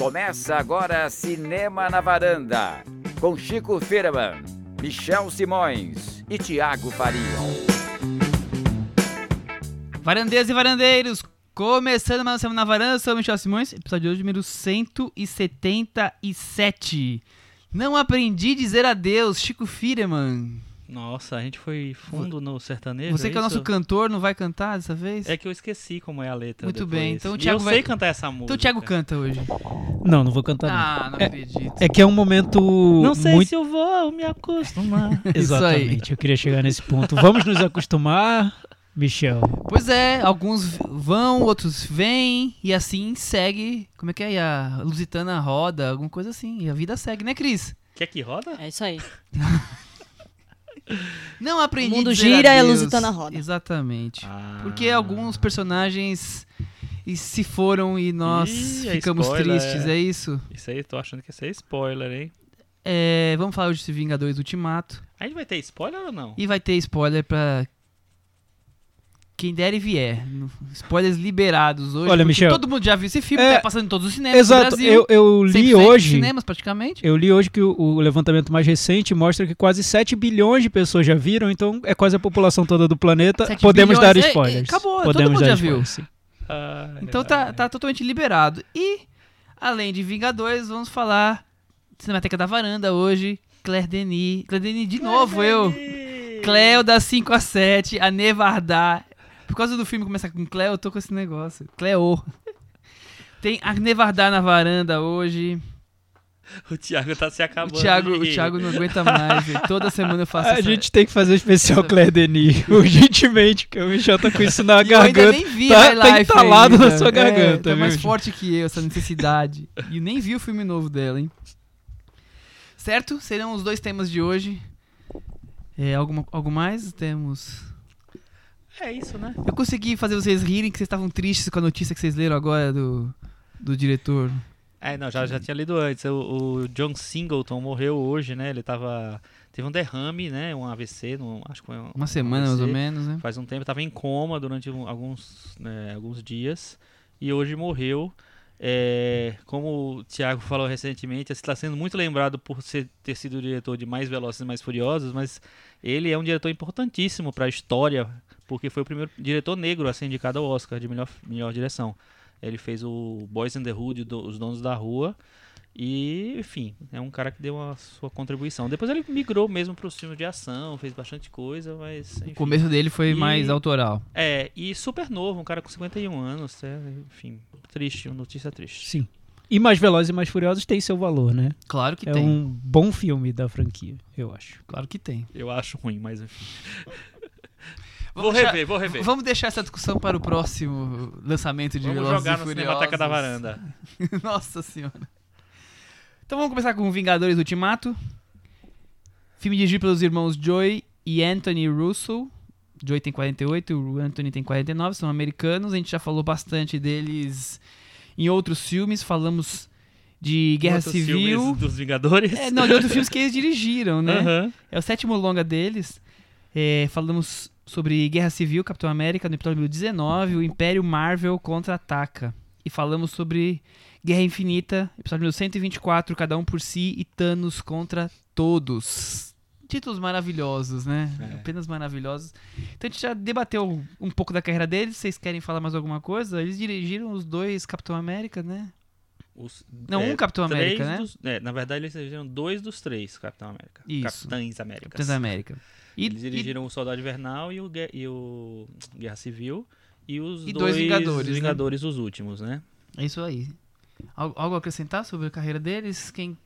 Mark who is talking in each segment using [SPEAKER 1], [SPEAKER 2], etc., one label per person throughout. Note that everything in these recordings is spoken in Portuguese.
[SPEAKER 1] Começa agora Cinema na Varanda, com Chico Firman, Michel Simões e Tiago Faria.
[SPEAKER 2] Varandeiras e varandeiros, começando mais uma Semana na Varanda, sou Michel Simões, episódio de hoje número 177. Não aprendi a dizer adeus, Chico Firman.
[SPEAKER 3] Nossa, a gente foi fundo no sertanejo.
[SPEAKER 2] Você que é o
[SPEAKER 3] isso?
[SPEAKER 2] nosso cantor, não vai cantar dessa vez?
[SPEAKER 3] É que eu esqueci como é a letra.
[SPEAKER 2] Muito
[SPEAKER 3] depois.
[SPEAKER 2] bem, então o
[SPEAKER 3] E
[SPEAKER 2] Thiago
[SPEAKER 3] eu
[SPEAKER 2] vai-
[SPEAKER 3] sei cantar essa música.
[SPEAKER 2] Então o Thiago canta hoje.
[SPEAKER 4] Não, não vou cantar. não.
[SPEAKER 2] Ah, não
[SPEAKER 4] É-
[SPEAKER 2] acredito.
[SPEAKER 4] É que é um momento
[SPEAKER 3] Não sei
[SPEAKER 4] muito.
[SPEAKER 3] se eu vou me acostumar.
[SPEAKER 2] Isso aí.
[SPEAKER 4] Exatamente, eu queria chegar nesse ponto. Vamos nos acostumar, Michel.
[SPEAKER 2] Pois é, alguns vão, outros vêm, e assim segue. Como é que é? E a Lusitana roda, alguma coisa assim. E a vida segue, né, Cris?
[SPEAKER 3] Quer que roda?
[SPEAKER 5] É isso aí.
[SPEAKER 2] Não aprendi
[SPEAKER 5] O mundo
[SPEAKER 2] a dizer
[SPEAKER 5] gira e a. Lusitana roda.
[SPEAKER 2] Exatamente.
[SPEAKER 3] Ah.
[SPEAKER 2] Porque alguns personagens e se foram e nós
[SPEAKER 3] Ih, é
[SPEAKER 2] ficamos
[SPEAKER 3] spoiler,
[SPEAKER 2] tristes,
[SPEAKER 3] é.
[SPEAKER 2] é isso?
[SPEAKER 3] Isso aí, tô achando que ia ser spoiler, hein?
[SPEAKER 2] É, vamos falar hoje de Vingadores Ultimato.
[SPEAKER 3] A gente vai ter spoiler ou não?
[SPEAKER 2] E vai ter spoiler pra quem der e vier. Spoilers liberados hoje.
[SPEAKER 4] Olha, Michel,
[SPEAKER 2] Todo mundo já viu esse filme,
[SPEAKER 4] é-
[SPEAKER 2] tá passando em todos os cinemas do
[SPEAKER 4] Exato,
[SPEAKER 2] Brasil.
[SPEAKER 4] eu, eu
[SPEAKER 2] 100%
[SPEAKER 4] li hoje.
[SPEAKER 2] cinemas, praticamente.
[SPEAKER 4] Eu li hoje que o, o levantamento mais recente mostra que quase 7 bilhões de pessoas já viram, então é quase a população toda do planeta.
[SPEAKER 2] 7
[SPEAKER 4] Podemos
[SPEAKER 2] bilhões,
[SPEAKER 4] dar
[SPEAKER 2] é, é,
[SPEAKER 4] spoilers.
[SPEAKER 2] acabou, todo
[SPEAKER 4] Podemos
[SPEAKER 2] mundo
[SPEAKER 4] dar
[SPEAKER 2] já viu.
[SPEAKER 4] spoilers, sim.
[SPEAKER 3] Ah,
[SPEAKER 2] Então tá, tá totalmente liberado. E, além de Vingadores, vamos falar de Cinemateca da Varanda hoje. Claire Denis. Claire Denis, de novo eu. Cleo das 5 a 7, a Nevardar. Por causa do filme começar com Cleo, eu tô com esse negócio. Cleo. Tem a Nevardar na varanda hoje.
[SPEAKER 3] O Thiago tá se
[SPEAKER 2] O
[SPEAKER 3] acabando.
[SPEAKER 2] Thiago,
[SPEAKER 3] de
[SPEAKER 2] o. Thiago não aguenta mais. velho. Toda semana eu faço
[SPEAKER 4] A
[SPEAKER 2] essa...
[SPEAKER 4] gente tem que fazer o especial
[SPEAKER 2] essa-
[SPEAKER 4] Claire Denis, urgentemente, porque o Michel tá com isso na
[SPEAKER 2] E eu ainda
[SPEAKER 4] garganta.
[SPEAKER 2] nem vi
[SPEAKER 4] tá- tá
[SPEAKER 2] Life
[SPEAKER 4] entalado
[SPEAKER 2] ainda.
[SPEAKER 4] na sua
[SPEAKER 2] É,
[SPEAKER 4] garganta,
[SPEAKER 2] tá mais
[SPEAKER 4] viu,
[SPEAKER 2] forte que eu, essa necessidade. E nem vi o filme novo dela, hein? Certo? Serão os dois temas de hoje. É, alguma, algo mais? Temos...
[SPEAKER 3] É isso, né?
[SPEAKER 2] Eu consegui fazer vocês rirem que vocês estavam tristes com a notícia que vocês leram agora do, do diretor.
[SPEAKER 3] É, não, já, já tinha lido antes. O, o John Singleton morreu hoje, né? Ele tava. Teve um derrame, né? Um AVC, no, acho que foi um,
[SPEAKER 2] Uma semana, mais ou
[SPEAKER 3] AVC.
[SPEAKER 2] menos, né?
[SPEAKER 3] Faz um tempo, estava em coma durante um- alguns, né, alguns dias e hoje morreu. É, como o Thiago falou recentemente, está sendo muito lembrado por ser, ter sido o diretor de Mais Velozes e Mais Furiosos, mas ele é um diretor importantíssimo para a história, porque foi o primeiro diretor negro a ser indicado ao Oscar de melhor, melhor direção. Ele fez o Boys in the Hood, do- Os Donos da Rua, e, enfim, é um cara que deu a sua contribuição. Depois ele migrou mesmo para os filmes de ação, fez bastante coisa, mas.
[SPEAKER 2] O
[SPEAKER 3] enfim.
[SPEAKER 2] começo dele foi
[SPEAKER 3] E-
[SPEAKER 2] mais autoral.
[SPEAKER 3] É, e super novo, um cara com 51 anos, é, enfim, triste, uma notícia triste.
[SPEAKER 4] Sim. E Mais Velozes e Mais Furiosos tem seu valor, né?
[SPEAKER 2] Claro que
[SPEAKER 4] é
[SPEAKER 2] tem.
[SPEAKER 4] um bom filme da franquia, eu acho.
[SPEAKER 2] Claro que tem.
[SPEAKER 3] Eu acho ruim, mas enfim. Vou
[SPEAKER 2] Vamos deixar-
[SPEAKER 3] rever, vou rever.
[SPEAKER 2] Vamos deixar essa discussão para o próximo lançamento de
[SPEAKER 3] Vamos
[SPEAKER 2] Velozes
[SPEAKER 3] jogar
[SPEAKER 2] e
[SPEAKER 3] no. Cinemateca da Varanda.
[SPEAKER 2] Nossa senhora. Então vamos começar com Vingadores Ultimato. Filme dirigido pelos irmãos Joy e Anthony Russo. Joy tem 48, o Anthony tem 49, são americanos. A gente já falou bastante deles em outros filmes. Falamos de Guerra
[SPEAKER 3] Outros
[SPEAKER 2] Civil.
[SPEAKER 3] dos Vingadores.
[SPEAKER 2] É, não, de outros filmes que eles dirigiram, né?
[SPEAKER 3] Aham.
[SPEAKER 2] É o sétimo longa deles. É, falamos sobre Guerra Civil, Capitão América, no episódio número 19, o Império Marvel contra-ataca. E falamos sobre Guerra Infinita, episódio número 124, Cada Um por Si e Thanos contra Todos. Títulos maravilhosos, né?
[SPEAKER 3] É.
[SPEAKER 2] Apenas maravilhosos. Então a gente já debateu um pouco da carreira deles. Vocês querem falar mais alguma coisa? Eles dirigiram os dois Capitão América, né?
[SPEAKER 3] Os-
[SPEAKER 2] Não, um Capitão América, né?
[SPEAKER 3] dos- é, na verdade, eles dirigiram dois dos três Capitão América.
[SPEAKER 2] Isso.
[SPEAKER 3] Capitães Américas.
[SPEAKER 2] Capitão América. E,
[SPEAKER 3] Eles dirigiram o Soldado Invernal e o, e o Guerra Civil. E os
[SPEAKER 2] E dois
[SPEAKER 3] dois,
[SPEAKER 2] Vingadores, né?
[SPEAKER 3] Vingadores, os últimos, né?
[SPEAKER 2] É isso aí. Al- Algo a acrescentar sobre a carreira deles? Quem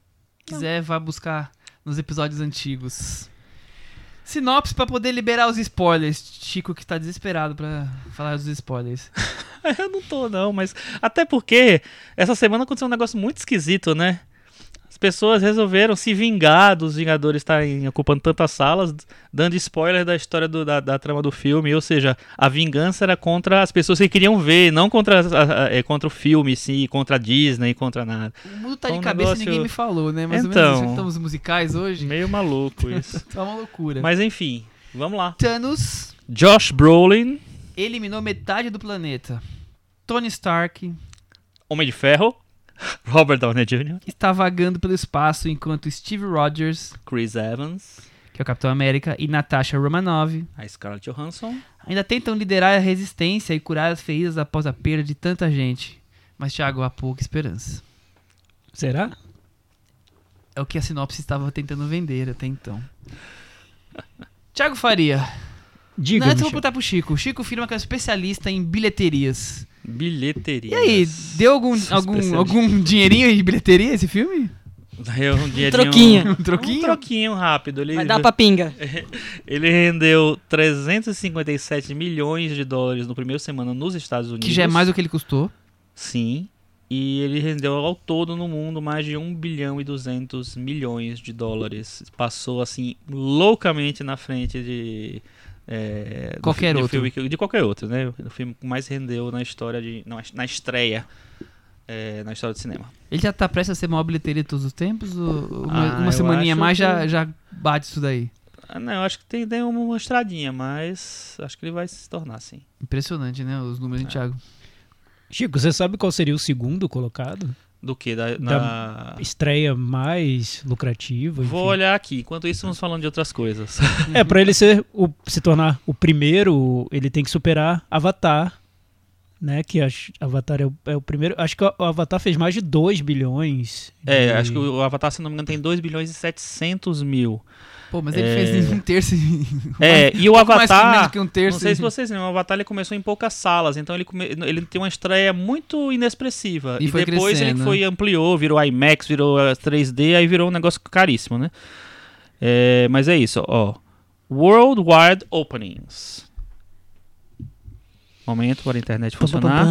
[SPEAKER 2] quiser, vá buscar nos episódios antigos. Sinopse pra poder liberar os spoilers. Chico que tá desesperado pra falar dos spoilers.
[SPEAKER 3] Eu não tô, não, mas. Até porque essa semana aconteceu um negócio muito esquisito, né? As pessoas resolveram se vingar dos Vingadores estarem ocupando tantas salas, dando spoiler da história do- da, da trama do filme. Ou seja, a vingança era contra as pessoas que queriam ver, não contra, a- a- é, contra o filme, em si, contra a Disney, contra nada.
[SPEAKER 2] O mundo tá
[SPEAKER 3] Foi
[SPEAKER 2] de cabeça e
[SPEAKER 3] negócio-
[SPEAKER 2] ninguém me falou, né? Mais ou
[SPEAKER 3] Então.
[SPEAKER 2] menos isso. Estamos musicais hoje.
[SPEAKER 3] Meio maluco isso.
[SPEAKER 2] Tá uma loucura.
[SPEAKER 3] mas enfim, vamos lá.
[SPEAKER 2] Thanos
[SPEAKER 3] Josh Brolin,
[SPEAKER 2] eliminou metade do planeta. Tony Stark
[SPEAKER 3] Homem de Ferro, Robert Downey Jr.,
[SPEAKER 2] está vagando pelo espaço enquanto Steve Rogers,
[SPEAKER 3] Chris Evans,
[SPEAKER 2] que é o Capitão América, e Natasha Romanoff
[SPEAKER 3] a Scarlett Johansson.
[SPEAKER 2] ainda tentam liderar a resistência e curar as feridas após a perda de tanta gente. Mas, Thiago, há pouca esperança.
[SPEAKER 4] Será?
[SPEAKER 2] É o que a sinopse estava tentando vender até então. Thiago Faria.
[SPEAKER 4] Diga,
[SPEAKER 2] Antes eu vou perguntar pro Chico. O Chico firma que é especialista em bilheterias.
[SPEAKER 3] Bilheteria.
[SPEAKER 2] E aí, deu algum, algum, algum dinheirinho em bilheteria esse filme?
[SPEAKER 3] Deu um dinheirinho-
[SPEAKER 5] troquinho.
[SPEAKER 2] Um
[SPEAKER 3] Um
[SPEAKER 2] troquinho?
[SPEAKER 3] troquinho rápido. Ele,
[SPEAKER 5] Vai dar pra pinga.
[SPEAKER 3] ele rendeu 357 milhões de dólares no primeiro semana nos Estados Unidos.
[SPEAKER 2] Que já é mais do que ele custou.
[SPEAKER 3] Sim. E ele rendeu ao todo no mundo mais de 1 bilhão e 200 milhões de dólares. Passou assim loucamente na frente de é,
[SPEAKER 2] Qualquer outro.
[SPEAKER 3] filme de qualquer outro, né? O filme que mais rendeu na história de na, na estreia é, na história do cinema.
[SPEAKER 2] Ele já tá prestes a ser maior bilheteria de todos os tempos? Ou uma,
[SPEAKER 3] Ah,
[SPEAKER 2] uma semaninha mais já,
[SPEAKER 3] que-
[SPEAKER 2] já bate isso daí?
[SPEAKER 3] Ah, não, eu acho que tem, tem uma estradinha, mas acho que ele vai se tornar assim.
[SPEAKER 2] Impressionante, né? Os números
[SPEAKER 3] É.
[SPEAKER 2] de Thiago.
[SPEAKER 4] Chico, você sabe qual seria o segundo colocado?
[SPEAKER 3] Do que da,
[SPEAKER 4] Da-
[SPEAKER 3] na-
[SPEAKER 4] Estreia mais lucrativa?
[SPEAKER 3] Vou
[SPEAKER 4] enfim.
[SPEAKER 3] olhar aqui. Enquanto isso, vamos falando de outras coisas.
[SPEAKER 4] É, pra ele ser o, se tornar o primeiro, ele tem que superar Avatar, né? Que acho, Avatar é o, é o primeiro. Acho que o Avatar fez mais de 2 bilhões.
[SPEAKER 3] É,
[SPEAKER 4] de-
[SPEAKER 3] acho que o Avatar, se não me engano, tem 2 bilhões e 700 mil.
[SPEAKER 2] Pô, mas ele
[SPEAKER 3] É.
[SPEAKER 2] fez um terço.
[SPEAKER 3] É, e o Avatar.
[SPEAKER 2] um terço.
[SPEAKER 3] Não sei se vocês lembram, o Avatar ele começou em poucas salas, então ele, come- ele tem uma estreia muito inexpressiva.
[SPEAKER 2] E
[SPEAKER 3] E, depois ele
[SPEAKER 2] crescendo,
[SPEAKER 3] foi ampliou, virou IMAX, virou eh, 3D, aí virou um negócio caríssimo, né? É, mas é isso, ó. Worldwide Openings. Momento para a internet funcionar.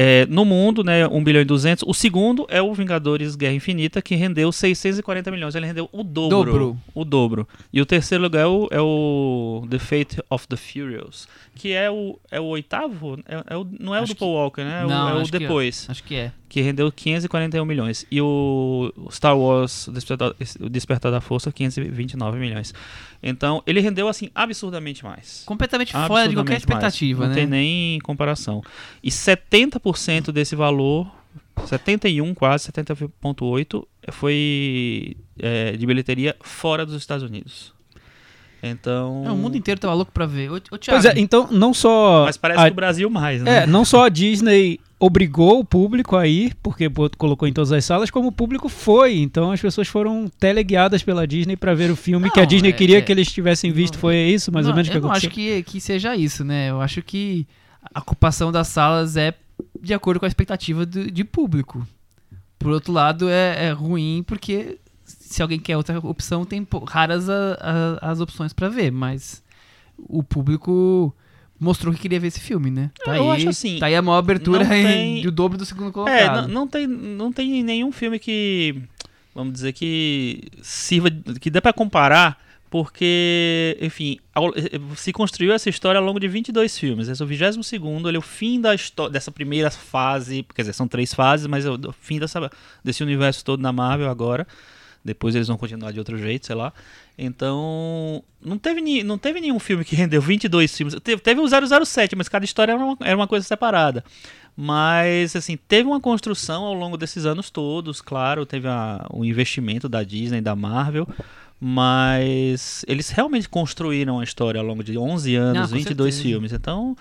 [SPEAKER 3] É, no mundo, né, 1 bilhão e 200. O segundo é o Vingadores Guerra Infinita, que rendeu 640 milhões. Ele rendeu o dobro.
[SPEAKER 2] Dobro.
[SPEAKER 3] O dobro. E o terceiro lugar é o, é o The Fate of the Furious, que é o, é o oitavo? É, é o- não é
[SPEAKER 2] Acho
[SPEAKER 3] o do
[SPEAKER 2] que-
[SPEAKER 3] Paul Walker, né? É o-
[SPEAKER 2] Não,
[SPEAKER 3] é o
[SPEAKER 2] acho é.
[SPEAKER 3] depois,
[SPEAKER 2] Acho que é.
[SPEAKER 3] Que rendeu 541 milhões. E o Star Wars, o Despertar, o Despertar da Força, 529 milhões. Então, ele rendeu, assim, absurdamente mais.
[SPEAKER 2] Completamente fora de qualquer
[SPEAKER 3] Absurdamente mais.
[SPEAKER 2] expectativa,
[SPEAKER 3] Não
[SPEAKER 2] né?
[SPEAKER 3] tem nem comparação. E 70% desse valor, 71 quase, 70,8 foi é, de bilheteria fora dos Estados Unidos. Então...
[SPEAKER 2] É, o mundo inteiro tava louco pra ver. Ô, ô
[SPEAKER 4] Pois é, então não só.
[SPEAKER 3] Mas parece
[SPEAKER 4] a-
[SPEAKER 3] que o Brasil mais, né?
[SPEAKER 4] É, não só a Disney obrigou o público a ir, porque colocou em todas as salas, como o público foi. Então as pessoas foram teleguiadas pela Disney para ver o filme que a
[SPEAKER 2] Não,
[SPEAKER 4] Disney
[SPEAKER 2] é-
[SPEAKER 4] queria
[SPEAKER 2] é-
[SPEAKER 4] que eles tivessem visto.
[SPEAKER 2] não,
[SPEAKER 4] foi isso, mais
[SPEAKER 2] não,
[SPEAKER 4] ou menos, que
[SPEAKER 2] eu não
[SPEAKER 4] aconteceu?
[SPEAKER 2] acho que, que seja isso, né? Eu acho que a ocupação das salas é de acordo com a expectativa do- de público. Por outro lado, é, é ruim porque se alguém quer outra opção, tem raras a- a- as opções pra ver, mas o público mostrou que queria ver esse filme, né? Tá
[SPEAKER 3] Eu
[SPEAKER 2] aí,
[SPEAKER 3] acho assim,
[SPEAKER 2] tá aí a maior abertura
[SPEAKER 3] tem-
[SPEAKER 2] do dobro do segundo
[SPEAKER 3] É,
[SPEAKER 2] colocado.
[SPEAKER 3] não, não tem, não tem nenhum filme que, vamos dizer, que sirva, que dê pra comparar, porque, enfim, se construiu essa história ao longo de 22 filmes. Esse é o 22 segundo, ele é o fim da história, dessa primeira fase, quer dizer, são três fases, mas é o o fim dessa, desse universo todo na Marvel agora. Depois eles vão continuar de outro jeito, sei lá. Então, não teve, ni- não teve nenhum filme que rendeu 22 filmes. Teve, teve o 007, mas cada história era uma, era uma coisa separada. Mas, assim, teve uma construção ao longo desses anos todos, claro, teve a, o investimento da Disney, da Marvel, mas eles realmente construíram a história ao longo de 11 anos,
[SPEAKER 2] Não, com
[SPEAKER 3] 22
[SPEAKER 2] certeza.
[SPEAKER 3] filmes. Então,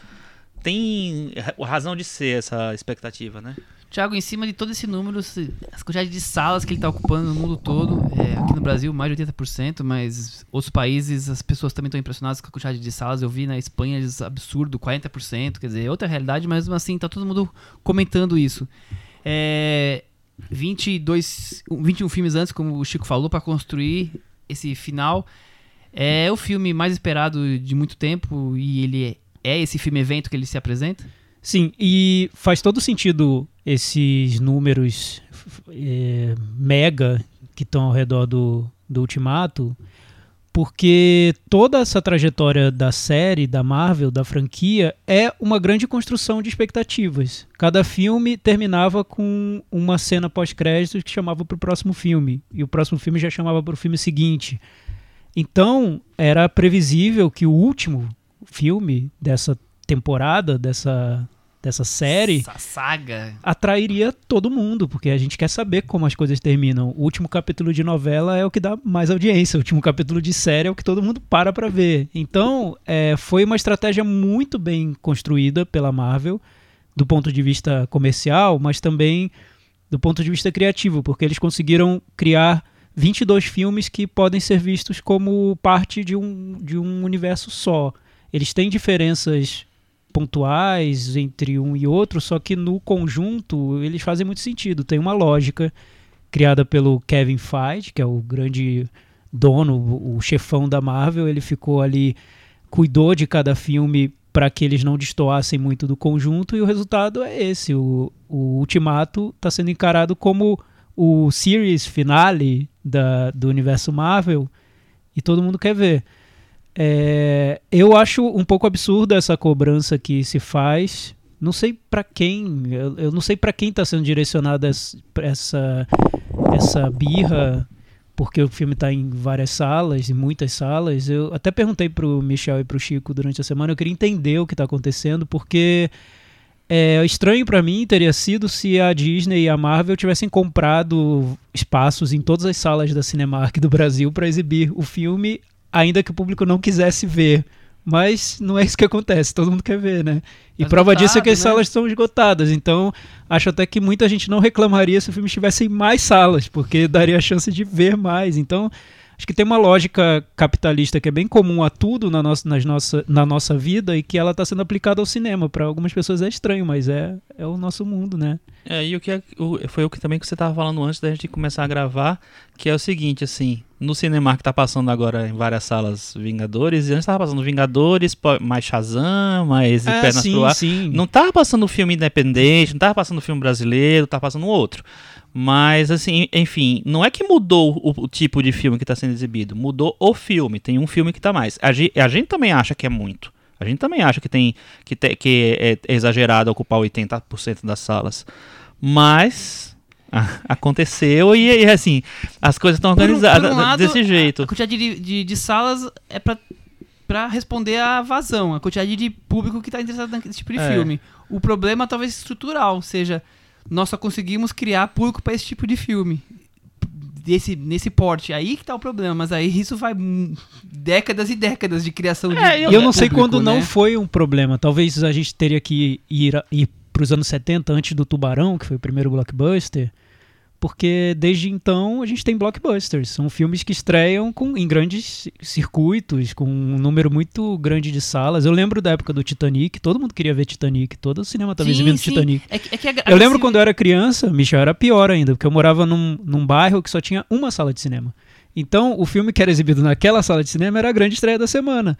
[SPEAKER 3] tem ra- razão de ser essa expectativa, né?
[SPEAKER 2] Thiago, em cima de todo esse número, as quantidades de salas que ele está ocupando no mundo todo, é, aqui no Brasil mais de 80%, mas outros países as pessoas também estão impressionadas com a quantidade de salas. Eu vi na Espanha absurdo, 40%, quer dizer, é outra realidade, mas assim tá todo mundo comentando isso. É, 22, 21 filmes antes, como o Chico falou, para construir esse final. É o filme mais esperado de muito tempo e ele é, é esse filme evento que ele se apresenta?
[SPEAKER 4] Sim, e faz todo sentido esses números é, mega que estão ao redor do, do Ultimato, porque toda essa trajetória da série, da Marvel, da franquia, é uma grande construção de expectativas. Cada filme terminava com uma cena pós-créditos que chamava para o próximo filme, e o próximo filme já chamava para o filme seguinte. Então, era previsível que o último filme dessa temporada, dessa dessa série,
[SPEAKER 2] Essa saga.
[SPEAKER 4] atrairia todo mundo, porque a gente quer saber como as coisas terminam. O último capítulo de novela é o que dá mais audiência, o último capítulo de série é o que todo mundo para pra ver. Então, é, foi uma estratégia muito bem construída pela Marvel, do ponto de vista comercial, mas também do ponto de vista criativo, porque eles conseguiram criar 22 filmes que podem ser vistos como parte de um, de um universo só. Eles têm diferenças pontuais entre um e outro, só que no conjunto eles fazem muito sentido. Tem uma lógica criada pelo Kevin Feige, que é o grande dono, o chefão da Marvel. Ele ficou ali, cuidou de cada filme para que eles não destoassem muito do conjunto, e o resultado é esse. O, o Ultimato está sendo encarado como o series finale da, do universo Marvel, e todo mundo quer ver. É, eu acho um pouco absurda essa cobrança que se faz. Não sei pra quem, eu, eu não sei pra quem tá sendo direcionada essa, essa birra, porque o filme tá em várias salas, em muitas salas. Eu até perguntei pro Michel e pro Chico durante a semana, eu queria entender o que tá acontecendo, porque é estranho pra mim teria sido se a Disney e a Marvel tivessem comprado espaços em todas as salas da Cinemark do Brasil pra exibir o filme ainda que o público não quisesse ver. Mas não é isso que acontece, todo mundo quer ver, né? E
[SPEAKER 2] Tá
[SPEAKER 4] prova disso é que as
[SPEAKER 2] né?
[SPEAKER 4] salas estão esgotadas. Então, acho até que muita gente não reclamaria se o filme estivesse em mais salas, porque daria a chance de ver mais. Então, acho que tem uma lógica capitalista que é bem comum a tudo na nossa, nas nossa, na nossa vida e que ela está sendo aplicada ao cinema. Para algumas pessoas é estranho, mas é, é o nosso mundo, né?
[SPEAKER 3] É, e o que é- o- foi o que também que você tava falando antes da gente começar a gravar, que é o seguinte, assim, no cinema que tá passando agora em várias salas Vingadores, e antes tava passando Vingadores, mais Shazam, mais
[SPEAKER 4] É,
[SPEAKER 3] Pernas
[SPEAKER 4] sim,
[SPEAKER 3] pro Ar.
[SPEAKER 4] sim.
[SPEAKER 3] Não tava passando filme independente, não tava passando filme brasileiro, tava passando outro. Mas, assim, enfim, não é que mudou o, o tipo de filme que tá sendo exibido, mudou o filme. Tem um filme que tá mais. A, a gente também acha que é muito. A gente também acha que tem que, te- que é, é exagerado ocupar 80% das salas. Mas aconteceu e, e, assim, as coisas estão
[SPEAKER 2] Por um- por um
[SPEAKER 3] organizadas
[SPEAKER 2] lado,
[SPEAKER 3] desse jeito.
[SPEAKER 2] A quantidade de, de, de salas é pra, pra responder à vazão, a quantidade de público que tá interessado nesse tipo de
[SPEAKER 3] É.
[SPEAKER 2] filme. O problema talvez estrutural, seja, nós só conseguimos criar público pra esse tipo de filme. Desse, nesse porte, aí que tá o problema, mas aí isso vai décadas e décadas de criação de
[SPEAKER 3] É,
[SPEAKER 4] E eu não sei quando não
[SPEAKER 2] né?
[SPEAKER 4] foi um problema. Talvez a gente teria que ir, ir para os anos 70 antes do Tubarão, que foi o primeiro blockbuster, porque desde então a gente tem blockbusters. São filmes que estreiam com, em grandes circuitos, com um número muito grande de salas. Eu lembro da época do Titanic, todo mundo queria ver Titanic, todo o cinema estava exibindo
[SPEAKER 2] sim.
[SPEAKER 4] Titanic.
[SPEAKER 2] É que, é que
[SPEAKER 4] Eu lembro quando eu era criança, Michel, era pior ainda, porque eu morava num, num bairro que só tinha uma sala de cinema. Então, o filme que era exibido naquela sala de cinema era a grande estreia da semana.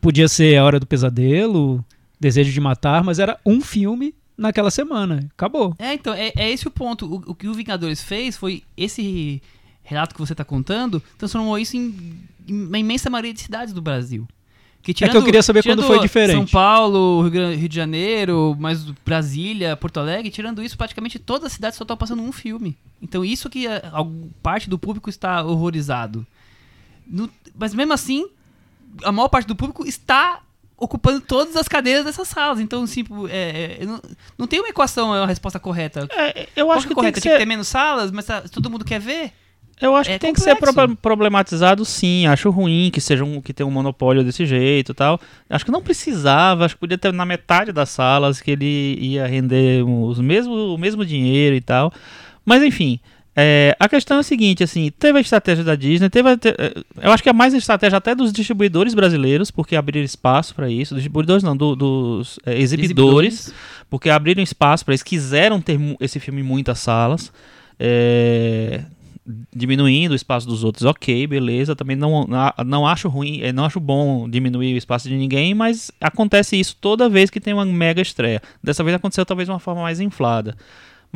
[SPEAKER 4] Podia ser A Hora do Pesadelo, Desejo de Matar, mas era um filme naquela semana. Acabou.
[SPEAKER 2] É, então, é, é esse o ponto. O, o que o Vingadores fez foi esse relato que você tá contando, transformou isso em, em uma imensa maioria de cidades do Brasil. Que
[SPEAKER 4] É que eu queria saber quando
[SPEAKER 2] tirando
[SPEAKER 4] foi diferente.
[SPEAKER 2] São Paulo, Rio, Gran- Rio de Janeiro, mas Brasília, Porto Alegre, tirando isso, praticamente todas as cidades só estão passando um filme. Então isso que a, a- parte do público está horrorizado. No- mas mesmo assim, a maior parte do público está ocupando todas as cadeiras dessas salas. Então, tipo, é, é, não, não tem uma equação, é uma resposta correta.
[SPEAKER 3] É, eu
[SPEAKER 2] Qual
[SPEAKER 3] acho
[SPEAKER 2] que
[SPEAKER 3] que
[SPEAKER 2] é
[SPEAKER 3] tem
[SPEAKER 2] correta?
[SPEAKER 3] que
[SPEAKER 2] Tinha que
[SPEAKER 3] ser...
[SPEAKER 2] ter menos salas, mas tá- todo mundo quer ver?
[SPEAKER 3] Eu acho
[SPEAKER 2] É
[SPEAKER 3] que tem que ser
[SPEAKER 2] complexo.
[SPEAKER 3] problematizado sim. Acho ruim que seja um, que tenha um monopólio desse jeito e tal. Acho que não precisava, acho que podia ter na metade das salas que ele ia render os mesmo, o mesmo dinheiro e tal. Mas enfim, é, a questão é a seguinte, assim, teve a estratégia da Disney, teve a te- eh, eu acho que é mais a estratégia até dos distribuidores brasileiros, porque abriram espaço para isso. Distribuidores não, do- dos eh, exibidores porque abriram espaço para eles quiseram ter esse filme em muitas salas, é, diminuindo o espaço dos outros, ok, beleza. Também não, não, acho ruim, eh, não acho bom diminuir o espaço de ninguém, mas acontece isso toda vez que tem uma mega estreia. Dessa vez aconteceu talvez de uma forma mais inflada.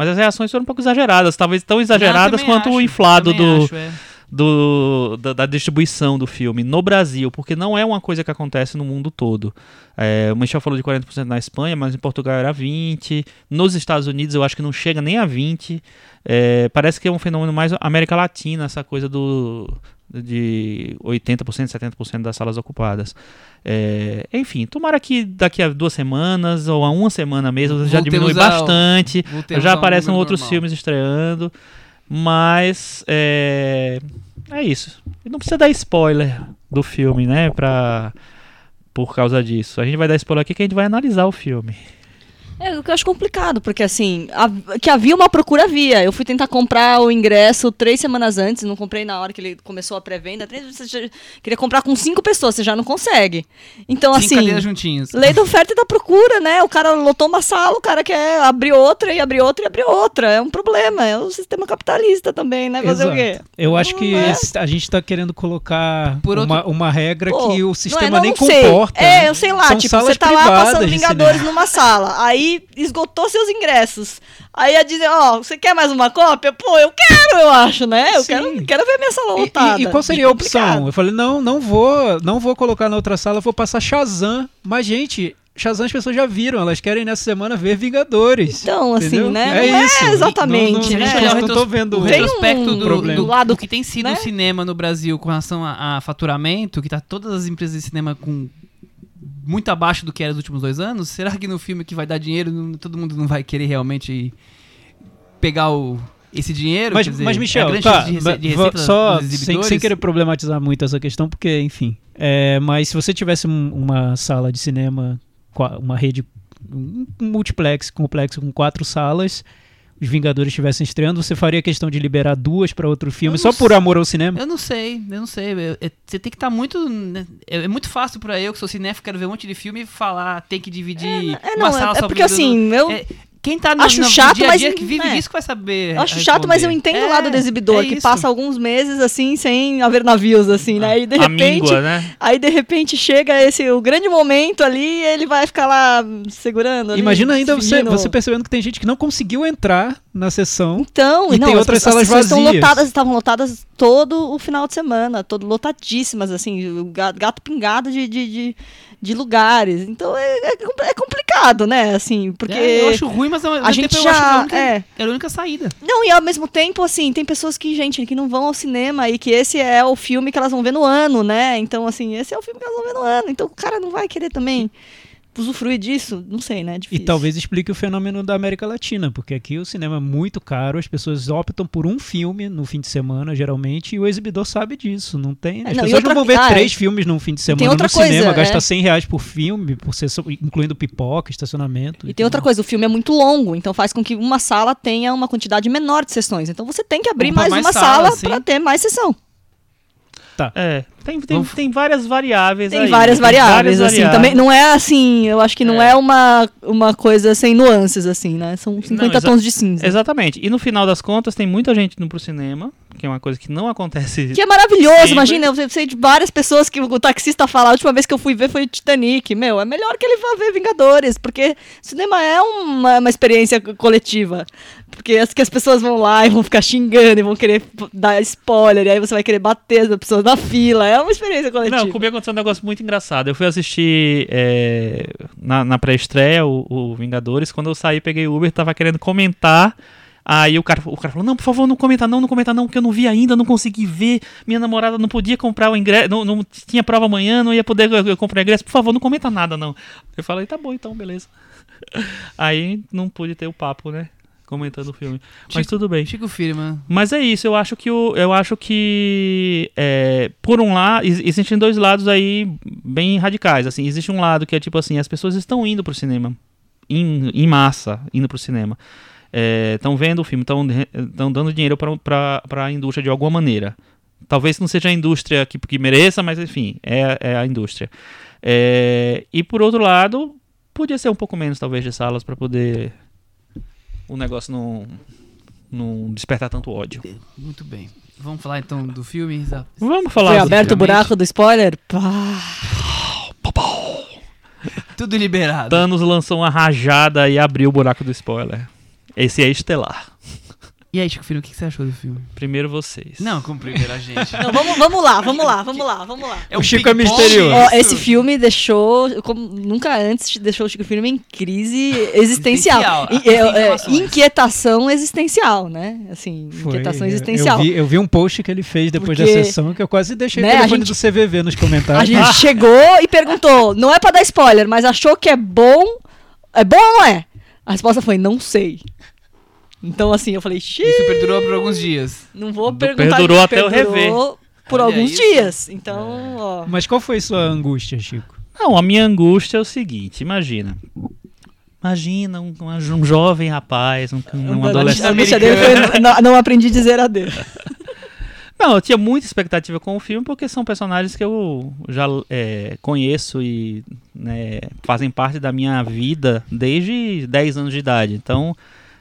[SPEAKER 3] Mas as reações foram um pouco exageradas, talvez tão exageradas quanto
[SPEAKER 2] também
[SPEAKER 3] o
[SPEAKER 2] acho,
[SPEAKER 3] inflado do,
[SPEAKER 2] acho, é.
[SPEAKER 3] do, da, da distribuição do filme no Brasil, porque não é uma coisa que acontece no mundo todo. É, o Michel falou de 40% na Espanha, mas em Portugal era 20%. Nos Estados Unidos eu acho que não chega nem a 20%. É, parece que é um fenômeno mais América Latina, essa coisa do, de 80%, 70% das salas ocupadas. É, enfim, tomara que daqui a duas semanas ou a uma semana mesmo já
[SPEAKER 2] Voltemos
[SPEAKER 3] diminui
[SPEAKER 2] ao-
[SPEAKER 3] bastante, já aparecem outros
[SPEAKER 2] normal.
[SPEAKER 3] filmes estreando, mas é, é isso. E não precisa dar spoiler do filme, né, pra, por causa disso. A gente vai dar spoiler aqui que a gente vai analisar o filme.
[SPEAKER 5] É o que eu acho complicado, porque assim, a- que havia uma procura havia. Eu fui tentar comprar o ingresso três semanas antes, não comprei na hora que ele começou a pré-venda. Três- Você já- queria comprar com cinco pessoas, você já não consegue. Então,
[SPEAKER 2] Cinco
[SPEAKER 5] assim.
[SPEAKER 2] cadeiras juntinhos.
[SPEAKER 5] Lei da oferta e da procura, né? O cara lotou uma sala, o cara quer abrir outra e abrir outra e abrir outra. É um problema. É o sistema capitalista também, né? Fazer o quê?
[SPEAKER 4] Exato. Eu acho que
[SPEAKER 5] é?
[SPEAKER 4] esse- a gente está querendo colocar
[SPEAKER 2] Por outro-
[SPEAKER 4] uma, uma regra
[SPEAKER 5] Pô,
[SPEAKER 4] que o
[SPEAKER 5] não é,
[SPEAKER 4] sistema
[SPEAKER 5] não,
[SPEAKER 4] nem
[SPEAKER 5] não sei.
[SPEAKER 4] comporta.
[SPEAKER 5] É, eu sei lá,
[SPEAKER 4] São
[SPEAKER 5] tipo, você tá lá passando Vingadores numa sala, aí esgotou seus ingressos. Aí ia dizer, ó, você quer mais uma cópia? Pô, eu quero, eu acho, né? Eu
[SPEAKER 4] Sim.
[SPEAKER 5] quero, quero ver minha sala
[SPEAKER 4] E-
[SPEAKER 5] lotada.
[SPEAKER 4] E, e qual seria a opção? Eu falei, não, não vou, não vou colocar na outra sala, vou passar Shazam. Mas, gente, Shazam as pessoas já viram, elas querem nessa semana ver Vingadores.
[SPEAKER 5] Então, assim,
[SPEAKER 4] Entendeu?
[SPEAKER 5] né?
[SPEAKER 4] É
[SPEAKER 5] não
[SPEAKER 4] isso.
[SPEAKER 5] é exatamente,
[SPEAKER 4] Não- não-
[SPEAKER 5] né?
[SPEAKER 2] Se a gente olhar o
[SPEAKER 4] não tô vendo
[SPEAKER 2] o retrospecto
[SPEAKER 5] um
[SPEAKER 2] do,
[SPEAKER 4] problema.
[SPEAKER 2] do
[SPEAKER 5] lado,
[SPEAKER 2] do que tem sido
[SPEAKER 5] né?
[SPEAKER 2] o cinema no Brasil com relação a, a faturamento, que tá todas as empresas de cinema com muito abaixo do que era nos últimos dois anos, será que no filme que vai dar dinheiro, não- todo mundo não vai querer realmente pegar o, esse dinheiro?
[SPEAKER 4] Mas,
[SPEAKER 2] dizer,
[SPEAKER 4] mas
[SPEAKER 2] é
[SPEAKER 4] Michel,
[SPEAKER 2] grande
[SPEAKER 4] tá,
[SPEAKER 2] de de
[SPEAKER 4] só sem, sem querer problematizar muito essa questão, porque, enfim. é, mas se você tivesse um- uma sala de cinema, uma rede, um multiplex complexo com quatro salas, os Vingadores estivessem estreando, você faria questão de liberar duas para outro filme
[SPEAKER 2] Eu
[SPEAKER 4] só por amor ao cinema?
[SPEAKER 2] Eu não sei, eu não sei. eu- é- Você tem que estar muito. né, É, é muito fácil pra eu, que sou cinéfilo, quero ver um monte de filme e falar, tem que dividir
[SPEAKER 5] É,
[SPEAKER 2] uma
[SPEAKER 5] não,
[SPEAKER 2] sala
[SPEAKER 5] é, é porque assim, eu
[SPEAKER 2] É, quem tá no,
[SPEAKER 5] Acho
[SPEAKER 2] no
[SPEAKER 5] chato,
[SPEAKER 2] dia a
[SPEAKER 5] mas
[SPEAKER 2] dia que vive
[SPEAKER 5] é.
[SPEAKER 2] disso que vai saber.
[SPEAKER 5] acho chato, mas eu
[SPEAKER 2] responder.
[SPEAKER 5] entendo o
[SPEAKER 2] É,
[SPEAKER 5] lado do exibidor,
[SPEAKER 2] é
[SPEAKER 5] que
[SPEAKER 2] isso.
[SPEAKER 5] passa alguns meses assim, sem haver navios, assim, né? E de
[SPEAKER 3] a
[SPEAKER 5] repente.
[SPEAKER 3] míngua, né?
[SPEAKER 5] Aí de repente chega esse o grande momento ali e ele vai ficar lá segurando. ali,
[SPEAKER 4] Imagina ainda você, você percebendo que tem gente que não conseguiu entrar na sessão.
[SPEAKER 5] Então,
[SPEAKER 4] E
[SPEAKER 5] não,
[SPEAKER 4] tem
[SPEAKER 5] as
[SPEAKER 4] outras
[SPEAKER 5] pessoas-
[SPEAKER 4] salas
[SPEAKER 5] estão
[SPEAKER 4] vazias.
[SPEAKER 5] lotadas, estavam lotadas todo o final de semana, todo lotadíssimas, assim, o ga- gato pingado de, de, de, de lugares. Então é, é é complicado, né? Assim, porque.
[SPEAKER 2] É, eu acho ruim, mas ao
[SPEAKER 5] a
[SPEAKER 2] tempo
[SPEAKER 5] gente
[SPEAKER 2] eu acho que
[SPEAKER 5] já-
[SPEAKER 2] a única,
[SPEAKER 5] é.
[SPEAKER 2] era a única saída.
[SPEAKER 5] Não, e ao mesmo tempo, assim, tem pessoas que, gente, que não vão ao cinema e que esse é o filme que elas vão ver no ano, né? Então, assim, esse é o filme que elas vão ver no ano. Então o cara não vai querer também usufruir disso. Não sei, né? É
[SPEAKER 4] E
[SPEAKER 5] difícil.
[SPEAKER 4] talvez explique o fenômeno da América Latina, porque aqui o cinema é muito caro, as pessoas optam por um filme no fim de semana, geralmente, e o exibidor sabe disso. Não tem.
[SPEAKER 5] É,
[SPEAKER 4] As
[SPEAKER 5] não, e
[SPEAKER 4] pessoas
[SPEAKER 5] outra-
[SPEAKER 4] não vão ver
[SPEAKER 5] ah, é.
[SPEAKER 4] três filmes num fim de semana
[SPEAKER 5] outra
[SPEAKER 4] no cinema,
[SPEAKER 5] coisa,
[SPEAKER 4] gasta
[SPEAKER 5] é.
[SPEAKER 4] 100 reais por filme, por sessão, incluindo pipoca, estacionamento.
[SPEAKER 5] E tem outra coisa, o filme é muito longo, então faz com que uma sala tenha uma quantidade menor de sessões. Então você tem que abrir mais,
[SPEAKER 2] mais
[SPEAKER 5] uma
[SPEAKER 2] sala,
[SPEAKER 5] sala para ter mais sessão.
[SPEAKER 3] É, tem, tem, tem várias variáveis
[SPEAKER 5] Tem
[SPEAKER 3] aí,
[SPEAKER 5] várias
[SPEAKER 3] né?
[SPEAKER 5] variáveis,
[SPEAKER 3] várias
[SPEAKER 5] assim. Também não é assim, eu acho que não é,
[SPEAKER 3] É.
[SPEAKER 5] uma, uma coisa sem nuances, assim, né? São 50
[SPEAKER 3] exa-
[SPEAKER 5] tons de cinza.
[SPEAKER 3] Exatamente. E no final das contas, tem muita gente indo pro cinema, que é uma coisa que não acontece.
[SPEAKER 5] Que é maravilhoso,
[SPEAKER 3] Sempre.
[SPEAKER 5] imagina, eu sei de várias pessoas que o taxista fala, a última vez que eu fui ver foi Titanic. Meu, é melhor que ele vá ver Vingadores, porque cinema é uma, uma experiência co- coletiva. Porque as, que as pessoas vão lá e vão ficar xingando e vão querer dar spoiler, e aí você vai querer bater as pessoas na fila. É uma experiência coletiva.
[SPEAKER 3] Não, comigo aconteceu um negócio muito engraçado. Eu fui assistir é, na, na pré-estreia o, o Vingadores. Quando eu saí, peguei o Uber, tava querendo comentar. Aí o cara, o cara falou: Não, por favor, não comenta não, não comenta não, porque eu não vi ainda, não consegui ver. Minha namorada não podia comprar o ingresso, não, não tinha prova amanhã, não ia poder eu, eu comprar o ingresso. Por favor, não comenta nada não. Eu falei: Tá bom, então, beleza. Aí não pude ter o papo, né? Comentando o filme. Mas
[SPEAKER 2] Chico-
[SPEAKER 3] tudo bem.
[SPEAKER 2] Chico Firma.
[SPEAKER 3] Mas é isso, eu acho que o, eu acho que é, por um lado ex- existem dois lados aí bem radicais, assim, existe um lado que é tipo assim, as pessoas estão indo pro cinema em, em massa, indo pro cinema. Estão vendo o filme, estão dando dinheiro para a indústria de alguma maneira. Talvez não seja a indústria que, que mereça, mas enfim, é, é a indústria. É, e por outro lado, podia ser um pouco menos, talvez, de salas para poder o negócio não, não despertar tanto ódio.
[SPEAKER 2] Muito bem. Vamos falar então do filme.
[SPEAKER 3] Vamos falar
[SPEAKER 5] Foi aberto o buraco do spoiler? Pá.
[SPEAKER 2] Tudo liberado.
[SPEAKER 3] Thanos lançou uma rajada e abriu o buraco do spoiler. Esse é Estelar.
[SPEAKER 2] E aí, Chico Filho, o que você achou do filme?
[SPEAKER 3] Primeiro vocês.
[SPEAKER 2] Não, como primeiro a gente.
[SPEAKER 5] Não, vamos, vamos lá, vamos lá, vamos lá, vamos lá.
[SPEAKER 2] É
[SPEAKER 4] O Chico é misterioso.
[SPEAKER 2] Isso?
[SPEAKER 5] esse filme deixou, como nunca antes, deixou o Chico Firme em crise existencial.
[SPEAKER 2] Existencial, sem
[SPEAKER 5] é, é, inquietação existencial, né? Assim,
[SPEAKER 4] Foi,
[SPEAKER 5] inquietação
[SPEAKER 4] eu-
[SPEAKER 5] existencial.
[SPEAKER 4] Eu vi, eu vi um post que ele fez depois
[SPEAKER 5] Porque,
[SPEAKER 4] da sessão que eu quase deixei
[SPEAKER 5] né,
[SPEAKER 4] o
[SPEAKER 5] a
[SPEAKER 4] telefone
[SPEAKER 5] gente-
[SPEAKER 4] do CVV nos
[SPEAKER 5] A
[SPEAKER 4] comentários.
[SPEAKER 5] gente chegou e perguntou, não é pra dar spoiler, mas achou que é bom, é bom ou não é? A resposta foi, não sei. Então, assim, eu falei, xiii,
[SPEAKER 2] Isso perdurou por alguns dias.
[SPEAKER 5] não vou perguntar.
[SPEAKER 3] perdurou até eu
[SPEAKER 5] perdurou Por
[SPEAKER 2] Olha
[SPEAKER 5] alguns
[SPEAKER 2] isso.
[SPEAKER 5] dias. Então, ó.
[SPEAKER 4] Mas qual foi sua angústia, Chico?
[SPEAKER 3] Não, a minha angústia é o seguinte, imagina. Imagina um, um jovem rapaz, um, um
[SPEAKER 5] A
[SPEAKER 3] adolescente.
[SPEAKER 5] angústia dele foi, não, não aprendi a dizer adeus.
[SPEAKER 3] Não, eu tinha muita expectativa com o filme porque são personagens que eu já é, conheço e né, fazem parte da minha vida desde 10 anos de idade. Então,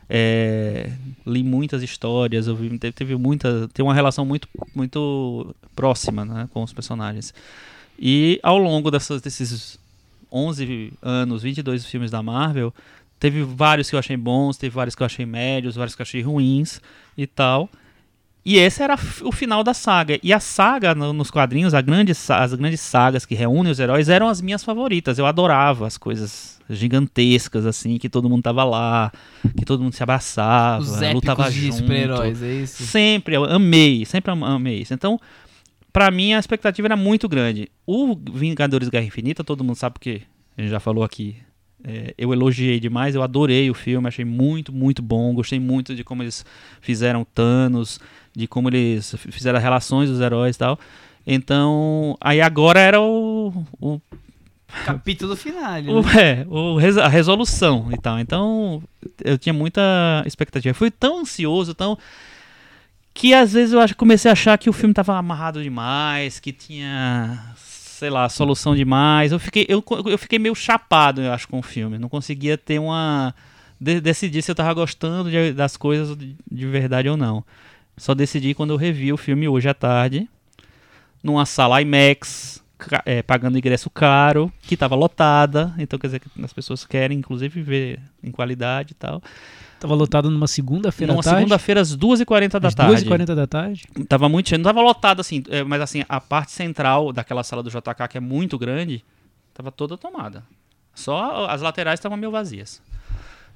[SPEAKER 3] é, li muitas histórias, eu vi, teve, teve muita, tem uma relação muito, muito próxima né, com os personagens. E ao longo dessas, desses 11 anos, 22 filmes da Marvel, teve vários que eu achei bons, teve vários que eu achei médios, vários que eu achei ruins e tal. E esse era o final da saga. E a saga no- nos quadrinhos, a grande, as grandes sagas que reúnem os heróis eram as minhas favoritas. Eu adorava as coisas gigantescas, assim, que todo mundo tava lá, que todo mundo se abraçava,
[SPEAKER 2] Os
[SPEAKER 3] lutava junto.
[SPEAKER 2] super-heróis, é isso?
[SPEAKER 3] Sempre, eu amei, sempre am- amei isso. Então, pra mim, a expectativa era muito grande. O Vingadores Guerra Infinita, todo mundo sabe porque a gente já falou aqui. é, eu elogiei demais, eu adorei o filme, achei muito, muito bom. Gostei muito de como eles fizeram Thanos, de como eles fizeram as relações dos heróis e tal. Então, aí agora era o, o
[SPEAKER 2] Capítulo final.
[SPEAKER 3] o,
[SPEAKER 2] né?
[SPEAKER 3] é, o a resolução e tal. Então, eu tinha muita expectativa. Fui tão ansioso, tão. Que às vezes eu acho, comecei a achar que o filme tava amarrado demais, que tinha, sei lá, solução demais. Eu fiquei, eu, eu fiquei meio chapado, eu acho, com o filme. Não conseguia ter uma. de- decidir se eu tava gostando de- das coisas de, de verdade ou não. Só decidi quando eu revi o filme hoje à tarde, numa sala IMAX, é, pagando ingresso caro, que estava lotada. Então quer dizer que as pessoas querem, inclusive, ver em qualidade e tal.
[SPEAKER 4] Tava lotado numa segunda-feira à
[SPEAKER 3] Numa
[SPEAKER 4] tarde.
[SPEAKER 3] segunda-feira, às 2h40 da
[SPEAKER 4] às
[SPEAKER 3] tarde.
[SPEAKER 4] 2h40 da tarde.
[SPEAKER 3] Tava muito cheio. Não tava lotado assim, é, mas assim, a parte central daquela sala do JK, que é muito grande, tava toda tomada. Só as laterais estavam meio vazias.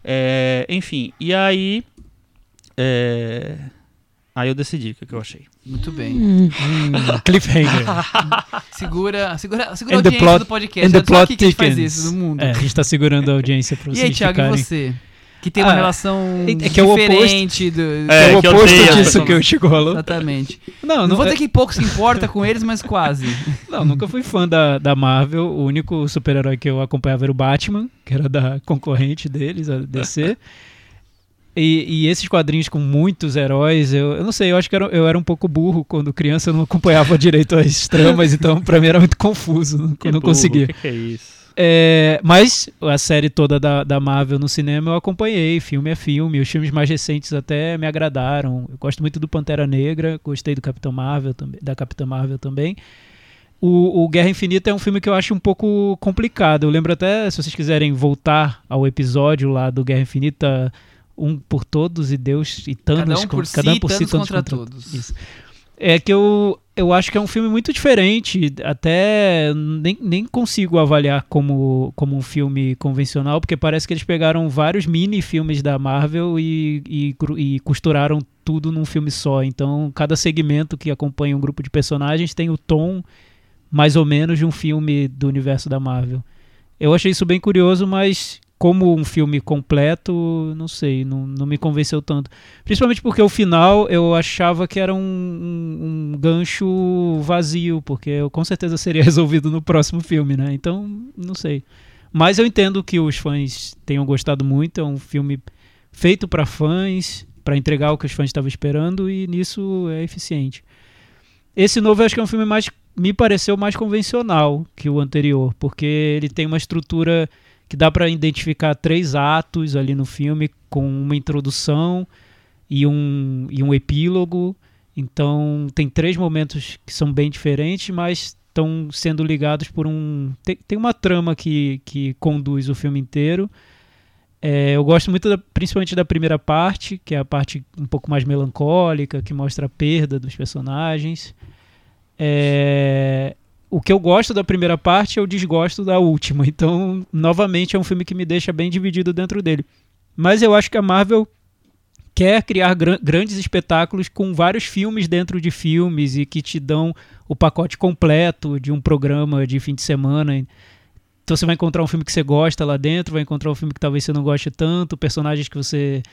[SPEAKER 3] É, enfim, e aí. é, aí eu decidi o que, que eu achei.
[SPEAKER 2] Muito bem.
[SPEAKER 4] Hum, cliffhanger.
[SPEAKER 2] Segura, segura, segura a
[SPEAKER 4] And
[SPEAKER 2] audiência
[SPEAKER 4] plot-
[SPEAKER 2] do podcast.
[SPEAKER 4] and the
[SPEAKER 2] É
[SPEAKER 4] plot
[SPEAKER 2] aqui que a gente faz isso no mundo.
[SPEAKER 4] É, a gente tá segurando a audiência pra
[SPEAKER 2] E
[SPEAKER 4] vocês
[SPEAKER 2] aí, Thiago, e você? Que tem uma
[SPEAKER 4] Ah,
[SPEAKER 2] relação
[SPEAKER 4] é que é o oposto.
[SPEAKER 2] diferente do...
[SPEAKER 3] É,
[SPEAKER 4] É, o
[SPEAKER 3] que eu
[SPEAKER 4] oposto
[SPEAKER 3] as
[SPEAKER 4] disso que o Chico falou.
[SPEAKER 2] Exatamente.
[SPEAKER 4] Não,
[SPEAKER 2] Não,
[SPEAKER 4] não,
[SPEAKER 2] vou
[SPEAKER 4] é-
[SPEAKER 2] dizer que pouco se importa com eles, mas quase.
[SPEAKER 4] não, nunca fui fã da, da Marvel. O único super-herói que eu acompanhava era o Batman, que era da concorrente deles, a DC. E, e esses quadrinhos com muitos heróis, eu, eu não sei, eu acho que era- eu era um pouco burro quando criança, eu não acompanhava direito as tramas, então pra mim era muito confuso,
[SPEAKER 3] Que
[SPEAKER 4] não
[SPEAKER 3] burro,
[SPEAKER 4] conseguia.
[SPEAKER 3] Que, que é isso?
[SPEAKER 4] É, mas a série toda da, da Marvel no cinema eu acompanhei, filme é filme. Os filmes mais recentes até me agradaram. Eu gosto muito do Pantera Negra, gostei do Capitão Marvel também, da Capitã Marvel também. O, o Guerra Infinita é um filme que eu acho um pouco complicado. Eu lembro até, se vocês quiserem voltar ao episódio lá do Guerra Infinita, um por todos e Deus e Thanos,
[SPEAKER 2] Cada um por si,
[SPEAKER 4] cada um por si,
[SPEAKER 2] Thanos
[SPEAKER 4] Thanos
[SPEAKER 2] contra
[SPEAKER 4] contra
[SPEAKER 2] todos.
[SPEAKER 4] Isso. É que eu, eu acho que é um filme muito diferente. Até nem, nem consigo avaliar como, como um filme convencional, porque parece que eles pegaram vários mini filmes da Marvel e, e, e costuraram tudo num filme só. Então, cada segmento que acompanha um grupo de personagens tem o tom mais ou menos de um filme do universo da Marvel. Eu achei isso bem curioso, mas como um filme completo, não sei, não, não me convenceu tanto. Principalmente porque o final eu achava que era um, um- um gancho vazio, porque eu com certeza seria resolvido no próximo filme, né? Então, não sei. Mas eu entendo que os fãs tenham gostado muito, é um filme feito para fãs, para entregar o que os fãs estavam esperando e nisso é eficiente. Esse novo eu acho que é um filme mais me pareceu mais convencional que o anterior, porque ele tem uma estrutura que dá para identificar três atos ali no filme com uma introdução e um, e um epílogo. Então tem três momentos que são bem diferentes, mas estão sendo ligados por um. Tem, tem uma trama que, que conduz o filme inteiro. É, eu gosto muito, da- principalmente da primeira parte, que é a parte um pouco mais melancólica, que mostra a perda dos personagens. É, o que eu gosto da primeira parte é o desgosto da última. Então, novamente, é um filme que me deixa bem dividido dentro dele. Mas eu acho que a Marvel quer criar gran- grandes espetáculos com vários filmes dentro de filmes e que te dão o pacote completo de um programa de fim de semana. Então você vai encontrar um filme que você gosta lá dentro, vai encontrar um filme que talvez você não goste tanto, personagens que você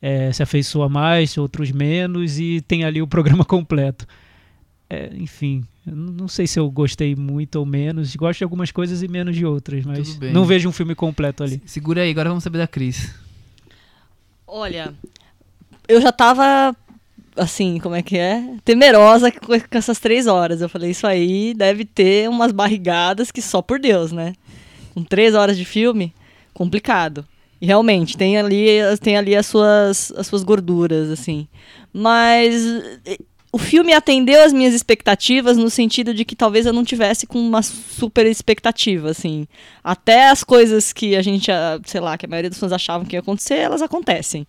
[SPEAKER 4] eh, se afeiçoa mais, outros menos, e tem ali o programa completo. É, enfim, não sei se eu gostei muito ou menos. Gosto de algumas coisas e menos de outras, mas não vejo um filme completo ali.
[SPEAKER 2] Segura aí, agora vamos saber da Cris.
[SPEAKER 5] Olha, eu já tava, assim, como é que é? Temerosa com, essas três horas. Eu falei, isso aí deve ter umas barrigadas que só por Deus, né? Com três horas de filme, complicado. E realmente, tem ali, tem ali as, suas, as suas gorduras, assim. Mas o filme atendeu as minhas expectativas no sentido de que talvez eu não tivesse com uma super expectativa, assim. Até as coisas que a gente, ah, sei lá, que a maioria dos fãs achavam que ia acontecer, elas acontecem.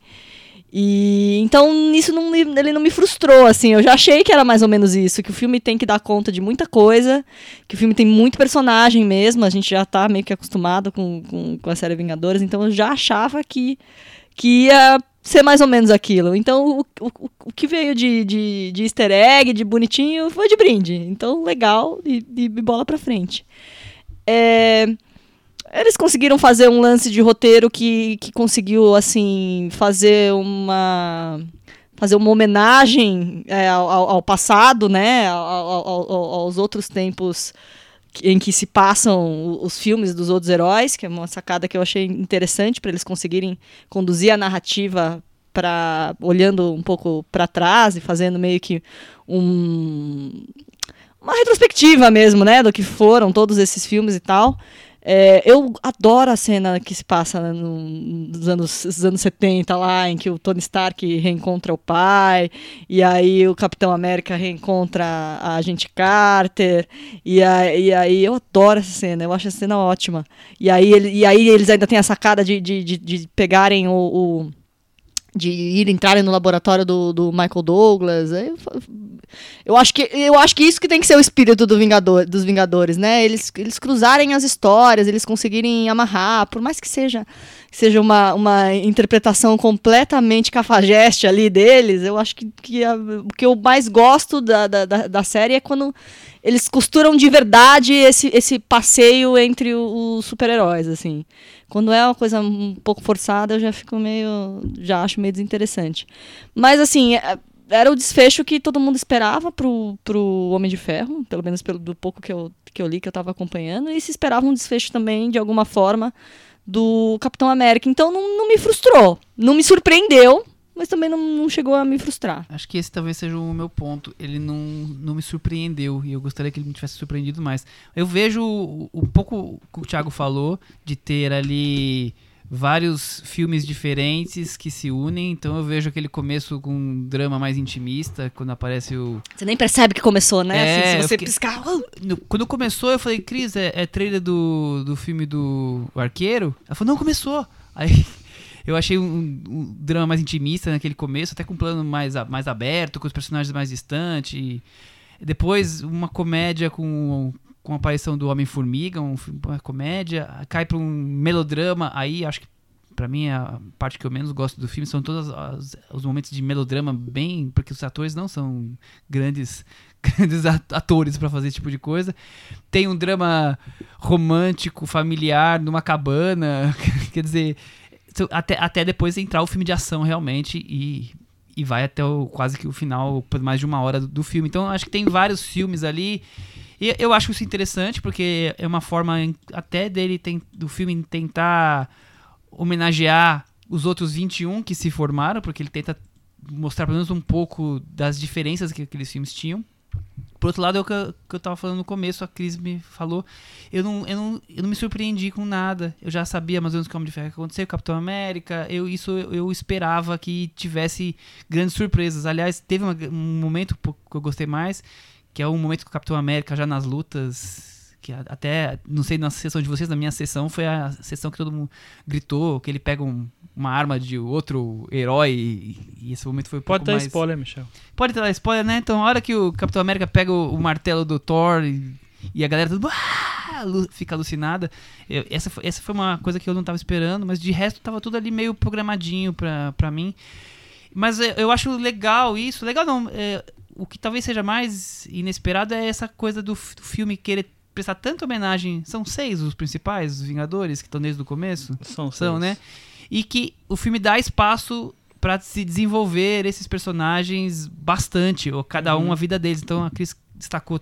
[SPEAKER 5] E então nisso não, ele não me frustrou, assim. Eu já achei que era mais ou menos isso, que o filme tem que dar conta de muita coisa, que o filme tem muito personagem mesmo. A gente já tá meio que acostumado com, com, com a série Vingadores, então eu já achava que, que ia ser mais ou menos aquilo. Então o, o, o que veio de, de, de easter egg, de bonitinho, foi de brinde. Então legal e, e bola pra frente. É, eles conseguiram fazer um lance de roteiro que, que conseguiu, assim, fazer uma fazer uma homenagem é, ao, ao- passado, né, ao- ao- ao- aos outros tempos em que se passam os filmes dos outros heróis, que é uma sacada que eu achei interessante para eles conseguirem conduzir a narrativa para olhando um pouco para trás e fazendo meio que um uma retrospectiva mesmo, né, do que foram todos esses filmes e tal. É, eu adoro a cena que se passa no- nos anos, nos anos 70 lá, em que o Tony Stark reencontra o pai, e aí o Capitão América reencontra a Agente Carter, e, a- e aí eu adoro essa cena, eu acho essa cena ótima. E aí, ele- e aí eles ainda têm a sacada de, de, de, de pegarem o, o- de ir entrarem no laboratório do, do Michael Douglas. Eu, eu acho que eu acho que isso que tem que ser o espírito do Vingador, dos Vingadores, né? Eles, eles cruzarem as histórias, eles conseguirem amarrar, por mais que seja seja uma, uma interpretação completamente cafajeste ali deles, eu acho que, que a- o que eu mais gosto da, da, da, série é quando eles costuram de verdade esse, esse passeio entre os super-heróis, assim. Quando é uma coisa um pouco forçada, eu já fico meio. já acho meio desinteressante. Mas, assim, é- era o desfecho que todo mundo esperava pro, pro Homem de Ferro, pelo menos pelo do pouco que eu, que eu li, que eu tava acompanhando, e se esperava um desfecho também, de alguma forma, do Capitão América. Então não, não me frustrou. Não me surpreendeu, mas também não, não chegou a me frustrar.
[SPEAKER 2] Acho que esse talvez seja o meu ponto. Ele não, não me surpreendeu e eu gostaria que ele me tivesse surpreendido mais. Eu vejo o- um pouco o que o Thiago falou de ter ali vários filmes diferentes que se unem. Então eu vejo aquele começo com um drama mais intimista, quando aparece o.
[SPEAKER 5] Você nem percebe que começou, né?
[SPEAKER 2] É,
[SPEAKER 5] Assim, se você
[SPEAKER 2] fiquei-
[SPEAKER 5] piscar. "Uh!"
[SPEAKER 2] No- quando começou, eu falei, Cris, é, é trailer do, do filme do Arqueiro? Ela falou, não, começou. Aí eu achei um, um drama mais intimista naquele começo, até com um plano mais, mais aberto, com os personagens mais distantes. Depois, uma comédia com, com a aparição do Homem-Formiga, um, uma comédia, cai pra um melodrama. Aí acho que Pra mim, a parte que eu menos gosto do filme são todos as- os momentos de melodrama, bem. Porque os atores não são grandes, grandes at- atores pra fazer esse tipo de coisa. Tem um drama romântico, familiar, numa cabana. Quer dizer, até, até depois entrar o filme de ação realmente e, e vai até o, quase que o final, por mais de uma hora do, do filme. Então, acho que tem vários filmes ali. E eu acho isso interessante porque é uma forma até dele tem, do filme tentar homenagear os outros 21 que se formaram, porque ele tenta mostrar pelo menos um pouco das diferenças que aqueles filmes tinham. Por outro lado, é o que eu, que eu tava falando no começo, a Cris me falou. Eu não, eu, não, eu não me surpreendi com nada. Eu já sabia mais ou menos o que o Homem de Ferro ia acontecer, o Capitão América. Eu, isso eu, eu esperava que tivesse grandes surpresas. Aliás, teve uma- um momento que eu gostei mais, que é um momento que o Capitão América já nas lutas que até, não sei na sessão de vocês, na minha sessão foi a sessão que todo mundo gritou, que ele pega um- uma arma de outro herói e, esse momento foi um
[SPEAKER 3] Pode dar
[SPEAKER 2] mais...
[SPEAKER 3] spoiler, Michel.
[SPEAKER 2] Pode dar spoiler, né? Então, a hora que o Capitão América pega o, o martelo do Thor e, e a galera tudo "Ah!", fica alucinada. eu- essa, foi, essa foi uma coisa que eu não tava esperando, mas de resto tava tudo ali meio programadinho pra, pra mim. Mas é, eu acho legal isso. Legal não. é, o que talvez seja mais inesperado é essa coisa do, do filme querer prestar tanta homenagem. São seis os principais, os Vingadores, que estão desde o começo?
[SPEAKER 3] São,
[SPEAKER 2] São,
[SPEAKER 3] seis.
[SPEAKER 2] né? E que o filme dá espaço pra se desenvolver esses personagens bastante, ou cada um a vida deles. Então a Cris destacou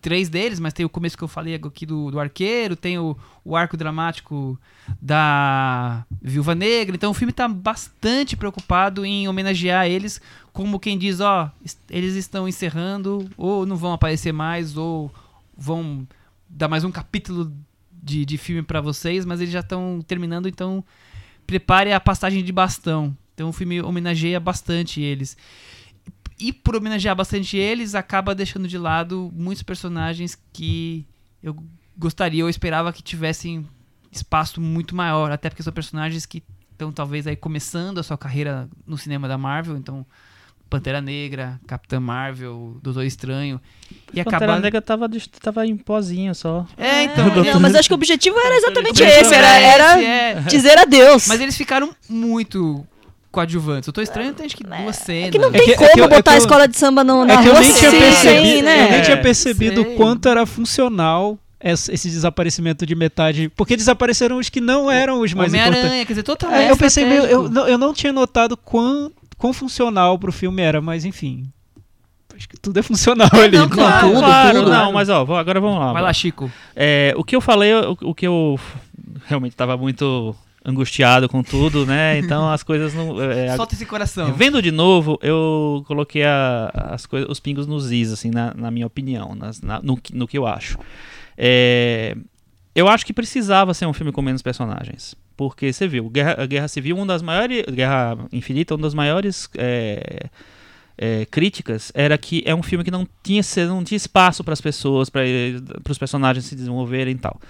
[SPEAKER 2] três deles, mas tem o começo que eu falei aqui do, do arqueiro, tem o, o arco dramático da Viúva Negra. Então o filme tá bastante preocupado em homenagear eles, como quem diz, ó, es- eles estão encerrando, ou não vão aparecer mais, ou vão dar mais um capítulo de, de filme pra vocês, mas eles já estão terminando, então prepare a passagem de bastão. Então o filme homenageia bastante eles. E por homenagear bastante eles, acaba deixando de lado muitos personagens que eu gostaria ou esperava que tivessem espaço muito maior, até porque são personagens que estão talvez aí começando a sua carreira no cinema da Marvel, então Pantera Negra, Capitã Marvel, Doutor Estranho e
[SPEAKER 3] Pantera
[SPEAKER 2] acabaram
[SPEAKER 3] Negra tava, tava em pozinho só.
[SPEAKER 2] É, então,
[SPEAKER 5] Não, mas acho que o objetivo era exatamente esse, era,
[SPEAKER 2] era é.
[SPEAKER 5] dizer adeus.
[SPEAKER 2] Mas eles ficaram muito coadjuvantes. Eu tô estranho, tem acho que duas cenas.
[SPEAKER 5] É que não
[SPEAKER 4] É
[SPEAKER 5] tem
[SPEAKER 4] que- é
[SPEAKER 5] como
[SPEAKER 4] que eu- é
[SPEAKER 5] botar
[SPEAKER 4] que
[SPEAKER 5] a
[SPEAKER 4] eu-
[SPEAKER 5] escola de samba no, na
[SPEAKER 4] É que eu
[SPEAKER 5] rua
[SPEAKER 4] nem tinha
[SPEAKER 5] sem,
[SPEAKER 4] percebido,
[SPEAKER 5] sem, né?
[SPEAKER 4] eu nem tinha
[SPEAKER 3] É,
[SPEAKER 4] percebido
[SPEAKER 2] sei.
[SPEAKER 4] o quanto era funcional esse, esse desaparecimento de metade. Porque desapareceram os que não eram os mais importantes.
[SPEAKER 2] Homem-Aranha, quer dizer, totalmente.
[SPEAKER 4] É, eu pensei meio. Eu, eu não tinha notado quão, quão funcional pro filme era, mas enfim. Acho que tudo é funcional ali.
[SPEAKER 2] não, claro.
[SPEAKER 5] tudo,
[SPEAKER 3] claro,
[SPEAKER 5] tudo.
[SPEAKER 3] não, mas ó, agora vamos lá.
[SPEAKER 2] Vai lá, Chico.
[SPEAKER 3] É, o que eu falei, o, o que eu realmente estava muito angustiado com tudo, né? Então as coisas não. é,
[SPEAKER 2] Solta esse coração.
[SPEAKER 3] Vendo de novo, eu coloquei a- as coisas, os pingos nos is, assim, na, na minha opinião, nas- na- no, que- no que eu acho. É, eu acho que precisava ser um filme com menos personagens. Porque você viu, Guerra, a Guerra Civil, uma das maiores. Guerra Infinita, uma das maiores. é, é, críticas era que é um filme que não tinha, não tinha espaço para as pessoas, para os personagens se desenvolverem e tal.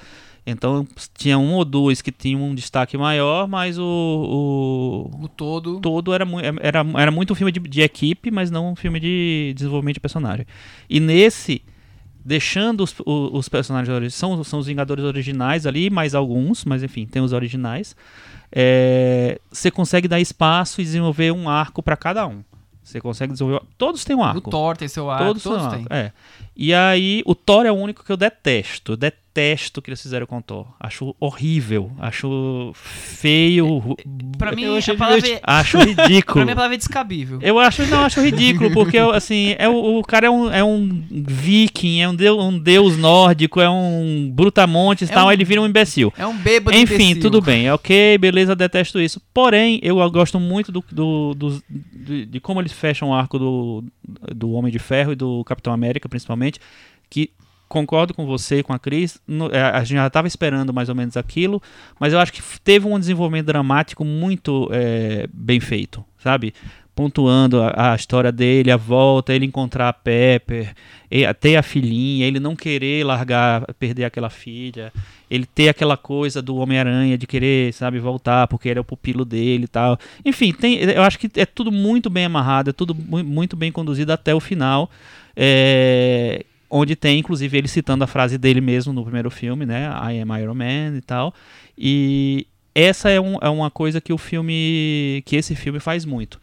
[SPEAKER 3] Então tinha um ou dois que tinham um destaque maior, mas o, o,
[SPEAKER 2] O todo.
[SPEAKER 3] todo era, mui- era, era muito um filme de, de equipe, mas não um filme de desenvolvimento de personagem. E nesse, deixando os, o- os personagens são, são os Vingadores originais ali, mais alguns, mas enfim, tem os originais. é, Você consegue dar espaço e desenvolver um arco para cada um. Você consegue desenvolver. Todos têm um
[SPEAKER 2] O
[SPEAKER 3] arco.
[SPEAKER 2] Thor tem seu arco.
[SPEAKER 3] Todos,
[SPEAKER 2] Todos,
[SPEAKER 3] têm um arco. É. E aí, o Thor é o único que eu detesto. Eu detesto o que eles fizeram com o Thor. Acho horrível. Acho feio.
[SPEAKER 2] Pra mim,
[SPEAKER 4] Eu achei
[SPEAKER 2] a palavra é...
[SPEAKER 3] Acho
[SPEAKER 2] pra
[SPEAKER 3] ridículo.
[SPEAKER 2] mim a palavra é descabível.
[SPEAKER 3] Eu acho, não, acho ridículo, porque assim, é o, o cara é um, é um viking, é um deus, um deus nórdico, é um brutamontes e
[SPEAKER 2] É
[SPEAKER 3] tal,
[SPEAKER 2] um-
[SPEAKER 3] ele vira um imbecil.
[SPEAKER 2] É um bêbado
[SPEAKER 3] Enfim,
[SPEAKER 2] imbecil.
[SPEAKER 3] tudo bem, é ok, beleza, detesto isso. Porém, eu gosto muito do, do- dos- de, de como eles fecham o arco do, do Homem de Ferro e do Capitão América, principalmente, que concordo com você com a Cris, é, a gente já estava esperando mais ou menos aquilo, mas eu acho que teve um desenvolvimento dramático muito é, bem feito, sabe? Pontuando a, a história dele, a volta, ele encontrar a Pepper, e- ter a filhinha, ele não querer largar, perder aquela filha, ele ter aquela coisa do Homem-Aranha de querer, sabe, voltar porque ele é o pupilo dele e tal. Enfim, tem, eu acho que é tudo muito bem amarrado, é tudo mu- muito bem conduzido até o final. É, onde tem, inclusive, ele citando a frase dele mesmo no primeiro filme, né? I am Iron Man e tal. E essa é, um- é uma coisa que o filme. que esse filme faz muito.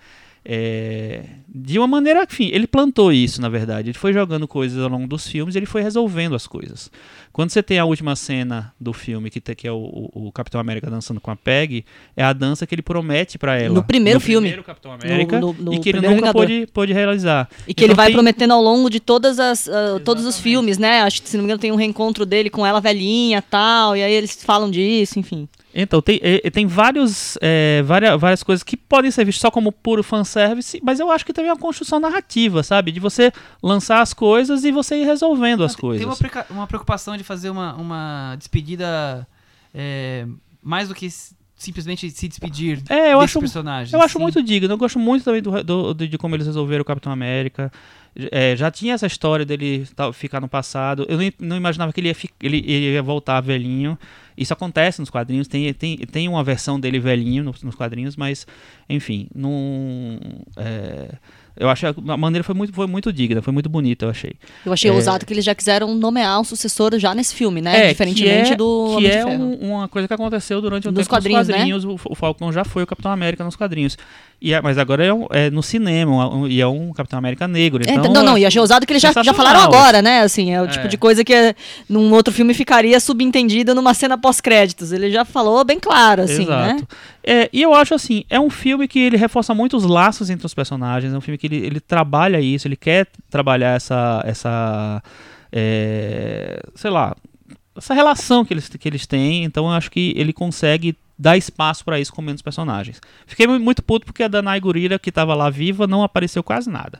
[SPEAKER 3] É, de uma maneira, enfim, ele plantou isso, na verdade. Ele foi jogando coisas ao longo dos filmes e ele foi resolvendo as coisas. Quando você tem a última cena do filme, que, que é o, o- Capitão América dançando com a Peg, é a dança que ele promete pra ela.
[SPEAKER 5] No primeiro filme.
[SPEAKER 3] primeiro Capitão América.
[SPEAKER 5] No- no-
[SPEAKER 3] e
[SPEAKER 5] no
[SPEAKER 3] que ele nunca
[SPEAKER 5] Vingador.
[SPEAKER 3] pôde, pôde realizar.
[SPEAKER 5] E que
[SPEAKER 3] Então
[SPEAKER 5] ele vai
[SPEAKER 3] tem-
[SPEAKER 5] prometendo ao longo de todas as, ah, todos os filmes, né? Acho que, se não me engano, tem um reencontro dele com ela velhinha tal. E aí eles falam disso, enfim.
[SPEAKER 3] Então, tem, eh, tem vários, eh, várias, várias coisas que podem ser vistas só como puro fanservice, mas eu acho que tem uma construção narrativa, sabe? De você lançar as coisas e você ir resolvendo as
[SPEAKER 2] Tem-
[SPEAKER 3] coisas.
[SPEAKER 2] Tem uma, preocupação de fazer uma, uma despedida é, mais do que simplesmente se despedir
[SPEAKER 3] É, eu acho,
[SPEAKER 2] personagem.
[SPEAKER 3] eu acho
[SPEAKER 2] sim.
[SPEAKER 3] muito digno. Eu gosto muito também do, do- de, de como eles resolveram o Capitão América. é, já tinha essa história dele ficar no passado. Eu não, não imaginava que ele ia, ele, ele ia voltar velhinho. Isso acontece nos quadrinhos, tem, tem, tem uma versão dele velhinho nos, nos quadrinhos, mas, enfim, não. é, eu acho que a maneira foi muito, foi muito digna, foi muito bonita, eu achei.
[SPEAKER 5] Eu achei
[SPEAKER 3] É.
[SPEAKER 5] ousado que eles já quiseram nomear um sucessor já nesse filme, né? Diferentemente
[SPEAKER 3] que é,
[SPEAKER 5] do
[SPEAKER 3] que é um- uma coisa que aconteceu durante o
[SPEAKER 5] Nos
[SPEAKER 3] tempo
[SPEAKER 5] quadrinhos, né?
[SPEAKER 3] nos quadrinhos. O, o Falcão já foi o Capitão América nos quadrinhos. E é- mas agora é, um- é no cinema, um- e é um Capitão América negro.
[SPEAKER 5] É,
[SPEAKER 3] Então,
[SPEAKER 5] não, não, e achei ousado que eles já, já falaram agora, né? Assim, é o tipo
[SPEAKER 3] É.
[SPEAKER 5] de coisa que é, num outro filme ficaria subentendida numa cena pós-créditos. Ele já falou bem claro, assim, né?
[SPEAKER 3] É, e eu acho assim, é um filme que ele reforça muito os laços entre os personagens, é um filme que ele, ele trabalha isso, ele quer trabalhar essa, essa é, sei lá, essa relação que eles, que eles têm, então eu acho que ele consegue dar espaço pra isso com menos personagens. Fiquei mu- muito puto porque a Danai Gurira, que tava lá viva, não apareceu quase nada.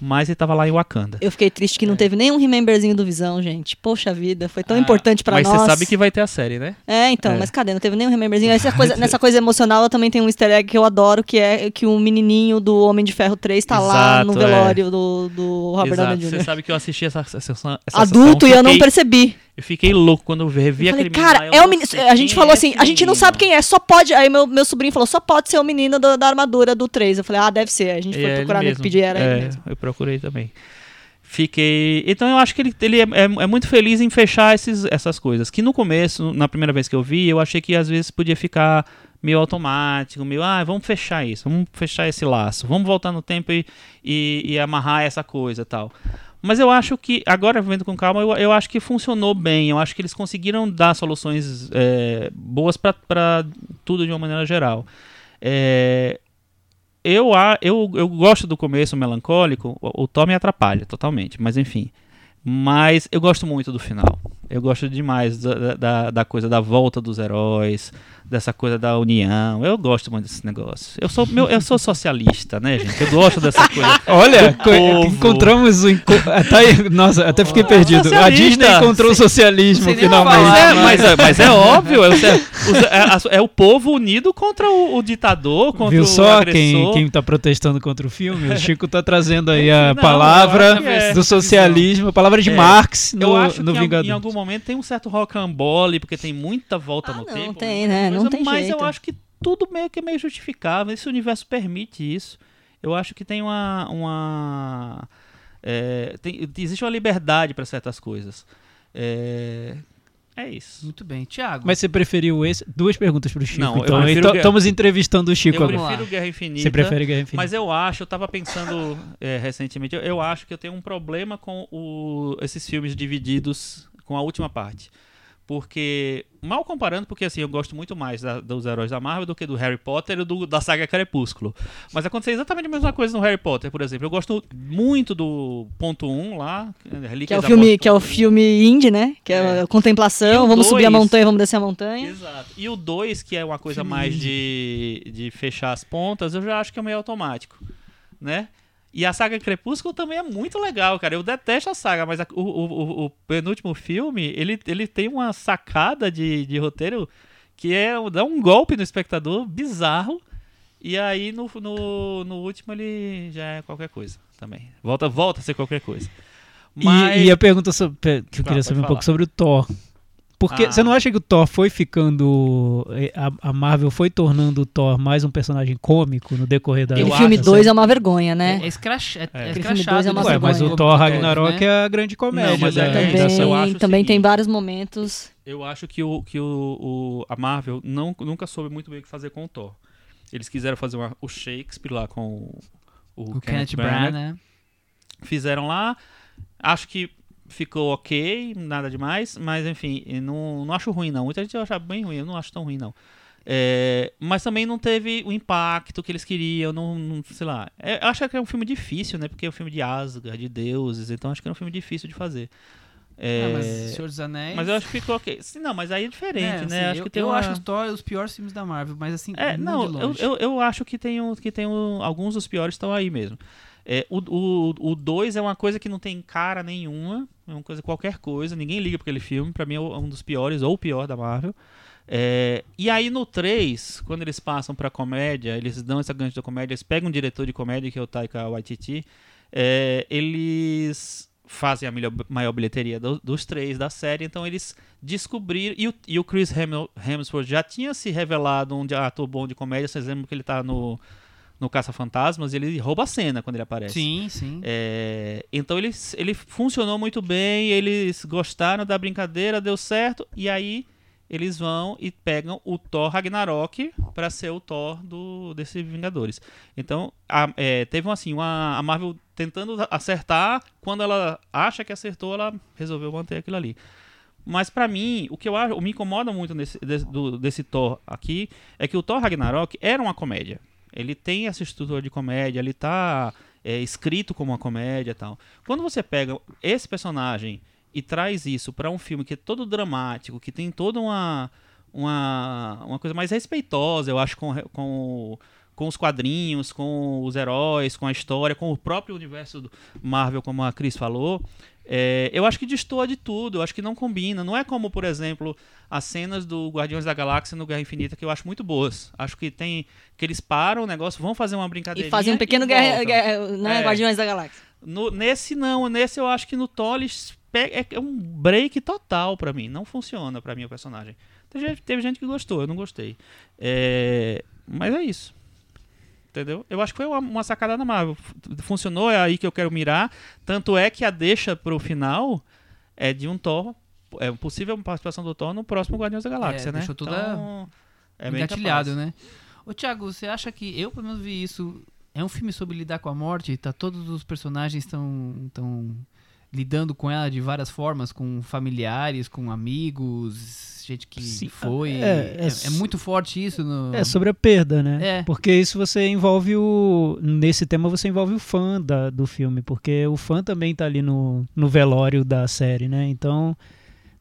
[SPEAKER 3] Mas ele tava lá em Wakanda.
[SPEAKER 5] Eu fiquei triste que não teve nenhum rememberzinho do Visão, gente. Poxa vida, foi tão
[SPEAKER 3] Ah,
[SPEAKER 5] importante pra
[SPEAKER 3] Mas
[SPEAKER 5] nós.
[SPEAKER 3] você sabe que vai ter a série, né?
[SPEAKER 5] É, então,
[SPEAKER 3] É.
[SPEAKER 5] mas cadê? Não teve nenhum rememberzinho. Essa coisa, nessa coisa emocional, eu também tenho um easter egg que eu adoro, que é que o menininho do Homem de Ferro 3 tá lá no
[SPEAKER 3] Exato, é.
[SPEAKER 5] velório do, do Robert
[SPEAKER 3] Exato.
[SPEAKER 5] Downey
[SPEAKER 3] Você
[SPEAKER 5] Jr.
[SPEAKER 3] sabe que eu assisti essa, essa, essa
[SPEAKER 5] Adulto, e eu não percebi.
[SPEAKER 3] Eu fiquei louco quando eu revi
[SPEAKER 5] Eu falei,
[SPEAKER 3] aquele
[SPEAKER 5] cara,
[SPEAKER 3] menino eu
[SPEAKER 5] é o menino. A gente falou
[SPEAKER 3] é
[SPEAKER 5] assim,
[SPEAKER 3] esse
[SPEAKER 5] a gente não sabe quem é, só pode. Aí meu, meu sobrinho falou, só pode ser o menino do- da armadura do 3. Eu falei, ah, deve ser. A gente
[SPEAKER 3] É
[SPEAKER 5] foi
[SPEAKER 3] ele
[SPEAKER 5] procurar
[SPEAKER 3] mesmo.
[SPEAKER 5] Wikipedia, era
[SPEAKER 3] é,
[SPEAKER 5] ele mesmo.
[SPEAKER 3] Eu procurei também. Fiquei. Então eu acho que ele, ele é, é- é muito feliz em fechar esses, essas coisas. Que no começo, na primeira vez que eu vi, eu achei que às vezes podia ficar meio automático, meio, ah, vamos fechar isso, vamos fechar esse laço, vamos voltar no tempo e, e, e amarrar essa coisa tal. Mas eu acho que, agora vendo com calma, eu, eu acho que funcionou bem. Eu acho que eles conseguiram dar soluções é, boas para tudo de uma maneira geral. É, eu, eu, eu gosto do começo melancólico, o, o Tom me atrapalha totalmente, mas enfim. Mas eu gosto muito do final. Eu gosto demais da, da, da coisa da volta dos heróis, dessa coisa da união. Eu gosto muito desse negócio. Eu sou, meu, eu sou socialista, né, gente? Eu gosto dessa coisa.
[SPEAKER 4] Olha,
[SPEAKER 3] do
[SPEAKER 4] co-
[SPEAKER 3] povo.
[SPEAKER 4] encontramos o. enco- Até, aí- nossa, até fiquei perdido. A. Disney encontrou o socialismo
[SPEAKER 2] nem
[SPEAKER 4] finalmente.
[SPEAKER 2] falar.
[SPEAKER 3] Mas é, mas, é, mas é óbvio, é, o- é, é o povo unido contra o, o ditador, contra
[SPEAKER 4] Viu
[SPEAKER 3] o
[SPEAKER 4] só quem,
[SPEAKER 3] agressor.
[SPEAKER 4] quem tá protestando contra o filme? O Chico tá trazendo aí a
[SPEAKER 3] Não,
[SPEAKER 4] palavra
[SPEAKER 3] é.
[SPEAKER 4] do socialismo, a palavra de
[SPEAKER 3] É.
[SPEAKER 4] Marx no,
[SPEAKER 3] eu acho
[SPEAKER 4] no
[SPEAKER 3] que em,
[SPEAKER 4] Vingador.
[SPEAKER 3] em algum momento tem um certo rocambole, porque tem muita volta
[SPEAKER 5] Ah,
[SPEAKER 3] no
[SPEAKER 5] não,
[SPEAKER 3] tempo.
[SPEAKER 5] tem,
[SPEAKER 3] muita
[SPEAKER 5] né? Não
[SPEAKER 3] coisa,
[SPEAKER 5] tem
[SPEAKER 3] mas
[SPEAKER 5] jeito.
[SPEAKER 3] eu acho que tudo meio que é meio justificável. Esse universo permite isso. Eu acho que tem uma. uma é, tem- existe uma liberdade para certas coisas. É, é isso.
[SPEAKER 2] Muito bem. Tiago.
[SPEAKER 4] Mas você preferiu esse? Duas perguntas pro Chico.
[SPEAKER 3] Não, eu
[SPEAKER 4] então,
[SPEAKER 3] prefiro
[SPEAKER 4] então estamos entrevistando o Chico
[SPEAKER 3] eu
[SPEAKER 4] agora.
[SPEAKER 2] lá.
[SPEAKER 3] prefiro Guerra Infinita.
[SPEAKER 4] Você prefere Guerra Infinita?
[SPEAKER 3] Mas eu acho, eu tava pensando é, recentemente, eu, eu acho que eu tenho um problema com o- esses filmes divididos com a última parte. Porque, mal comparando, porque assim, eu gosto muito mais da- dos heróis da Marvel do que do Harry Potter e do, da saga Crepúsculo. Mas aconteceu exatamente a mesma coisa no Harry Potter, por exemplo. Eu gosto muito do ponto 1 lá, Relíquias
[SPEAKER 5] Que é o filme, que é o filme indie, né? Que é,
[SPEAKER 3] É.
[SPEAKER 5] a contemplação, vamos subir a
[SPEAKER 3] dois-
[SPEAKER 5] montanha, vamos descer a montanha.
[SPEAKER 3] Exato. E o 2, que é uma coisa mais de, de fechar as pontas, eu já acho que é meio automático, né? E a saga Crepúsculo também é muito legal, cara. Eu detesto a saga, mas a- o, o- o- penúltimo filme, ele, ele tem uma sacada de, de roteiro que é dá um golpe no espectador bizarro. E aí no, no, no último ele já é qualquer coisa também. Volta, volta a ser qualquer coisa.
[SPEAKER 4] E-
[SPEAKER 3] Mas
[SPEAKER 4] E, a pergunta sobre- que eu
[SPEAKER 3] Ah,
[SPEAKER 4] queria
[SPEAKER 3] pode
[SPEAKER 4] saber um
[SPEAKER 3] falar.
[SPEAKER 4] pouco sobre o Thor. Porque
[SPEAKER 3] Ah.
[SPEAKER 4] você não acha que o Thor foi ficando. eh, A, a Marvel foi tornando o Thor mais um personagem cômico no decorrer da.
[SPEAKER 3] Acho,
[SPEAKER 5] filme
[SPEAKER 3] assim.
[SPEAKER 5] 2 é uma vergonha, né?
[SPEAKER 2] É, é,
[SPEAKER 3] É.
[SPEAKER 2] é
[SPEAKER 5] filme
[SPEAKER 2] escrachado.
[SPEAKER 5] é uma
[SPEAKER 2] né?
[SPEAKER 4] Ué, mas o Thor
[SPEAKER 2] Né?
[SPEAKER 4] Ragnarok é a grande comédia.
[SPEAKER 3] Não, mas
[SPEAKER 4] da,
[SPEAKER 3] é-
[SPEAKER 5] também
[SPEAKER 3] isso eu acho
[SPEAKER 5] também
[SPEAKER 3] o
[SPEAKER 5] tem vários momentos.
[SPEAKER 3] Eu acho que, o, que o, o- a Marvel não, nunca soube muito bem o que fazer com o Thor. Eles quiseram fazer uma- o Shakespeare lá com o, o
[SPEAKER 2] O Kenneth
[SPEAKER 3] Kenneth Branagh.
[SPEAKER 2] Branagh, né?
[SPEAKER 3] Fizeram lá. Acho que ficou ok, nada demais. Mas enfim, não, não acho ruim não. Muita gente acha bem ruim, eu não acho tão ruim não. É, mas também não teve o impacto que eles queriam, não, não- sei lá. É, eu acho que é um filme difícil, né? Porque é um filme de Asgard, de deuses, então acho que é um filme difícil de fazer. É,
[SPEAKER 2] Ah, mas Senhor dos Anéis.
[SPEAKER 3] mas eu acho que ficou ok. Sim, não, mas aí é diferente,
[SPEAKER 2] É,
[SPEAKER 3] né?
[SPEAKER 2] assim,
[SPEAKER 3] acho
[SPEAKER 2] eu,
[SPEAKER 3] que tem
[SPEAKER 2] eu
[SPEAKER 3] uma...
[SPEAKER 2] acho os os piores filmes da Marvel, mas assim,
[SPEAKER 3] É, não, eu, eu, eu acho que tem, um, que tem um, alguns dos piores estão aí mesmo. É, o 2 é uma coisa que não tem cara nenhuma, é uma coisa qualquer coisa, ninguém liga pra aquele filme, pra mim é um dos piores, ou o pior da Marvel. É, e aí no 3, quando eles passam pra comédia, eles dão essa gancho da comédia, eles pegam um diretor de comédia, que é o Taika Waititi, é, eles fazem a melhor, maior bilheteria do- dos três da série, então eles descobriram. E o, e o Chris Hemsworth já tinha se revelado um ator bom de comédia, vocês lembram que ele tá no, no Caça-Fantasmas, ele rouba a cena quando ele aparece.
[SPEAKER 2] Sim, sim.
[SPEAKER 3] É, então ele, ele funcionou muito bem, eles gostaram da brincadeira, deu certo, e aí eles vão e pegam o Thor Ragnarok para ser o Thor do desse Vingadores. Então a, é, teve assim uma a Marvel tentando acertar, quando ela acha que acertou, ela resolveu manter aquilo ali. Mas pra mim, o que eu acho, o me incomoda muito nesse, desse, do- desse Thor aqui é que o Thor Ragnarok era uma comédia. Ele tem essa estrutura de comédia, ele tá é, escrito como uma comédia e tal. Quando você pega esse personagem e traz isso pra um filme que é todo dramático, que tem toda uma uma, uma coisa mais respeitosa, eu acho, com, com, com os quadrinhos, com os heróis, com a história, com o próprio universo do Marvel, como a Cris falou, é, eu acho que destoa de tudo, eu acho que não combina. Não é como, por exemplo, as cenas do Guardiões da Galáxia no Guerra Infinita, que eu acho muito boas. Acho que tem. que eles param o negócio, vão fazer uma brincadeira.
[SPEAKER 5] E fazem um pequeno guerra, guerra- né,
[SPEAKER 3] É.
[SPEAKER 5] Guardiões da Galáxia.
[SPEAKER 3] No- nesse não, nesse eu acho que no pe- é, é um break total pra mim. Não funciona pra mim o personagem. Teve gente, teve gente que gostou, eu não gostei. É, mas é isso. Entendeu? Eu acho que foi uma, uma sacada da Marvel. Funcionou, é aí que eu quero mirar. Tanto é que a deixa pro final é de um Thor. É possível participação do Thor no próximo Guardiões da Galáxia,
[SPEAKER 2] É,
[SPEAKER 3] né?
[SPEAKER 2] deixou tudo
[SPEAKER 3] é bem
[SPEAKER 2] engatilhado, né? Ô, Thiago, você acha que. Eu, pelo menos, vi isso. É um filme sobre lidar com a morte? Tá, todos os personagens estão estão lidando com ela de várias formas, com familiares, com amigos, gente que
[SPEAKER 4] Sim,
[SPEAKER 2] foi.
[SPEAKER 4] é, é
[SPEAKER 2] É, é muito forte isso no.
[SPEAKER 4] É sobre a perda, né?
[SPEAKER 2] É.
[SPEAKER 4] Porque isso você envolve o. Nesse tema você envolve o fã da, do filme, porque o fã também tá ali no, no velório da série, né? Então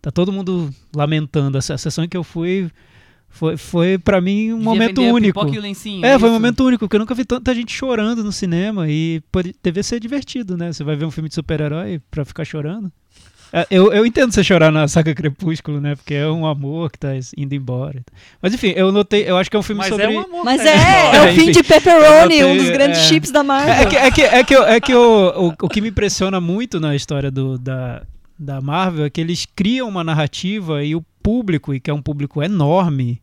[SPEAKER 4] tá todo mundo lamentando. A se- a sessão em que eu fui foi, foi para mim um
[SPEAKER 2] Devia
[SPEAKER 4] momento único.
[SPEAKER 2] pipoca e o lencinho,
[SPEAKER 4] É, foi um
[SPEAKER 2] isso?
[SPEAKER 4] momento único, porque eu nunca vi tanta gente chorando no cinema e pode, deve ser divertido, né? Você vai ver um filme de super-herói pra ficar chorando. É, Eu, eu entendo você chorar na saga Crepúsculo, né? Porque é um amor que tá indo embora. Mas enfim, eu notei, eu acho que é um filme
[SPEAKER 3] Mas
[SPEAKER 4] sobre.
[SPEAKER 3] é um amor.
[SPEAKER 5] Mas
[SPEAKER 3] né?
[SPEAKER 5] é, é o
[SPEAKER 4] É,
[SPEAKER 5] fim de Pepperoni,
[SPEAKER 4] Eu
[SPEAKER 5] um dos
[SPEAKER 4] notei,
[SPEAKER 5] grandes
[SPEAKER 4] é.
[SPEAKER 5] chips da Marvel.
[SPEAKER 4] É que, é que, é que, eu- é que o, o, o que me impressiona muito na história do, da, da Marvel é que eles criam uma narrativa e o público, e que é um público enorme,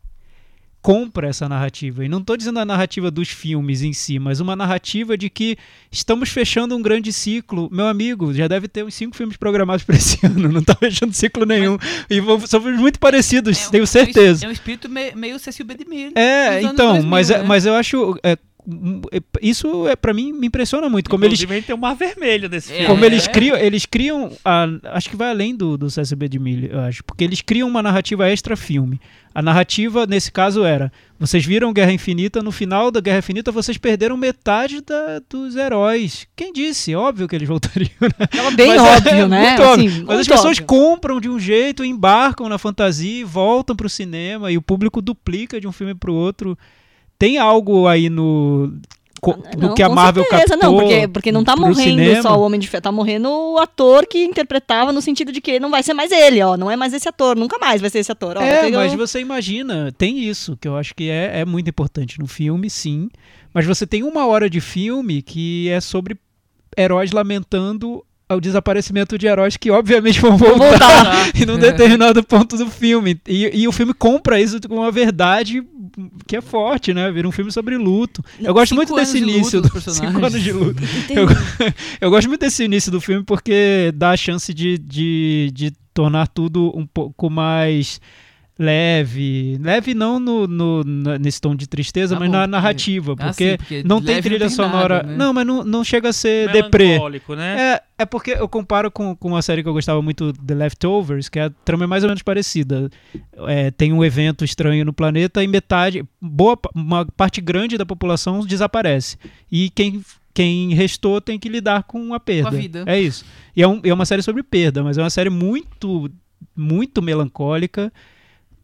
[SPEAKER 4] compra essa narrativa. E não estou dizendo a narrativa dos filmes em si, mas uma narrativa de que estamos fechando um grande ciclo. Meu amigo, já deve ter uns cinco filmes programados para esse ano, não está fechando ciclo nenhum. E vão- são filmes muito parecidos,
[SPEAKER 2] É
[SPEAKER 4] tenho certeza.
[SPEAKER 2] É um espírito meio, meio Cecil B. DeMille.
[SPEAKER 4] É, então,
[SPEAKER 2] 2000,
[SPEAKER 4] mas, é-
[SPEAKER 2] né?
[SPEAKER 4] mas eu acho. é, isso é para mim me impressiona muito como eles
[SPEAKER 3] Inclusive, gente tem um mar vermelho desse
[SPEAKER 2] É.
[SPEAKER 3] filme.
[SPEAKER 4] como eles
[SPEAKER 2] É.
[SPEAKER 4] criam, eles criam a- acho que vai além do, do CSB de Milho, eu acho, porque eles criam uma narrativa extra filme. A narrativa nesse caso era: vocês viram Guerra Infinita, no final da Guerra Infinita vocês perderam metade da- dos heróis. Quem disse? Óbvio que eles voltariam. Né?
[SPEAKER 5] Tava bem
[SPEAKER 4] Mas é
[SPEAKER 5] óbvio, né?
[SPEAKER 4] muito óbvio.
[SPEAKER 5] Assim,
[SPEAKER 4] Mas as pessoas
[SPEAKER 5] óbvio.
[SPEAKER 4] compram de um jeito, embarcam na fantasia, e voltam pro cinema e o público duplica de um filme pro outro. Tem algo aí no co- no
[SPEAKER 5] Não,
[SPEAKER 4] que a Marvel
[SPEAKER 5] certeza,
[SPEAKER 4] captou
[SPEAKER 5] não, porque, porque não tá morrendo
[SPEAKER 4] cinema.
[SPEAKER 5] só o Homem de Ferro, tá morrendo o ator que interpretava no sentido de que não vai ser mais ele, ó, não é mais esse ator, nunca mais vai ser esse ator, ó.
[SPEAKER 4] É, mas você imagina, tem isso, que eu acho que é, é muito importante no filme, sim. Mas você tem uma hora de filme que é sobre heróis lamentando o desaparecimento de heróis que obviamente vão voltar,
[SPEAKER 5] voltar.
[SPEAKER 4] em um determinado ponto do filme. E, e o filme compra isso com uma verdade que é forte, né? Vira um filme sobre luto. Eu gosto muito desse
[SPEAKER 2] de
[SPEAKER 4] início do
[SPEAKER 2] dos
[SPEAKER 4] cinco anos de luto. Eu, eu gosto muito desse início do filme porque dá a chance de, de, de tornar tudo um pouco mais leve. Leve não no, no- nesse tom de tristeza,
[SPEAKER 2] Ah,
[SPEAKER 4] mas
[SPEAKER 2] bom,
[SPEAKER 4] na
[SPEAKER 2] porque-
[SPEAKER 4] narrativa.
[SPEAKER 2] Ah,
[SPEAKER 4] Porque,
[SPEAKER 2] sim, porque
[SPEAKER 4] não tem trilha
[SPEAKER 2] não tem
[SPEAKER 4] sonora.
[SPEAKER 2] nada, né?
[SPEAKER 4] Não, mas não, não chega a ser deprê.
[SPEAKER 3] Melancólico, né?
[SPEAKER 4] É, é porque eu comparo com, com uma série que eu gostava muito, The Leftovers, que a trama é mais ou menos parecida. É, tem um evento estranho no planeta e metade, boa, uma parte grande da população desaparece. E quem, quem restou tem que lidar com a perda.
[SPEAKER 2] Com a vida.
[SPEAKER 4] É isso. E é, um- é uma série sobre perda, mas é uma série muito, muito melancólica.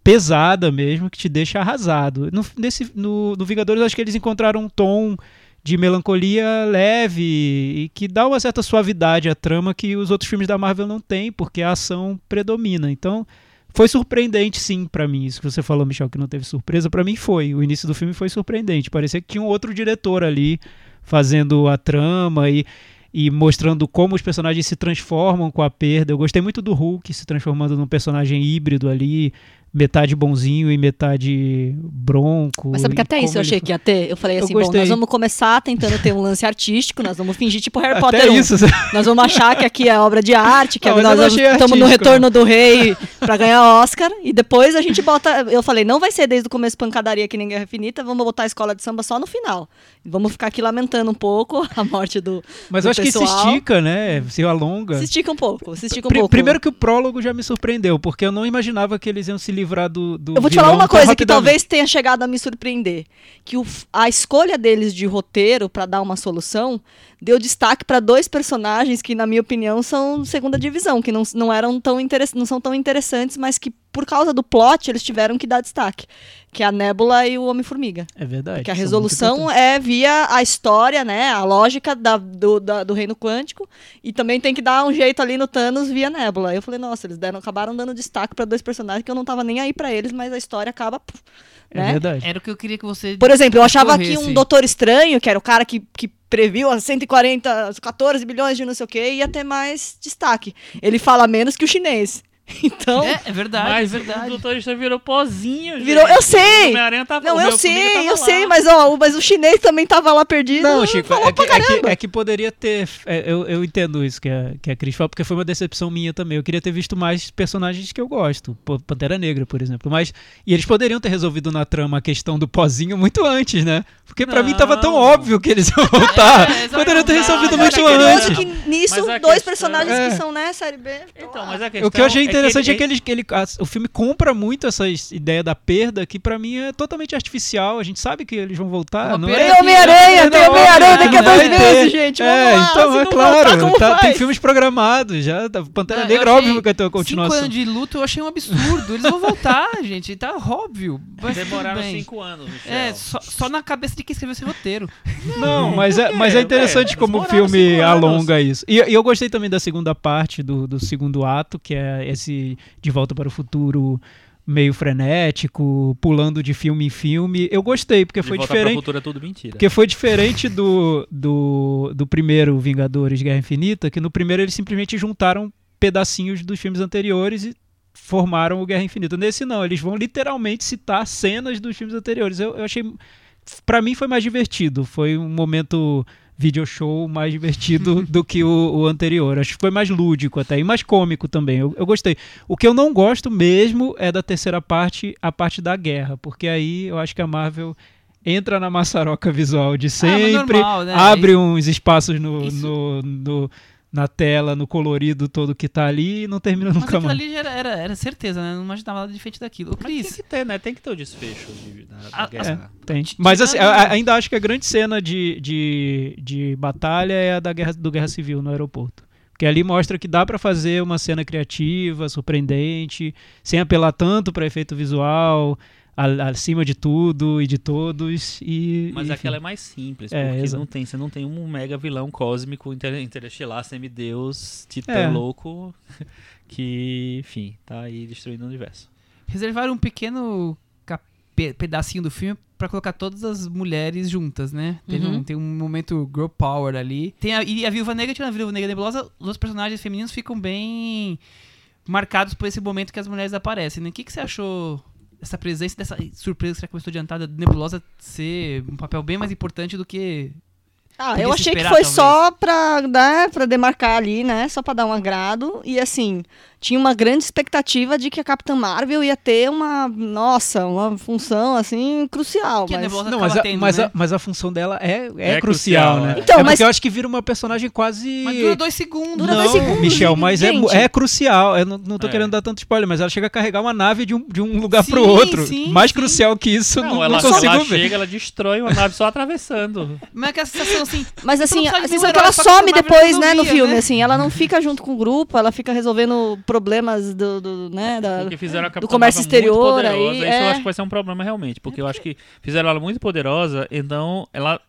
[SPEAKER 4] Pesada mesmo, que te deixa arrasado. No, nesse, no, no Vingadores, acho que eles encontraram um tom de melancolia leve e que dá uma certa suavidade à trama que os outros filmes da Marvel não têm, porque a ação predomina. Então, foi surpreendente sim pra mim. Isso que você falou, Michel, que não teve surpresa, pra mim foi. O início do filme foi surpreendente. Parecia que tinha um outro diretor ali fazendo a trama e e mostrando como os personagens se transformam com a perda. Eu gostei muito do Hulk se transformando num personagem híbrido ali, metade bonzinho e metade bronco.
[SPEAKER 5] Mas sabe que até isso eu achei que ia ter? Eu falei
[SPEAKER 4] Eu
[SPEAKER 5] assim, bom,
[SPEAKER 4] gostei.
[SPEAKER 5] nós vamos começar tentando ter um lance artístico, nós vamos fingir tipo Harry
[SPEAKER 4] Até
[SPEAKER 5] Potter 1.
[SPEAKER 4] isso.
[SPEAKER 5] Nós vamos achar que aqui é obra de arte, que
[SPEAKER 4] Não,
[SPEAKER 5] nós
[SPEAKER 4] eu
[SPEAKER 5] estamos no
[SPEAKER 4] artístico,
[SPEAKER 5] retorno do rei pra ganhar Oscar. E depois a gente bota. Eu falei, não vai ser desde o começo pancadaria que nem Guerra Infinita, vamos botar a escola de samba só no final. Vamos ficar aqui lamentando um pouco a morte do.
[SPEAKER 4] Mas
[SPEAKER 5] do
[SPEAKER 4] eu acho que se
[SPEAKER 5] pessoal.
[SPEAKER 4] estica, né? Se alonga.
[SPEAKER 5] Se estica um pouco, se estica um
[SPEAKER 4] Pri-
[SPEAKER 5] pouco.
[SPEAKER 4] Primeiro que o prólogo já me surpreendeu, porque eu não imaginava que eles iam se livrar do. do
[SPEAKER 5] Eu vou te falar uma coisa que talvez tenha chegado a me surpreender. Que o a escolha deles de roteiro pra dar uma solução deu destaque pra dois personagens que, na minha opinião, são segunda divisão, que não, não eram tão interess- não são tão interessantes, mas que, por causa do plot, eles tiveram que dar destaque. Que é a Nébula e o Homem-Formiga.
[SPEAKER 4] É verdade.
[SPEAKER 5] Porque a resolução é via a história, né? A lógica da- do, da- do reino quântico. E também tem que dar um jeito ali no Thanos via Nebula. Eu falei, nossa, eles deram, acabaram dando destaque pra dois personagens que eu não tava nem aí pra eles, mas a história acaba. puf,
[SPEAKER 4] É
[SPEAKER 5] né?
[SPEAKER 4] verdade.
[SPEAKER 2] Era o que eu queria que você.
[SPEAKER 5] Por exemplo, eu achava que um Doutor Estranho, que era o cara que, que previu as 140, 14 bilhões de não sei o quê, ia ter mais destaque. Ele fala menos que o chinês. Então.
[SPEAKER 2] É, é verdade,
[SPEAKER 3] Mas
[SPEAKER 2] é
[SPEAKER 3] o
[SPEAKER 2] verdade.
[SPEAKER 3] Doutor Estranho virou pozinho, gente.
[SPEAKER 5] Virou, eu sei!
[SPEAKER 3] O tava
[SPEAKER 5] Não,
[SPEAKER 3] o
[SPEAKER 5] eu sei,
[SPEAKER 3] tava
[SPEAKER 5] eu
[SPEAKER 3] lá.
[SPEAKER 5] sei, mas ó, mas o chinês também tava lá perdido.
[SPEAKER 4] Não, Chico,
[SPEAKER 5] falou
[SPEAKER 4] é que,
[SPEAKER 5] pra
[SPEAKER 4] é, que, é que poderia ter. é, eu, eu entendo isso que a, que a Cris fala, porque foi uma decepção minha também. Eu queria ter visto mais personagens que eu gosto. Pantera Negra, por exemplo. Mas. E eles poderiam ter resolvido na trama a questão do pozinho muito antes, né? Porque pra mim tava tão
[SPEAKER 3] Não.
[SPEAKER 4] óbvio que eles iam voltar.
[SPEAKER 2] É,
[SPEAKER 4] poderiam ter
[SPEAKER 2] Não,
[SPEAKER 4] resolvido muito
[SPEAKER 2] é curioso
[SPEAKER 4] antes.
[SPEAKER 5] que nisso, dois
[SPEAKER 3] questão-
[SPEAKER 5] personagens
[SPEAKER 4] É.
[SPEAKER 5] que são, né, série B.
[SPEAKER 3] Então, mas a questão
[SPEAKER 4] O que eu achei
[SPEAKER 3] é
[SPEAKER 4] interessante é que,
[SPEAKER 3] ele-
[SPEAKER 4] ele, que ele, a- o filme compra muito essa ideia da perda, que pra mim é totalmente artificial. A gente sabe que eles vão voltar. Não
[SPEAKER 2] perda
[SPEAKER 4] é?
[SPEAKER 5] Tem Homem-Aranha, tem Homem-Aranha daqui a dois meses, gente.
[SPEAKER 4] É,
[SPEAKER 5] lá,
[SPEAKER 4] então, é claro.
[SPEAKER 5] voltar,
[SPEAKER 4] tá- tem filmes programados já. tá- Pantera
[SPEAKER 2] Não,
[SPEAKER 4] Negra, óbvio que vai ter uma
[SPEAKER 2] Cinco
[SPEAKER 4] continuação.
[SPEAKER 2] anos de luto eu achei um absurdo. Eles vão voltar, gente. Tá óbvio. Mas
[SPEAKER 3] Demoraram
[SPEAKER 2] bem.
[SPEAKER 3] cinco anos, Michel.
[SPEAKER 2] É, só, só na cabeça de quem escreveu esse roteiro.
[SPEAKER 4] Não, mas é, mas é
[SPEAKER 3] é,
[SPEAKER 4] interessante
[SPEAKER 3] eles
[SPEAKER 4] como o filme
[SPEAKER 3] cinco
[SPEAKER 4] alonga isso. E, e eu gostei também da segunda parte do, do segundo ato, que é esse De Volta para o Futuro meio frenético, pulando de filme em filme. Eu gostei, porque
[SPEAKER 3] De
[SPEAKER 4] foi
[SPEAKER 3] pra
[SPEAKER 4] diferente.
[SPEAKER 3] É tudo mentira.
[SPEAKER 4] Porque foi diferente do, do, do primeiro Vingadores Guerra Infinita, que no primeiro eles simplesmente juntaram pedacinhos dos filmes anteriores e formaram o Guerra Infinita. Nesse não, eles vão literalmente citar cenas dos filmes anteriores. Eu, eu achei. Pra mim foi mais divertido. Foi um momento video show mais divertido do que o, o anterior. Acho que foi mais lúdico até e mais cômico também. Eu, eu gostei. O que eu não gosto mesmo é da terceira parte, a parte da guerra, porque aí eu acho que a Marvel entra na maçaroca visual de
[SPEAKER 2] mas
[SPEAKER 4] sempre,
[SPEAKER 2] normal, né?
[SPEAKER 4] abre uns espaços no, no, no- na tela, no colorido todo que tá ali e não termina
[SPEAKER 2] Mas
[SPEAKER 4] nunca
[SPEAKER 2] aquilo
[SPEAKER 4] mais.
[SPEAKER 2] ali já era, era, era certeza, né? Não imaginava nada diferente daquilo.
[SPEAKER 3] Mas tem
[SPEAKER 2] Cris,
[SPEAKER 3] que ter, né? Tem que ter o desfecho de, da, da
[SPEAKER 2] A-
[SPEAKER 3] guerra.
[SPEAKER 4] É, tem.
[SPEAKER 2] Tirando-
[SPEAKER 4] Mas assim, a- ainda acho que a grande cena de, de, de batalha é a da guerra, do Guerra Civil no aeroporto. Porque ali mostra que dá pra fazer uma cena criativa, surpreendente, sem apelar tanto pra efeito visual, a- acima de tudo e de todos. E,
[SPEAKER 3] Mas
[SPEAKER 4] enfim.
[SPEAKER 3] aquela é mais simples,
[SPEAKER 4] É,
[SPEAKER 3] porque
[SPEAKER 4] exato.
[SPEAKER 3] não tem, você não tem um mega vilão cósmico inter, interestelar, semideus, titã
[SPEAKER 4] É.
[SPEAKER 3] louco, que, enfim, tá aí destruindo o universo.
[SPEAKER 2] reservaram um pequeno pedacinho do filme pra colocar todas as mulheres juntas, né? Teve
[SPEAKER 5] Uhum.
[SPEAKER 2] um, tem um momento girl power ali. Tem a, e a Viúva Negra, tirando a Viúva Negra Nebulosa, os outros personagens femininos ficam bem marcados por esse momento que as mulheres aparecem, né? O que, que você achou dessa presença, dessa surpresa que você começou adiantada da Nebulosa ser um papel bem mais importante do que...
[SPEAKER 5] Ah, eu achei que
[SPEAKER 2] esperar,
[SPEAKER 5] foi
[SPEAKER 2] talvez.
[SPEAKER 5] só pra, né, pra demarcar ali, né? Só pra dar um agrado. E assim, tinha uma grande expectativa de que a Capitã Marvel ia ter uma, nossa, uma função assim crucial.
[SPEAKER 2] Que a
[SPEAKER 5] mas...
[SPEAKER 4] Não, mas, a,
[SPEAKER 2] tendo,
[SPEAKER 4] mas,
[SPEAKER 2] né?
[SPEAKER 4] a, mas a função dela é, é,
[SPEAKER 3] É
[SPEAKER 4] crucial,
[SPEAKER 3] crucial,
[SPEAKER 4] né?
[SPEAKER 3] é.
[SPEAKER 5] Então,
[SPEAKER 4] é
[SPEAKER 5] mas-
[SPEAKER 4] porque eu acho que vira uma personagem quase.
[SPEAKER 2] Mas dura dois segundos.
[SPEAKER 5] Dura
[SPEAKER 4] não,
[SPEAKER 5] dois segundos,
[SPEAKER 4] Michel,
[SPEAKER 5] gente.
[SPEAKER 4] mas é, é crucial. Eu não, não tô
[SPEAKER 3] É.
[SPEAKER 4] querendo dar tanto spoiler, mas ela chega a carregar uma nave de um, de um lugar
[SPEAKER 2] Sim,
[SPEAKER 4] pro outro.
[SPEAKER 2] sim,
[SPEAKER 4] Mais
[SPEAKER 2] sim.
[SPEAKER 4] crucial que isso, eu não,
[SPEAKER 3] Não,
[SPEAKER 4] não
[SPEAKER 3] ela,
[SPEAKER 4] consigo
[SPEAKER 3] ela
[SPEAKER 4] ver.
[SPEAKER 3] chega, ela destrói uma nave só atravessando.
[SPEAKER 2] Mas é que a sensação assim...
[SPEAKER 5] Mas assim,
[SPEAKER 2] Não
[SPEAKER 5] a sensação
[SPEAKER 2] um
[SPEAKER 5] que ela some depois, né, no filme,
[SPEAKER 2] né?
[SPEAKER 5] assim, ela não fica junto com o grupo, ela fica resolvendo problemas do, do né, da...
[SPEAKER 3] Porque fizeram a Capitã
[SPEAKER 5] comércio exterior
[SPEAKER 3] poderosa,
[SPEAKER 5] aí,
[SPEAKER 3] Isso
[SPEAKER 5] é.
[SPEAKER 3] eu acho que vai ser um problema realmente. Porque eu acho que fizeram ela muito poderosa, então ela,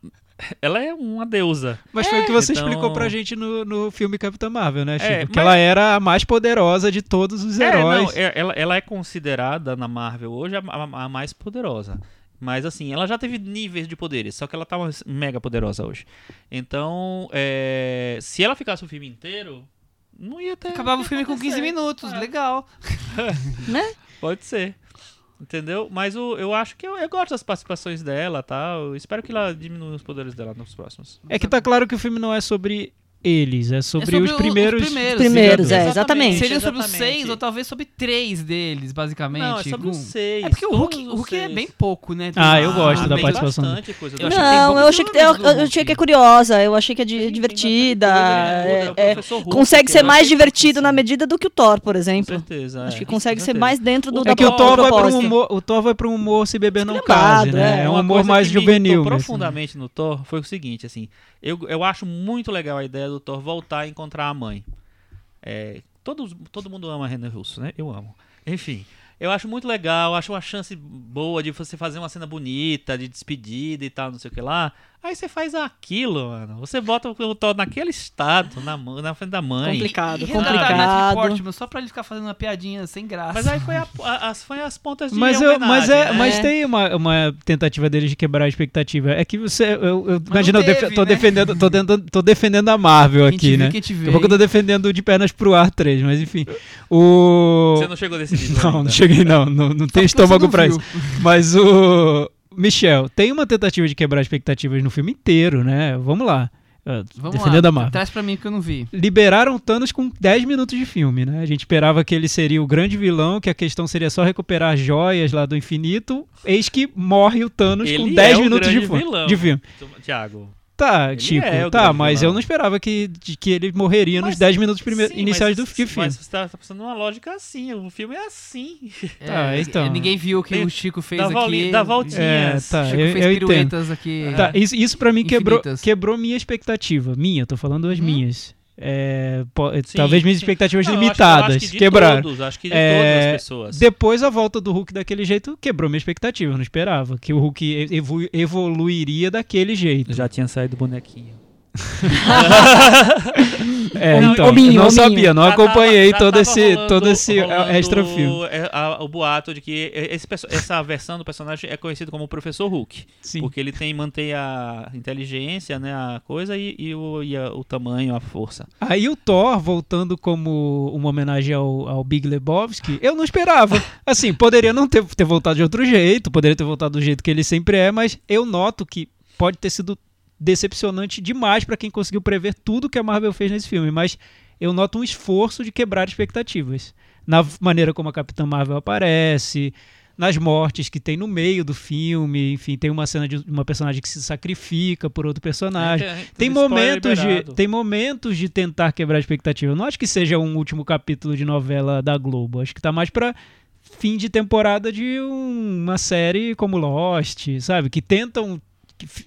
[SPEAKER 3] ela é uma deusa.
[SPEAKER 4] Mas foi o que você
[SPEAKER 3] Então-
[SPEAKER 4] explicou pra gente no, no filme Capitã Marvel, né, Chico?
[SPEAKER 3] É,
[SPEAKER 4] que
[SPEAKER 3] mas-
[SPEAKER 4] ela era a mais poderosa de todos os
[SPEAKER 3] É,
[SPEAKER 4] heróis.
[SPEAKER 3] não, é- ela, ela é considerada na Marvel hoje a, a- a mais poderosa. Mas assim, ela já teve níveis de poderes, só que ela tá mega poderosa hoje. Então, é, se ela ficasse o filme inteiro, não ia ter.
[SPEAKER 2] Acabava o filme com 15
[SPEAKER 3] acontecer.
[SPEAKER 2] minutos,
[SPEAKER 3] É,
[SPEAKER 2] legal.
[SPEAKER 5] Né?
[SPEAKER 3] Pode ser. Entendeu? Mas o, eu acho que eu, eu gosto das participações dela tal. Eu espero que ela diminua os poderes dela nos próximos.
[SPEAKER 4] É que tá claro que o filme não é sobre eles, é sobre,
[SPEAKER 2] sobre
[SPEAKER 4] os
[SPEAKER 2] o-
[SPEAKER 4] primeiros.
[SPEAKER 2] os primeiros.
[SPEAKER 5] Primeiros, é,
[SPEAKER 3] Exatamente.
[SPEAKER 2] Seria sobre os seis, ou talvez sobre três deles, basicamente.
[SPEAKER 3] Não, é sobre
[SPEAKER 2] com-
[SPEAKER 3] os seis.
[SPEAKER 2] É porque o Hulk, Hulk é bem pouco, né?
[SPEAKER 4] Ah, eu gosto
[SPEAKER 3] Ah,
[SPEAKER 4] da participação
[SPEAKER 3] coisa
[SPEAKER 2] Eu
[SPEAKER 5] Não, eu achei que, eu, eu achei que é curiosa, eu achei que é di- divertida.
[SPEAKER 3] É,
[SPEAKER 5] é- é- consegue ser mais divertido na medida do que o Thor, por
[SPEAKER 3] Com
[SPEAKER 5] exemplo.
[SPEAKER 3] certeza.
[SPEAKER 5] Acho
[SPEAKER 3] é.
[SPEAKER 5] que consegue
[SPEAKER 3] Com
[SPEAKER 5] ser mais dentro do da
[SPEAKER 4] É que o Thor, vai pra um humor, o Thor vai pra um humor se beber não case, né?
[SPEAKER 5] é.
[SPEAKER 4] É um humor mais juvenil.
[SPEAKER 3] profundamente no Thor foi o seguinte, assim, eu, eu acho muito legal a ideia do Thor voltar e encontrar a mãe. É, todos, todo mundo ama a René Russo, né? Eu amo. Enfim, eu acho muito legal, acho uma chance boa de você fazer uma cena bonita, de despedida e tal, não sei o que lá. Aí você faz aquilo, mano. Você bota o Thor naquele estado, na, na frente da mãe.
[SPEAKER 5] Complicado,
[SPEAKER 2] E
[SPEAKER 5] complicado.
[SPEAKER 2] Portman, só pra ele ficar fazendo uma piadinha sem graça.
[SPEAKER 3] Mas aí foi, a- a- as, foi as pontas de
[SPEAKER 4] Mas, eu, mas, é,
[SPEAKER 3] né?
[SPEAKER 4] mas tem uma, uma tentativa deles de quebrar a expectativa. É que você. Eu, eu, imagina, eu
[SPEAKER 2] não
[SPEAKER 4] def-
[SPEAKER 2] teve,
[SPEAKER 4] tô,
[SPEAKER 2] né?
[SPEAKER 4] defendendo, tô, dentro- tô defendendo a Marvel
[SPEAKER 2] Quem
[SPEAKER 4] aqui,
[SPEAKER 2] viu,
[SPEAKER 4] né?
[SPEAKER 2] quem te
[SPEAKER 4] Daqui a pouco eu tô defendendo de pernas pro ar 3, mas enfim. O.
[SPEAKER 3] Você não chegou desse nível
[SPEAKER 4] Não,
[SPEAKER 3] ainda.
[SPEAKER 4] não cheguei não, não, não
[SPEAKER 2] você
[SPEAKER 4] estômago
[SPEAKER 2] não
[SPEAKER 4] pra
[SPEAKER 2] viu.
[SPEAKER 4] isso. Mas o Michel, tem uma tentativa de quebrar expectativas no filme inteiro, né? Vamos lá. Ah,
[SPEAKER 2] Vamos
[SPEAKER 4] defendendo
[SPEAKER 2] lá,
[SPEAKER 4] a Marvel.
[SPEAKER 2] traz pra mim que eu não vi.
[SPEAKER 4] Liberaram Thanos com 10 minutos de filme, né? A gente esperava que ele seria o grande vilão, que a questão seria só recuperar as joias lá do infinito. Eis que morre o Thanos com
[SPEAKER 3] Ele
[SPEAKER 4] 10
[SPEAKER 3] é o
[SPEAKER 4] minutos de, fu-
[SPEAKER 3] vilão.
[SPEAKER 4] de filme.
[SPEAKER 3] Tiago.
[SPEAKER 4] Tá,
[SPEAKER 3] Ele
[SPEAKER 4] Chico,
[SPEAKER 3] é
[SPEAKER 4] tá, mas
[SPEAKER 3] vilão.
[SPEAKER 4] eu não esperava que, de- que ele morreria nos
[SPEAKER 3] Mas-
[SPEAKER 4] 10 minutos prime-
[SPEAKER 3] Sim,
[SPEAKER 4] iniciais
[SPEAKER 3] mas,
[SPEAKER 4] do filme.
[SPEAKER 3] Mas você tá, tá pensando numa lógica assim, o filme é assim.
[SPEAKER 4] Tá,
[SPEAKER 2] É,
[SPEAKER 4] então.
[SPEAKER 2] Ninguém viu o que o Chico fez
[SPEAKER 3] dá
[SPEAKER 2] aqui.
[SPEAKER 3] dá voltinhas.
[SPEAKER 4] É, tá,
[SPEAKER 2] Chico
[SPEAKER 4] eu,
[SPEAKER 2] fez
[SPEAKER 4] eu entendo.
[SPEAKER 2] piruetas aqui.
[SPEAKER 4] Tá, isso, isso pra mim quebrou,
[SPEAKER 2] Infinitas.
[SPEAKER 4] quebrou minha expectativa. Minha, tô falando as
[SPEAKER 2] Uhum.
[SPEAKER 4] minhas. É, po-
[SPEAKER 3] Sim,
[SPEAKER 4] talvez minhas
[SPEAKER 3] sim.
[SPEAKER 4] expectativas
[SPEAKER 3] Não, acho-
[SPEAKER 4] limitadas
[SPEAKER 3] acho que
[SPEAKER 4] quebraram.
[SPEAKER 3] Todos, acho que de
[SPEAKER 4] É,
[SPEAKER 3] todas as pessoas.
[SPEAKER 4] Depois a volta do Hulk daquele jeito quebrou minha expectativa. Eu não esperava que o Hulk evo- evoluiria daquele jeito.
[SPEAKER 3] Já tinha saído o bonequinho.
[SPEAKER 4] É,
[SPEAKER 3] Não,
[SPEAKER 4] então,
[SPEAKER 5] hominho,
[SPEAKER 4] eu não sabia, não
[SPEAKER 3] Já
[SPEAKER 4] acompanhei
[SPEAKER 3] já
[SPEAKER 4] todo esse,
[SPEAKER 3] rolando-
[SPEAKER 4] todo esse extra filme.
[SPEAKER 3] é, a- o boato de que esse essa versão do personagem é conhecido como Professor Hulk.
[SPEAKER 4] Sim.
[SPEAKER 3] Porque ele tem mantém a inteligência, né, a coisa e, e o, e a- o tamanho, a força.
[SPEAKER 4] Aí o Thor voltando como uma homenagem ao, ao Big Lebowski, eu não esperava. Assim, poderia não ter, ter voltado de outro jeito, poderia ter voltado do jeito que ele sempre é, mas eu noto que pode ter sido decepcionante demais pra quem conseguiu prever tudo que a Marvel fez nesse filme, mas eu noto um esforço de quebrar expectativas. Na maneira como a Capitã Marvel aparece, nas mortes que tem no meio do filme, enfim, tem uma cena de uma personagem que se sacrifica por outro personagem.
[SPEAKER 3] É,
[SPEAKER 4] Tem momentos, de, tem momentos de tentar quebrar a expectativa. Eu não acho que seja um último capítulo de novela da Globo. Acho que tá mais pra fim de temporada de um- uma série como Lost, sabe? Que tentam.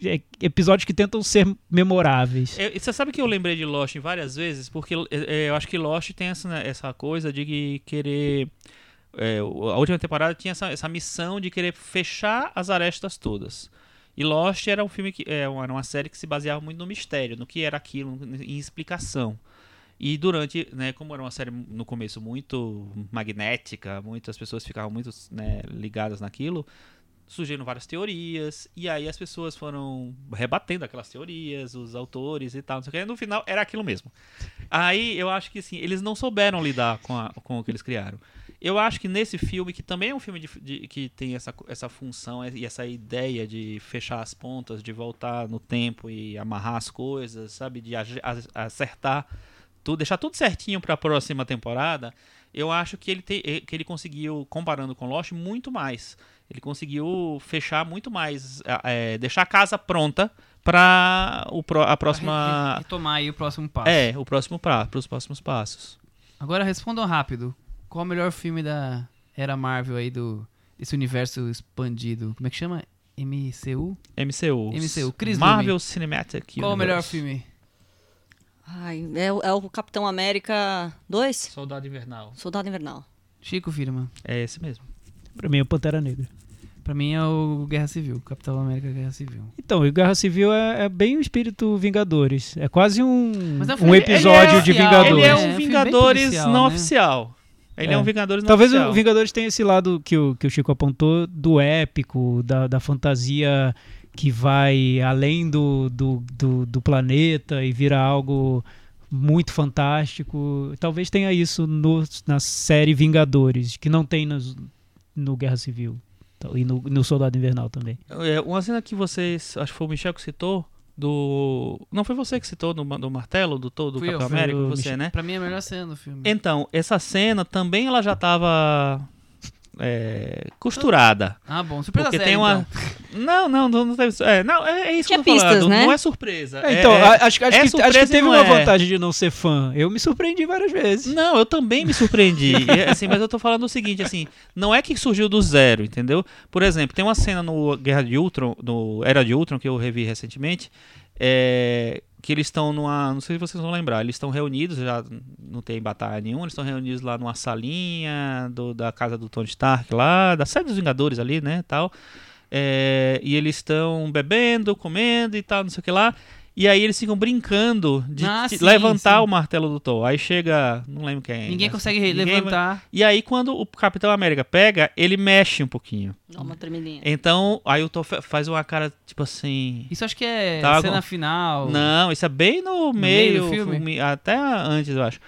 [SPEAKER 4] É, episódios que tentam ser memoráveis.
[SPEAKER 3] Você sabe que eu lembrei de Lost várias vezes? Porque é, é, eu acho que Lost tem essa, né, essa coisa de que querer. é, a última temporada tinha essa, essa missão de querer fechar as arestas todas. E Lost era um filme que. É, uma- era uma série que se baseava muito no mistério, no que era aquilo, em explicação. E durante, né, como era uma série no começo muito magnética, muitas pessoas ficavam muito né, ligadas naquilo, surgiram várias teorias, e aí as pessoas foram rebatendo aquelas teorias, os autores e tal, não sei o que, no final era aquilo mesmo. Aí eu acho que assim, eles não souberam lidar com, a- com o que eles criaram. Eu acho que nesse filme, que também é um filme de, de- que tem essa, essa função e essa ideia de fechar as pontas, de voltar no tempo e amarrar as coisas, sabe? De acertar tudo, deixar tudo certinho para a próxima temporada, eu acho que ele, te, que ele conseguiu, comparando com Lost, muito mais. Ele conseguiu fechar muito mais, eh, deixar a casa pronta para a
[SPEAKER 2] Pra
[SPEAKER 3] próxima.
[SPEAKER 2] re- Retomar aí o próximo passo.
[SPEAKER 3] É, o próximo pra, pros próximos passos.
[SPEAKER 2] Agora respondam rápido. Qual o melhor filme da era Marvel aí do desse universo expandido? Como é que chama? MCU?
[SPEAKER 3] MCU.
[SPEAKER 2] MCU, Chris
[SPEAKER 3] Marvel Cinematic
[SPEAKER 2] Qual o melhor filme?
[SPEAKER 5] Ai, é, o- é o Capitão América 2?
[SPEAKER 3] Soldado Invernal.
[SPEAKER 5] Soldado Invernal.
[SPEAKER 2] Chico Firman.
[SPEAKER 3] É esse mesmo.
[SPEAKER 4] Pra mim é o Pantera Negra.
[SPEAKER 2] Pra mim é o Guerra Civil, Capitão América Guerra Civil.
[SPEAKER 4] Então, e Guerra Civil é, é bem o espírito Vingadores. É quase um,
[SPEAKER 2] é um
[SPEAKER 4] episódio
[SPEAKER 2] é
[SPEAKER 4] de Vingadores.
[SPEAKER 3] Ele é
[SPEAKER 2] É,
[SPEAKER 3] um
[SPEAKER 2] um bem
[SPEAKER 3] Vingadores
[SPEAKER 2] policial,
[SPEAKER 3] não
[SPEAKER 2] né?
[SPEAKER 3] oficial. Ele é,
[SPEAKER 4] É.
[SPEAKER 3] um Vingadores não
[SPEAKER 4] Talvez
[SPEAKER 3] oficial.
[SPEAKER 4] o Vingadores tenha esse lado que o, que o Chico apontou do épico, da, da fantasia que vai além do, do, do, do planeta e vira algo muito fantástico. Talvez tenha isso no, na série Vingadores, que não tem nos- no Guerra Civil. Então, E no, no Soldado Invernal também.
[SPEAKER 3] É, uma cena que vocês, acho que foi o Michel que citou, do... Não foi você que citou do, do martelo, do, to- do Capitão América, você,
[SPEAKER 4] Michel.
[SPEAKER 3] né?
[SPEAKER 2] Pra mim é a melhor cena do filme.
[SPEAKER 3] Então, essa cena também ela já tava é, costurada.
[SPEAKER 2] Ah, bom. Surpresa
[SPEAKER 3] Porque
[SPEAKER 2] zero,
[SPEAKER 3] tem uma.
[SPEAKER 2] então.
[SPEAKER 3] Não, não, não, não teve. É, não, é, é isso
[SPEAKER 5] Tinha
[SPEAKER 3] que eu tô falando.
[SPEAKER 5] pistas, né?
[SPEAKER 3] Não é surpresa.
[SPEAKER 4] É, então,
[SPEAKER 3] é-
[SPEAKER 4] acho, acho
[SPEAKER 3] é
[SPEAKER 4] que, acho
[SPEAKER 3] surpresa
[SPEAKER 4] que
[SPEAKER 3] e
[SPEAKER 4] teve uma
[SPEAKER 3] é.
[SPEAKER 4] vantagem de não ser fã. Eu me surpreendi várias vezes.
[SPEAKER 3] Não, eu também me surpreendi. Assim, mas eu tô falando o seguinte, assim, não é que surgiu do zero, entendeu? Por exemplo, tem uma cena no Guerra de Ultron, no Era de Ultron, que eu revi recentemente, é, que eles estão numa. Não sei se vocês vão lembrar, eles estão reunidos, já não tem batalha nenhuma, eles estão reunidos lá numa salinha do- da casa do Tony Stark lá, da série dos Vingadores ali, né? Tal. É, e eles estão bebendo, comendo e tal, não sei o que lá. E aí eles ficam brincando de
[SPEAKER 2] Ah, sim,
[SPEAKER 3] levantar
[SPEAKER 2] sim.
[SPEAKER 3] o martelo do Thor. Aí chega, não lembro quem. é,
[SPEAKER 2] Ninguém consegue
[SPEAKER 3] Ninguém vai-
[SPEAKER 2] levantar.
[SPEAKER 3] E aí quando o Capitão América pega, ele mexe um pouquinho.
[SPEAKER 5] Dá uma tremidinha.
[SPEAKER 3] Então, aí o Thor fa- faz uma cara tipo assim.
[SPEAKER 2] Isso acho que é
[SPEAKER 3] Tá,
[SPEAKER 2] cena
[SPEAKER 3] com-
[SPEAKER 2] final.
[SPEAKER 3] Não, isso é bem no,
[SPEAKER 2] meio
[SPEAKER 3] meio,
[SPEAKER 2] do filme,
[SPEAKER 3] até antes, eu acho.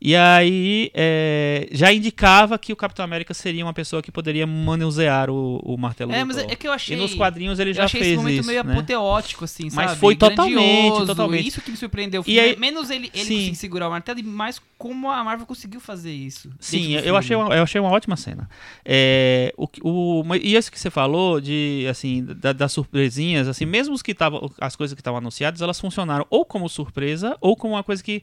[SPEAKER 3] E aí é, já indicava que o Capitão América seria uma pessoa que poderia manusear o, o martelo
[SPEAKER 2] É,
[SPEAKER 3] do
[SPEAKER 2] mas
[SPEAKER 3] Thor.
[SPEAKER 2] é que eu achei.
[SPEAKER 3] E nos quadrinhos ele
[SPEAKER 2] eu
[SPEAKER 3] já
[SPEAKER 2] achei
[SPEAKER 3] fez
[SPEAKER 2] esse momento
[SPEAKER 3] isso,
[SPEAKER 2] meio
[SPEAKER 3] né?
[SPEAKER 2] apoteótico, assim,
[SPEAKER 3] Mas
[SPEAKER 2] sabe?
[SPEAKER 3] foi totalmente, totalmente.
[SPEAKER 2] Isso que me surpreendeu.
[SPEAKER 3] E aí-
[SPEAKER 2] Menos ele, ele
[SPEAKER 3] Sim.
[SPEAKER 2] conseguir segurar o martelo e mais como a Marvel conseguiu fazer isso.
[SPEAKER 3] Sim, eu achei, uma, eu achei uma ótima cena. É, o, o, mas- e isso que você falou de assim da- das surpresinhas, assim, mesmo os que estavam as coisas que estavam anunciadas, elas funcionaram ou como surpresa ou como uma coisa que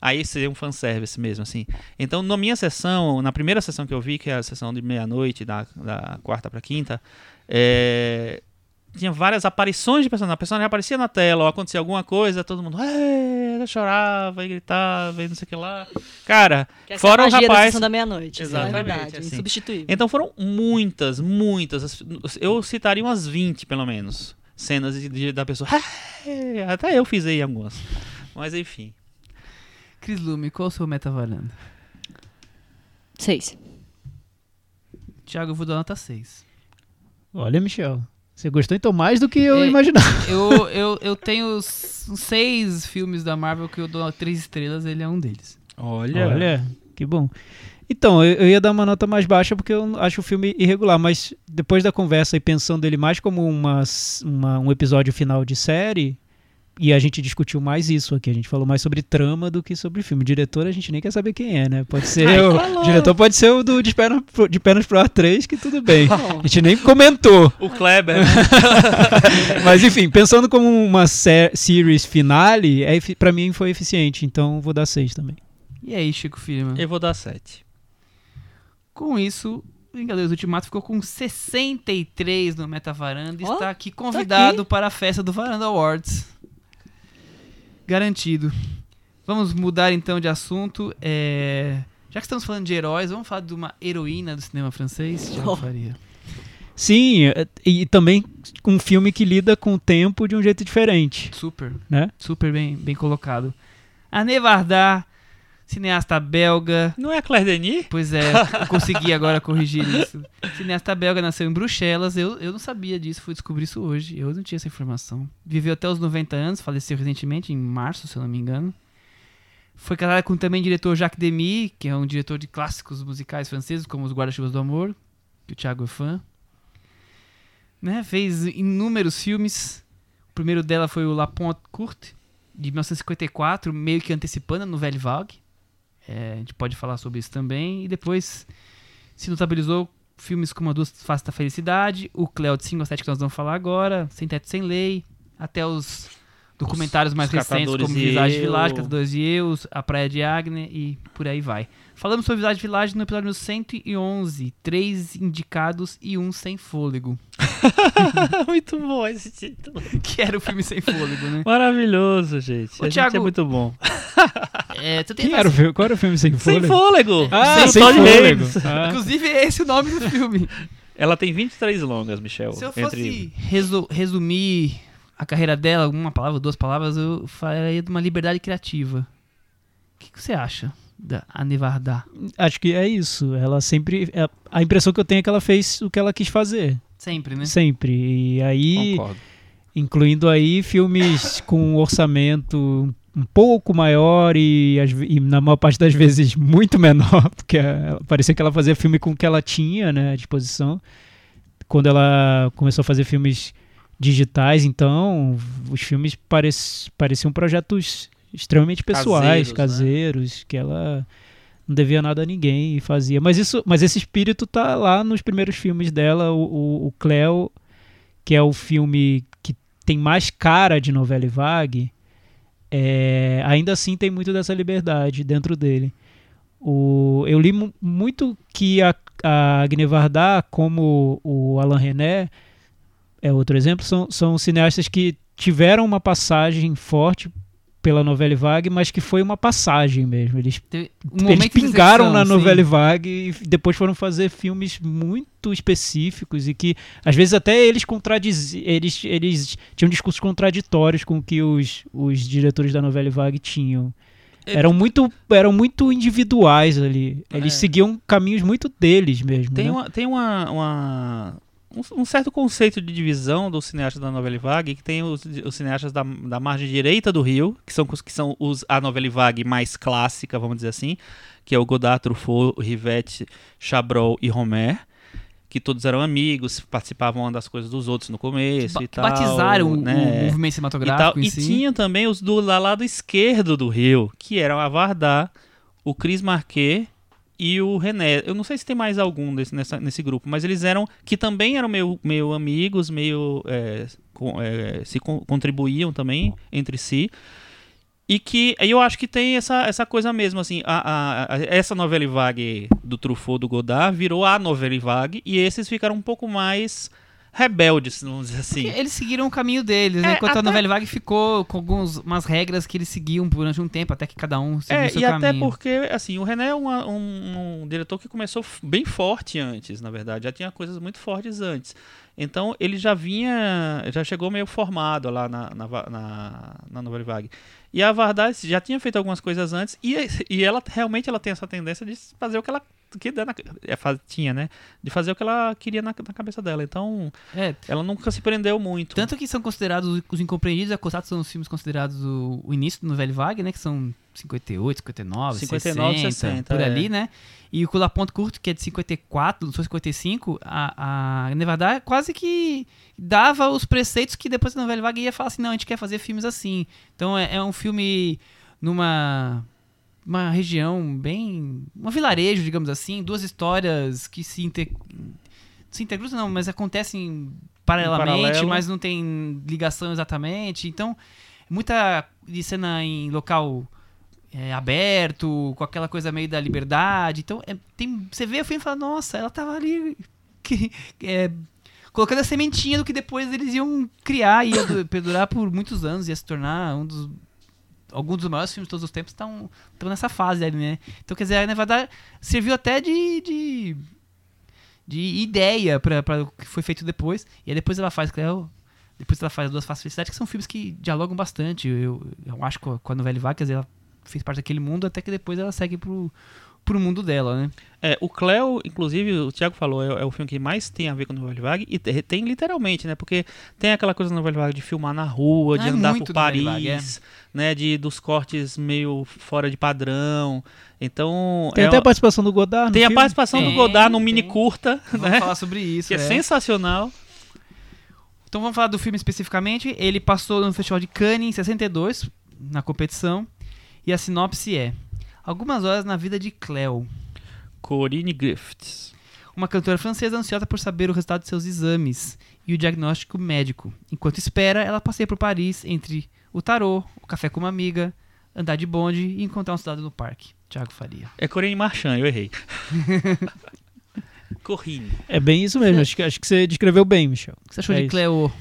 [SPEAKER 3] aí seria um fanservice mesmo, assim. Então, na minha sessão, na primeira sessão que eu vi, que é a sessão de meia-noite, da, da quarta para quinta, é, tinha várias aparições de personagem. A personagem aparecia na tela, ou acontecia alguma coisa, todo mundo chorava e gritava e não sei o que lá. Cara,
[SPEAKER 5] Que
[SPEAKER 3] fora
[SPEAKER 5] é
[SPEAKER 3] o
[SPEAKER 5] da
[SPEAKER 3] rapaz.
[SPEAKER 5] sessão da meia-noite. isso É
[SPEAKER 3] Exatamente,
[SPEAKER 5] verdade,
[SPEAKER 3] assim.
[SPEAKER 5] insubstituível.
[SPEAKER 3] Então foram muitas, muitas. Eu citaria umas 20, pelo menos, cenas de, de- da pessoa. Até eu fiz aí algumas. Mas enfim.
[SPEAKER 2] Cris Lume, qual o seu meta varanda?
[SPEAKER 5] Seis.
[SPEAKER 2] Thiago, eu vou dar nota 6.
[SPEAKER 4] Olha, Michel, você gostou então mais do que eu
[SPEAKER 2] É.
[SPEAKER 4] imaginava.
[SPEAKER 2] Eu, eu, eu tenho seis filmes da Marvel que eu dou três estrelas, ele é um deles.
[SPEAKER 3] Olha.
[SPEAKER 4] Olha, que bom. Então, eu, eu ia dar uma nota mais baixa porque eu acho o filme irregular, mas depois da conversa e pensando ele mais como uma, uma- um episódio final de série, e a gente discutiu mais isso aqui, a gente falou mais sobre trama do que sobre filme. O diretor a gente nem quer saber quem é, né? Pode ser
[SPEAKER 5] Ai,
[SPEAKER 4] o, diretor pode ser o do de pernas, pro- de pernas pro A3, que tudo bem. A gente nem comentou.
[SPEAKER 3] O Kleber. né?
[SPEAKER 4] Mas enfim, pensando como uma sé- series finale, é, pra mim foi eficiente, então vou dar 6 também.
[SPEAKER 2] E aí, Chico Firma?
[SPEAKER 3] Eu vou dar 7.
[SPEAKER 2] Com isso, o Vingadores Ultimato ficou com 63 no Meta Varanda e
[SPEAKER 5] Ó,
[SPEAKER 2] está aqui convidado
[SPEAKER 5] aqui.
[SPEAKER 2] para a festa do Varanda Awards. Garantido. Vamos mudar então de assunto. é, Já que estamos falando de heróis, vamos falar de uma heroína do cinema francês,
[SPEAKER 5] Oh.
[SPEAKER 2] Faria.
[SPEAKER 4] Sim, é, e também um filme que lida com o tempo de um jeito diferente,
[SPEAKER 2] Super,
[SPEAKER 4] né?
[SPEAKER 2] super bem, bem colocado. Anne Varda, cineasta belga,
[SPEAKER 3] Não é a Claire Denis?
[SPEAKER 2] Pois é, eu consegui agora corrigir isso. Cineasta belga nasceu em Bruxelas, eu, eu não sabia disso, fui descobrir isso hoje, eu não tinha essa informação. Viveu até os 90 anos, faleceu recentemente, em março, se eu não me engano. Foi casada com também o diretor Jacques Demy, que é um diretor de clássicos musicais franceses, como Os Guarda-Chuvas do Amor, que o Thiago é fã. Né? Fez inúmeros filmes. O primeiro dela foi o La Ponte Courte, de 1954, meio que antecipando a Nouvelle Vague. É, a gente pode falar sobre isso também. E depois se notabilizou filmes como A Duas Faces da Felicidade, o Cleo de 5 a 7 que nós vamos falar agora, Sem Teto Sem Lei, até os documentários mais recentes como Visage. Village, Catadores e Eu, A Praia de Agne e por aí vai. Falamos sobre Visage Village no episódio 111, três indicados e um sem fôlego,
[SPEAKER 3] muito bom esse título.
[SPEAKER 2] que era o filme sem fôlego, né?
[SPEAKER 3] Maravilhoso, gente.
[SPEAKER 2] Ô,
[SPEAKER 3] a gente
[SPEAKER 2] Thiago,
[SPEAKER 3] é muito bom.
[SPEAKER 2] É, tu tem
[SPEAKER 4] era o filme? Qual era o filme sem
[SPEAKER 3] Sem
[SPEAKER 4] fôlego?
[SPEAKER 3] fôlego!
[SPEAKER 4] Ah, sem
[SPEAKER 3] Todd
[SPEAKER 4] fôlego. Ah.
[SPEAKER 2] Inclusive, é esse o nome do filme.
[SPEAKER 3] Ela tem 23 longas, Michel.
[SPEAKER 2] Se eu
[SPEAKER 3] entre-
[SPEAKER 2] fosse resu- resumir a carreira dela, uma palavra, duas palavras, eu falaria de uma liberdade criativa. O que, que você acha? da Anivardá?
[SPEAKER 4] Acho que é isso. Ela sempre. é- A impressão que eu tenho é que ela fez o que ela quis fazer.
[SPEAKER 2] Sempre, né?
[SPEAKER 4] Sempre. E aí.
[SPEAKER 3] Concordo.
[SPEAKER 4] incluindo aí filmes com um orçamento um pouco maior e, e na maior parte das vezes muito menor, porque ela- parecia que ela fazia filme com o que ela tinha né, à disposição. Quando ela começou a fazer filmes digitais, então, os filmes parec- pareciam projetos extremamente pessoais,
[SPEAKER 3] Caseiros, né?
[SPEAKER 4] caseiros, que ela não devia nada a ninguém e fazia. Mas isso, mas esse espírito tá lá nos primeiros filmes dela, o, o, o Cleo, que é o filme que tem mais cara de novela e vague, é, ainda assim tem muito dessa liberdade dentro dele. O, eu li mu- muito que a, a Agne como o Alain René, é outro exemplo, são, são cineastas que tiveram uma passagem forte pela novela vague, mas que foi uma passagem mesmo. Eles
[SPEAKER 2] um
[SPEAKER 4] eles pingaram na novela vague e depois foram fazer filmes muito específicos e que às vezes até eles contradiziam, eles, eles tinham discursos contraditórios com o que os, os diretores da novela vague tinham.
[SPEAKER 3] É,
[SPEAKER 4] Eram muito, eram muito individuais ali. Eles
[SPEAKER 3] É.
[SPEAKER 4] seguiam caminhos muito deles mesmo.
[SPEAKER 3] Tem,
[SPEAKER 4] né?
[SPEAKER 3] uma, tem uma, uma- um, um certo conceito de divisão dos cineastas da novela vague, que tem os, os cineastas da, da margem direita do Rio, que são, os- que são os, a novela vague mais clássica, vamos dizer assim, que é o Godard, Truffaut, Rivette, Chabrol e Romer, que todos eram amigos, participavam das coisas dos outros no começo
[SPEAKER 2] Ba-
[SPEAKER 3] e
[SPEAKER 2] que
[SPEAKER 3] tal.
[SPEAKER 2] batizaram o-
[SPEAKER 3] né?
[SPEAKER 2] o movimento
[SPEAKER 3] e
[SPEAKER 2] cinematográfico em
[SPEAKER 3] E
[SPEAKER 2] si.
[SPEAKER 3] tinha também os do lado esquerdo do Rio, que eram a Vardar, o Cris Marquet e o René. Eu não sei se tem mais algum desse, nessa- nesse grupo, mas eles eram que também eram meio, meio amigos, meio é, com- é, se con- contribuíam também entre si. E que eu acho que tem essa, essa coisa mesmo, assim, a, a- a- essa novela vague do Truffaut, do Godard, virou a novela vague, e esses ficaram um pouco mais rebeldes, vamos dizer assim.
[SPEAKER 2] Porque eles seguiram o caminho deles, né?
[SPEAKER 3] É,
[SPEAKER 2] Enquanto a
[SPEAKER 3] até-
[SPEAKER 2] novela vague ficou com algumas regras que eles seguiam durante um tempo, até que cada um seguiu
[SPEAKER 3] É,
[SPEAKER 2] seu
[SPEAKER 3] e até
[SPEAKER 2] caminho.
[SPEAKER 3] porque, assim, o René é uma- um, um diretor que começou bem forte antes, na verdade. Já tinha coisas muito fortes antes. Então, ele já vinha, já chegou meio formado lá na, na, na, na Novela Vague. E a Vardas já tinha feito algumas coisas antes, e, e ela realmente ela tem essa tendência de fazer o que ela que dá na, é, tinha, né? De fazer o que ela queria na, na cabeça dela. Então,
[SPEAKER 2] É,
[SPEAKER 3] ela nunca se prendeu muito.
[SPEAKER 2] tanto que são considerados os incompreendidos e acostados são os filmes considerados o, o início do novela vague, né? Que são 58, 59,
[SPEAKER 3] 59,
[SPEAKER 2] 60,
[SPEAKER 3] 60,
[SPEAKER 2] por
[SPEAKER 3] é.
[SPEAKER 2] ali, né? E o La Ponte Curto, que é de 54, não sou 55, a, a Nevada quase que dava os preceitos que depois a novela vague ia falar assim, não, a gente quer fazer filmes assim. Então é, é um filme numa uma região bem. um vilarejo, digamos assim, duas histórias que se, inte, se integram, não, mas acontecem paralelamente,
[SPEAKER 3] paralelo.
[SPEAKER 2] mas não tem ligação exatamente. Então, muita de cena em local é, aberto, com aquela coisa meio da liberdade. Então, é, tem, você vê o filme e fala, nossa, ela tava ali. que- é, colocando a sementinha do que depois eles iam criar e perdurar por muitos anos, ia se tornar um dos. Alguns dos maiores filmes de todos os tempos estão nessa fase ali, né? Então, quer dizer, a Nevada serviu até de, de, de ideia para o que foi feito depois. E aí depois ela faz Cleo, depois ela faz Duas Felicidade, que são filmes que dialogam bastante. Eu, eu acho que com a- novela dizer, ela fez parte daquele mundo, até que depois ela segue pro, pro mundo dela, né?
[SPEAKER 3] É, o Cleo, inclusive, o Thiago falou, é, é o filme que mais tem a ver com a novela vague, e te- tem literalmente, né? Porque tem aquela coisa da novela vague de filmar na rua, de
[SPEAKER 2] É
[SPEAKER 3] andar por
[SPEAKER 2] novela vague,
[SPEAKER 3] Paris, né? De, dos cortes meio fora de padrão. Então.
[SPEAKER 4] Tem
[SPEAKER 3] é
[SPEAKER 4] até a participação do Godard no
[SPEAKER 3] tem a
[SPEAKER 4] filme.
[SPEAKER 3] participação do Godard no
[SPEAKER 2] tem.
[SPEAKER 3] mini curta,
[SPEAKER 2] Vamos
[SPEAKER 3] né?
[SPEAKER 2] falar sobre isso.
[SPEAKER 3] Que é,
[SPEAKER 2] é.
[SPEAKER 3] sensacional.
[SPEAKER 2] Então vamos falar do filme especificamente. Ele passou no Festival de Cannes em 62, na competição. E a sinopse é: Algumas horas na vida de Cleo,
[SPEAKER 3] Corinne Griffiths.
[SPEAKER 2] uma cantora francesa ansiosa por saber o resultado de seus exames e o diagnóstico médico. Enquanto espera, ela passeia por Paris entre o tarô, o café com uma amiga, andar de bonde e encontrar um cidadão no parque. Tiago Faria.
[SPEAKER 3] É Corinne Marchand, eu errei. Corrine.
[SPEAKER 4] É bem isso mesmo. Acho que, acho que você descreveu bem, Michel.
[SPEAKER 2] O que você achou
[SPEAKER 4] É
[SPEAKER 2] de
[SPEAKER 4] isso.
[SPEAKER 2] Cleo?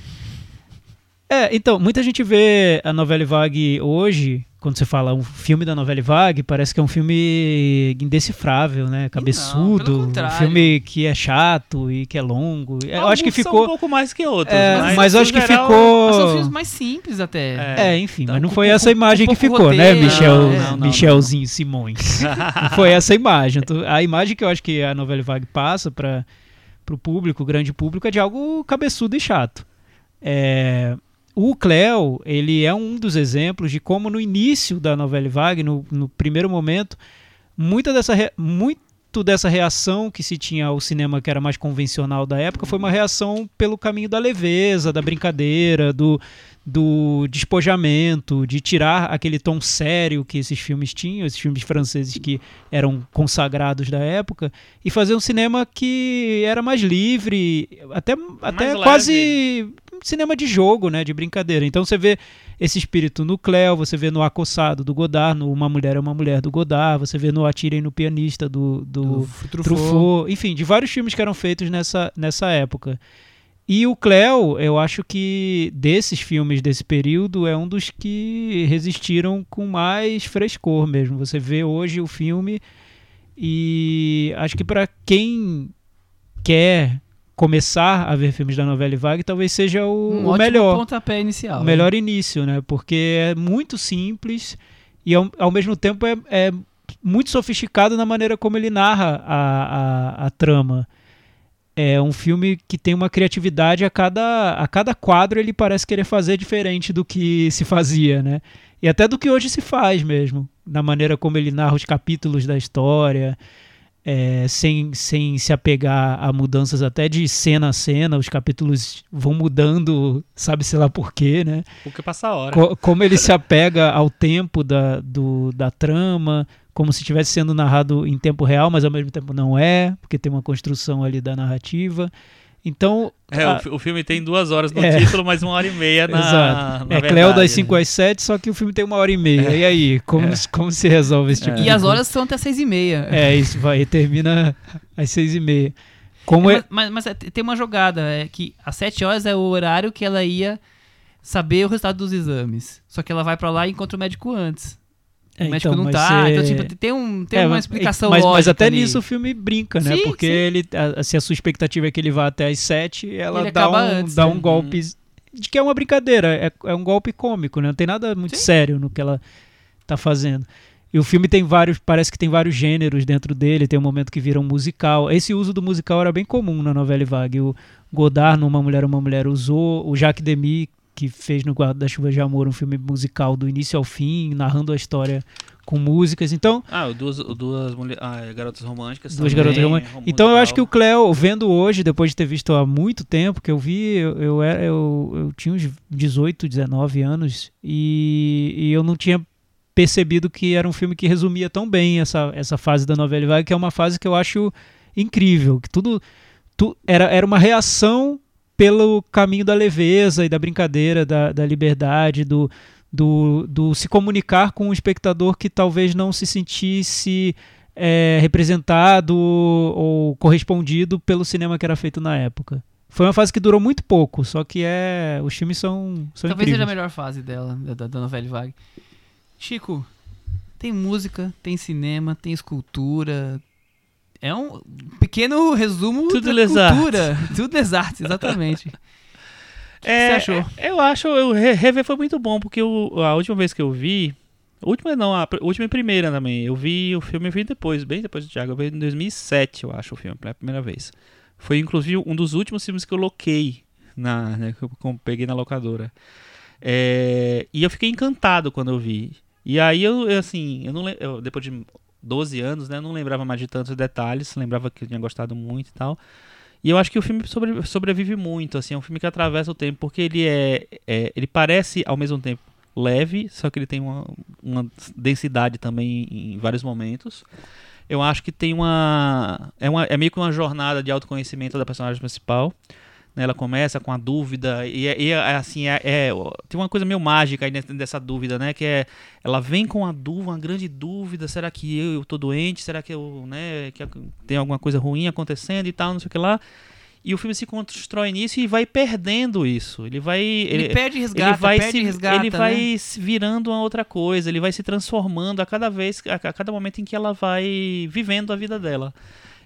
[SPEAKER 4] É, então, muita gente vê a novela vague hoje quando você fala um filme da novela Vague, parece que é um filme indecifrável, né? Cabeçudo,
[SPEAKER 2] pelo
[SPEAKER 4] um filme que é chato e que é longo. Eu acho que
[SPEAKER 3] Alguns
[SPEAKER 4] ficou.
[SPEAKER 3] um pouco mais que outros,
[SPEAKER 4] É,
[SPEAKER 3] mas,
[SPEAKER 4] mas
[SPEAKER 3] no
[SPEAKER 4] acho que
[SPEAKER 3] geral,
[SPEAKER 4] ficou.
[SPEAKER 2] Mas são filmes mais simples até.
[SPEAKER 3] É.
[SPEAKER 4] É, enfim,
[SPEAKER 2] Tá,
[SPEAKER 4] mas não
[SPEAKER 2] com-
[SPEAKER 4] foi
[SPEAKER 2] com-
[SPEAKER 4] essa imagem que ficou, né,
[SPEAKER 2] roteiro,
[SPEAKER 4] Michel,
[SPEAKER 3] não, não, não,
[SPEAKER 4] Michelzinho Simões? não foi essa imagem. Então, A imagem que eu acho que a novela Vague passa para o público, o grande público, é de algo cabeçudo e chato. É, o Cleo, ele é um dos exemplos de como no início da novela Vague, no, no primeiro momento, muita dessa, muito dessa reação que se tinha ao cinema que era mais convencional da época foi uma reação pelo caminho da leveza, da brincadeira, do, do despojamento, de tirar aquele tom sério que esses filmes tinham, esses filmes franceses que eram consagrados da época, e fazer um cinema que era mais livre, até, até
[SPEAKER 3] leve.
[SPEAKER 4] quase cinema de jogo, né, de brincadeira. Então você vê esse espírito no Cleo, você vê no Acossado do Godard, no Uma Mulher é uma Mulher do Godard, você vê no Atirem no Pianista do, do,
[SPEAKER 2] Truffaut.
[SPEAKER 4] Truffaut, enfim, de vários filmes que eram feitos nessa, nessa época. E o Cleo, eu acho que desses filmes desse período é um dos que resistiram com mais frescor mesmo. Você vê hoje o filme e acho que para quem quer começar a ver filmes da novela Vague, talvez seja o,
[SPEAKER 2] Um
[SPEAKER 4] o melhor
[SPEAKER 2] pontapé inicial.
[SPEAKER 4] o melhor início, né? Porque é muito simples e ao, ao mesmo tempo é, é muito sofisticado na maneira como ele narra a, a, a trama. É um filme que tem uma criatividade a cada, a cada quadro ele parece querer fazer diferente do que se fazia, né? E até do que hoje se faz mesmo, na maneira como ele narra os capítulos da história, é, sem, sem se apegar a mudanças até de cena a cena, os capítulos vão mudando, sabe-se lá por quê, né?
[SPEAKER 3] Porque passa a hora.
[SPEAKER 4] Co- como ele se apega ao tempo da, do, da trama, como se estivesse sendo narrado em tempo real, mas ao mesmo tempo não é, porque tem uma construção ali da narrativa. Então,
[SPEAKER 3] É,
[SPEAKER 4] a-
[SPEAKER 3] o, fi- o filme tem duas horas no
[SPEAKER 4] É.
[SPEAKER 3] título, mas uma hora e meia na.
[SPEAKER 4] Exato.
[SPEAKER 3] na
[SPEAKER 4] é
[SPEAKER 3] verdade,
[SPEAKER 4] Cleo das
[SPEAKER 3] né?
[SPEAKER 4] 5 às 7, só que o filme tem uma hora e meia. E aí, como, como se resolve esse tipo
[SPEAKER 2] E
[SPEAKER 4] de
[SPEAKER 2] as
[SPEAKER 4] coisa?
[SPEAKER 2] horas são até seis e meia.
[SPEAKER 4] É, isso vai, e termina às 6 e meia. Como é,
[SPEAKER 2] É, mas, mas- mas é- tem uma jogada, é que às 7 horas é o horário que ela ia saber o resultado dos exames. Só que ela vai pra lá e encontra o médico antes.
[SPEAKER 4] É,
[SPEAKER 2] o médico não
[SPEAKER 4] mas
[SPEAKER 2] tá. Então, tipo, tem, um, tem
[SPEAKER 4] É,
[SPEAKER 2] uma explicação
[SPEAKER 4] mas,
[SPEAKER 2] lógica
[SPEAKER 4] mas até
[SPEAKER 2] ali.
[SPEAKER 4] nisso o filme brinca, né?
[SPEAKER 2] Sim,
[SPEAKER 4] Porque
[SPEAKER 2] sim.
[SPEAKER 4] ele, a- se a sua expectativa é que ele vá até as 7, ela
[SPEAKER 2] Ele
[SPEAKER 4] dá, um,
[SPEAKER 2] antes,
[SPEAKER 4] dá
[SPEAKER 2] né?
[SPEAKER 4] um golpe de que é uma brincadeira, é, é um golpe cômico, né? Não tem nada muito
[SPEAKER 2] Sim.
[SPEAKER 4] sério no que ela tá fazendo. E o filme tem vários, parece que tem vários gêneros dentro dele, tem um momento que vira um musical. Esse uso do musical era bem comum na novela Vague. O Godard, no Uma Mulher, Uma Mulher, usou. O Jacques Demy, que fez no Guarda-Chuva de Amor um filme musical do início ao fim, narrando a história com músicas. Então,
[SPEAKER 3] Ah, duas, duas mulher, ah, é, garotas românticas.
[SPEAKER 4] Duas
[SPEAKER 3] também,
[SPEAKER 4] garotas românticas.
[SPEAKER 3] rom-
[SPEAKER 4] Então eu acho que o. Cleo, vendo hoje, depois de ter visto há muito tempo, que eu vi, eu, eu, eu, eu tinha uns 18, 19 anos e, e eu não tinha percebido que era um filme que resumia tão bem essa, essa fase da novela vaga, que é uma fase que eu acho incrível, que tudo tu, era, era uma reação pelo caminho da leveza e da brincadeira, da, da liberdade, do, do, do se comunicar com um espectador que talvez não se sentisse é, representado ou correspondido pelo cinema que era feito na época. Foi uma fase que durou muito pouco, só que é os filmes são, são
[SPEAKER 2] Talvez seja a
[SPEAKER 4] incríveis.
[SPEAKER 2] melhor fase dela, da, da, da novela Vague. Chico, tem música, tem cinema, tem escultura. É um pequeno resumo
[SPEAKER 3] Tudo
[SPEAKER 2] da cultura. Tudo les exatamente. O que
[SPEAKER 3] É,
[SPEAKER 2] você achou?
[SPEAKER 3] é, Eu acho, eu re- rever foi muito bom, porque o- a última vez que eu vi. A última não, a última e primeira também. Eu vi o filme, eu vi depois, bem depois do Thiago. Eu vi em 2007, eu acho, o filme, pela primeira vez. Foi inclusive um dos últimos filmes que eu loquei, na, né, que eu peguei na locadora. É, e eu fiquei encantado quando eu vi. E aí eu, eu, assim, eu não lem- eu, depois de 12 anos, né, não lembrava mais de tantos detalhes, lembrava que eu tinha gostado muito e tal. E eu acho que o filme sobre- sobrevive muito, assim, é um filme que atravessa o tempo, porque ele é, é- ele parece ao mesmo tempo leve, só que ele tem uma, uma densidade também em vários momentos. Eu acho que tem uma é, uma é meio que uma jornada de autoconhecimento da personagem principal. Né? Ela começa com a dúvida e, é- e é, assim é, é- tem uma coisa meio mágica aí dessa dúvida, né? Que é ela vem com a dúvida, uma grande dúvida. Será que eu, eu tô doente? Será que eu, né? Que tem alguma coisa ruim acontecendo e tal, não sei o que lá. E o filme se constrói nisso e vai perdendo isso. Ele vai.
[SPEAKER 2] Ele,
[SPEAKER 3] Ele,
[SPEAKER 2] perde resgata,
[SPEAKER 3] ele vai,
[SPEAKER 2] perde
[SPEAKER 3] se,
[SPEAKER 2] resgata,
[SPEAKER 3] ele
[SPEAKER 2] né?
[SPEAKER 3] virando uma outra coisa, ele vai se transformando a cada vez, a, a cada momento em que ela vai vivendo a vida dela.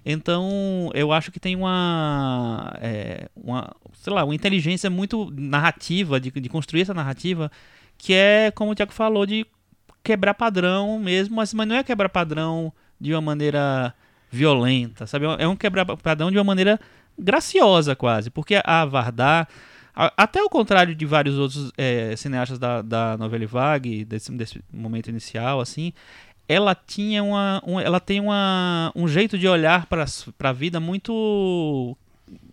[SPEAKER 3] Então, eu acho que tem uma, é, uma sei lá, uma inteligência muito narrativa, de, de construir essa narrativa, que é, como o Tiago falou, de quebrar padrão mesmo, mas, mas não é quebrar padrão de uma maneira violenta, sabe? É um quebrar padrão de uma maneira graciosa quase, porque a Vardar, até ao contrário de vários outros é, cineastas da, da novela vague desse, desse momento inicial, assim, ela tinha uma, um- ela tem uma, um jeito de olhar para a vida muito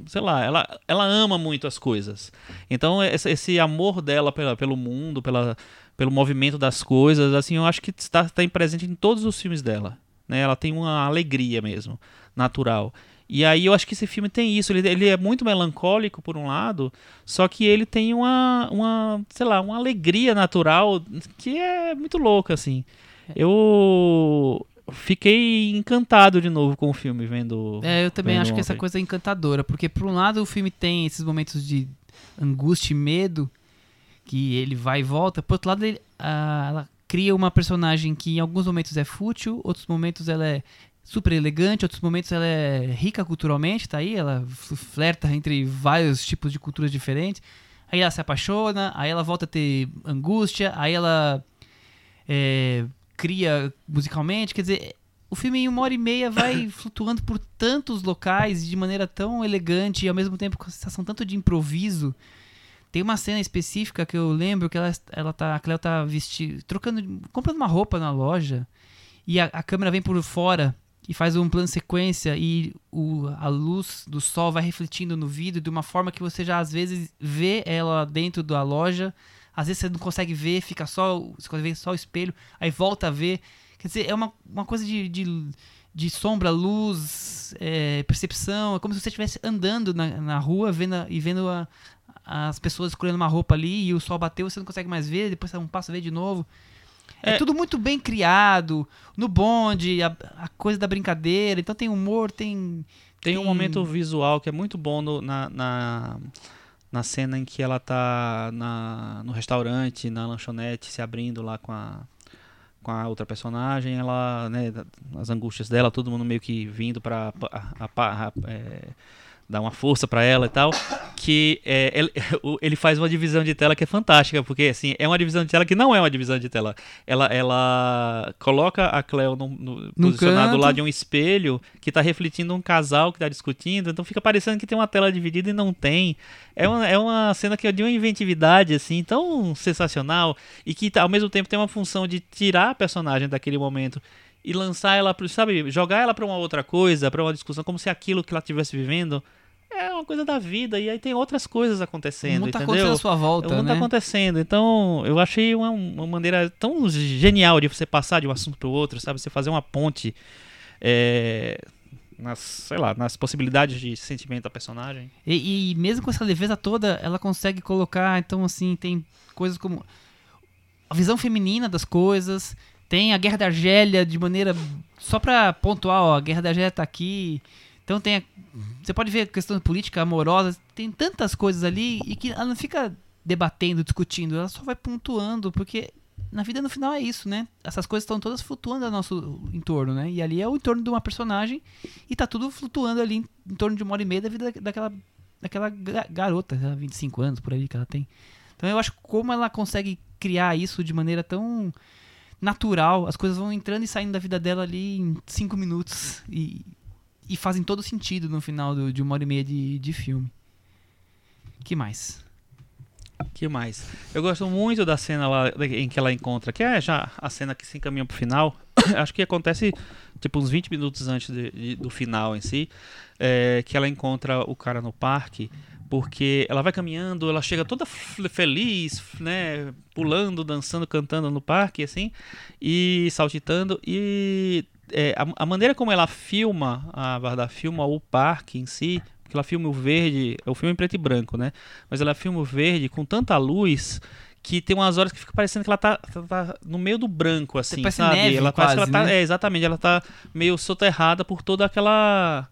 [SPEAKER 3] sei lá, ela, ela ama muito as coisas. Então esse, esse amor dela pela, pelo mundo, pela, pelo movimento das coisas, assim, eu acho que está, está presente em todos os filmes dela. Né? Ela tem uma alegria mesmo, natural. E aí eu acho que esse filme tem isso. Ele, ele é muito melancólico por um lado, só que ele tem uma, uma, sei lá, uma alegria natural que é muito louca, assim. Eu fiquei encantado de novo com o filme, vendo.
[SPEAKER 2] É, eu também acho que essa
[SPEAKER 3] ontem.
[SPEAKER 2] coisa é encantadora, porque por um lado o filme tem esses momentos de angústia e medo, que ele vai e volta, por outro lado ele, ah, ela cria uma personagem que em alguns momentos é fútil, outros momentos ela é super elegante, outros momentos ela é rica culturalmente, tá aí, ela flerta entre vários tipos de culturas diferentes, aí ela se apaixona, aí ela volta a ter angústia, aí ela é, cria musicalmente, quer dizer, o filme em uma hora e meia vai flutuando por tantos locais de maneira tão elegante e ao mesmo tempo com a sensação tanto de improviso. Tem uma cena específica que eu lembro que ela, ela tá, a Cleo tá vestindo, trocando, comprando uma roupa na loja e a, a câmera vem por fora e faz um plano sequência e o, a luz do sol vai refletindo no vidro de uma forma que você já às vezes vê ela dentro da loja, às vezes você não consegue ver, fica só, você consegue ver só o espelho, aí volta a ver. Quer dizer, é uma, uma coisa de, de, de sombra, luz, é, percepção. É como se você estivesse andando na, na rua vendo, a- e vendo a- as pessoas escolhendo uma roupa ali e o sol bateu, você não consegue mais ver, depois você dá um passo vê de novo. É,
[SPEAKER 3] É.
[SPEAKER 2] tudo muito bem criado. No bonde, a, a coisa da brincadeira. Então tem humor, tem.
[SPEAKER 3] Tem um
[SPEAKER 2] Tem-
[SPEAKER 3] momento visual que é muito bom no- na, na, na cena em que ela tá na, no restaurante, na lanchonete, se abrindo lá com a, com a outra personagem. Ela, né, as angústias dela, todo mundo meio que vindo pra a- a- a- é, dar uma força pra ela e tal. Que é, ele, ele faz uma divisão de tela que é fantástica, porque assim, é uma divisão de tela que não é uma divisão de tela. Ela, ela coloca a Cleo no, no,
[SPEAKER 2] Num
[SPEAKER 3] posicionado
[SPEAKER 2] canto.
[SPEAKER 3] lá de um espelho que tá refletindo um casal que tá discutindo, então fica parecendo que tem uma tela dividida e não tem. É uma, é uma cena que é de uma inventividade, assim, tão sensacional e que ao mesmo tempo tem uma função de tirar a personagem daquele momento e lançar ela, pro, sabe, jogar ela pra uma outra coisa, pra uma discussão, como se aquilo que ela estivesse vivendo é uma coisa da vida e aí tem outras coisas
[SPEAKER 2] O
[SPEAKER 3] acontecendo,
[SPEAKER 2] mundo tá
[SPEAKER 3] entendeu?
[SPEAKER 2] acontecendo à sua volta,
[SPEAKER 3] o mundo
[SPEAKER 2] né?
[SPEAKER 3] tá acontecendo. Então, eu achei uma, uma maneira tão genial de você passar de um assunto para o outro, sabe? Você fazer uma ponte é, nas, sei lá, nas possibilidades de sentimento da personagem.
[SPEAKER 2] E, e mesmo com essa leveza toda, ela consegue colocar, então assim, tem coisas como a visão feminina das coisas, tem a Guerra da Argélia de maneira só pra pontuar, ó, a Guerra da Argélia tá aqui. Então tem a- você pode ver a questão política amorosa, tem tantas coisas ali e que ela não fica debatendo, discutindo, ela só vai pontuando, porque na vida no final é isso, né? Essas coisas estão todas flutuando ao nosso entorno, né? E ali é o entorno de uma personagem e tá tudo flutuando ali em, em torno de uma hora e meia da vida da- daquela, daquela ga- garota, sei lá, 25 anos por aí que ela tem. Então eu acho como ela consegue criar isso de maneira tão natural, as coisas vão entrando e saindo da vida dela ali em 5 minutos e, e fazem todo sentido no final do- de uma hora e meia de, de filme. que mais?
[SPEAKER 3] que mais? Eu gosto muito da cena lá em que ela encontra, que é já a cena que se encaminha pro final. Acho que acontece tipo uns 20 minutos antes de- de- do final em si, é, que ela encontra o cara no parque, porque ela vai caminhando, ela chega toda feliz, né, pulando, dançando, cantando no parque assim, e saltitando e é, a, a maneira como ela filma, a Varda filma o parque em si, porque ela filma o verde, é o filme em preto e branco, né? Mas ela filma o verde com tanta luz que tem umas horas que fica parecendo que ela tá, ela tá no meio do branco, assim, sabe?
[SPEAKER 2] neve
[SPEAKER 3] ela parece que
[SPEAKER 2] quase,
[SPEAKER 3] ela tá.
[SPEAKER 2] né?
[SPEAKER 3] É, exatamente, ela tá meio soterrada por toda aquela.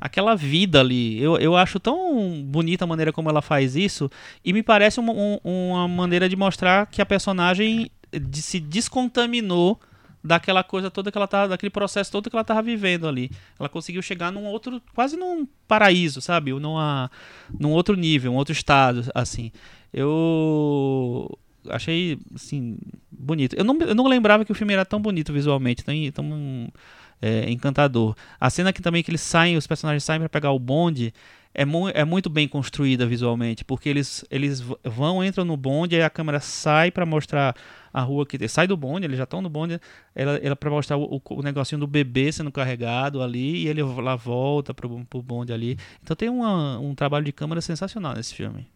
[SPEAKER 3] Aquela vida ali. Eu, eu acho tão bonita a maneira como ela faz isso e me parece uma, um, uma maneira de mostrar que a personagem de, se descontaminou daquela coisa toda que ela tava, daquele processo todo que ela tava vivendo ali. Ela conseguiu chegar num outro, quase num paraíso, sabe? Numa, num outro nível, um outro estado, assim. Eu achei, assim, bonito. Eu não, eu não lembrava que o filme era tão bonito visualmente, tão, tão é, encantador. A cena que também que eles saem, os personagens saem para pegar o bonde, é, mu é muito bem construída visualmente, porque eles, eles vão, entram no bonde, aí a câmera sai para mostrar a rua que sai do bonde, eles já estão no bonde, ela, ela para mostrar o, o, negocinho do bebê sendo carregado ali, e ele lá volta pro, pro bonde ali. Então tem uma, um trabalho de câmera sensacional nesse filme.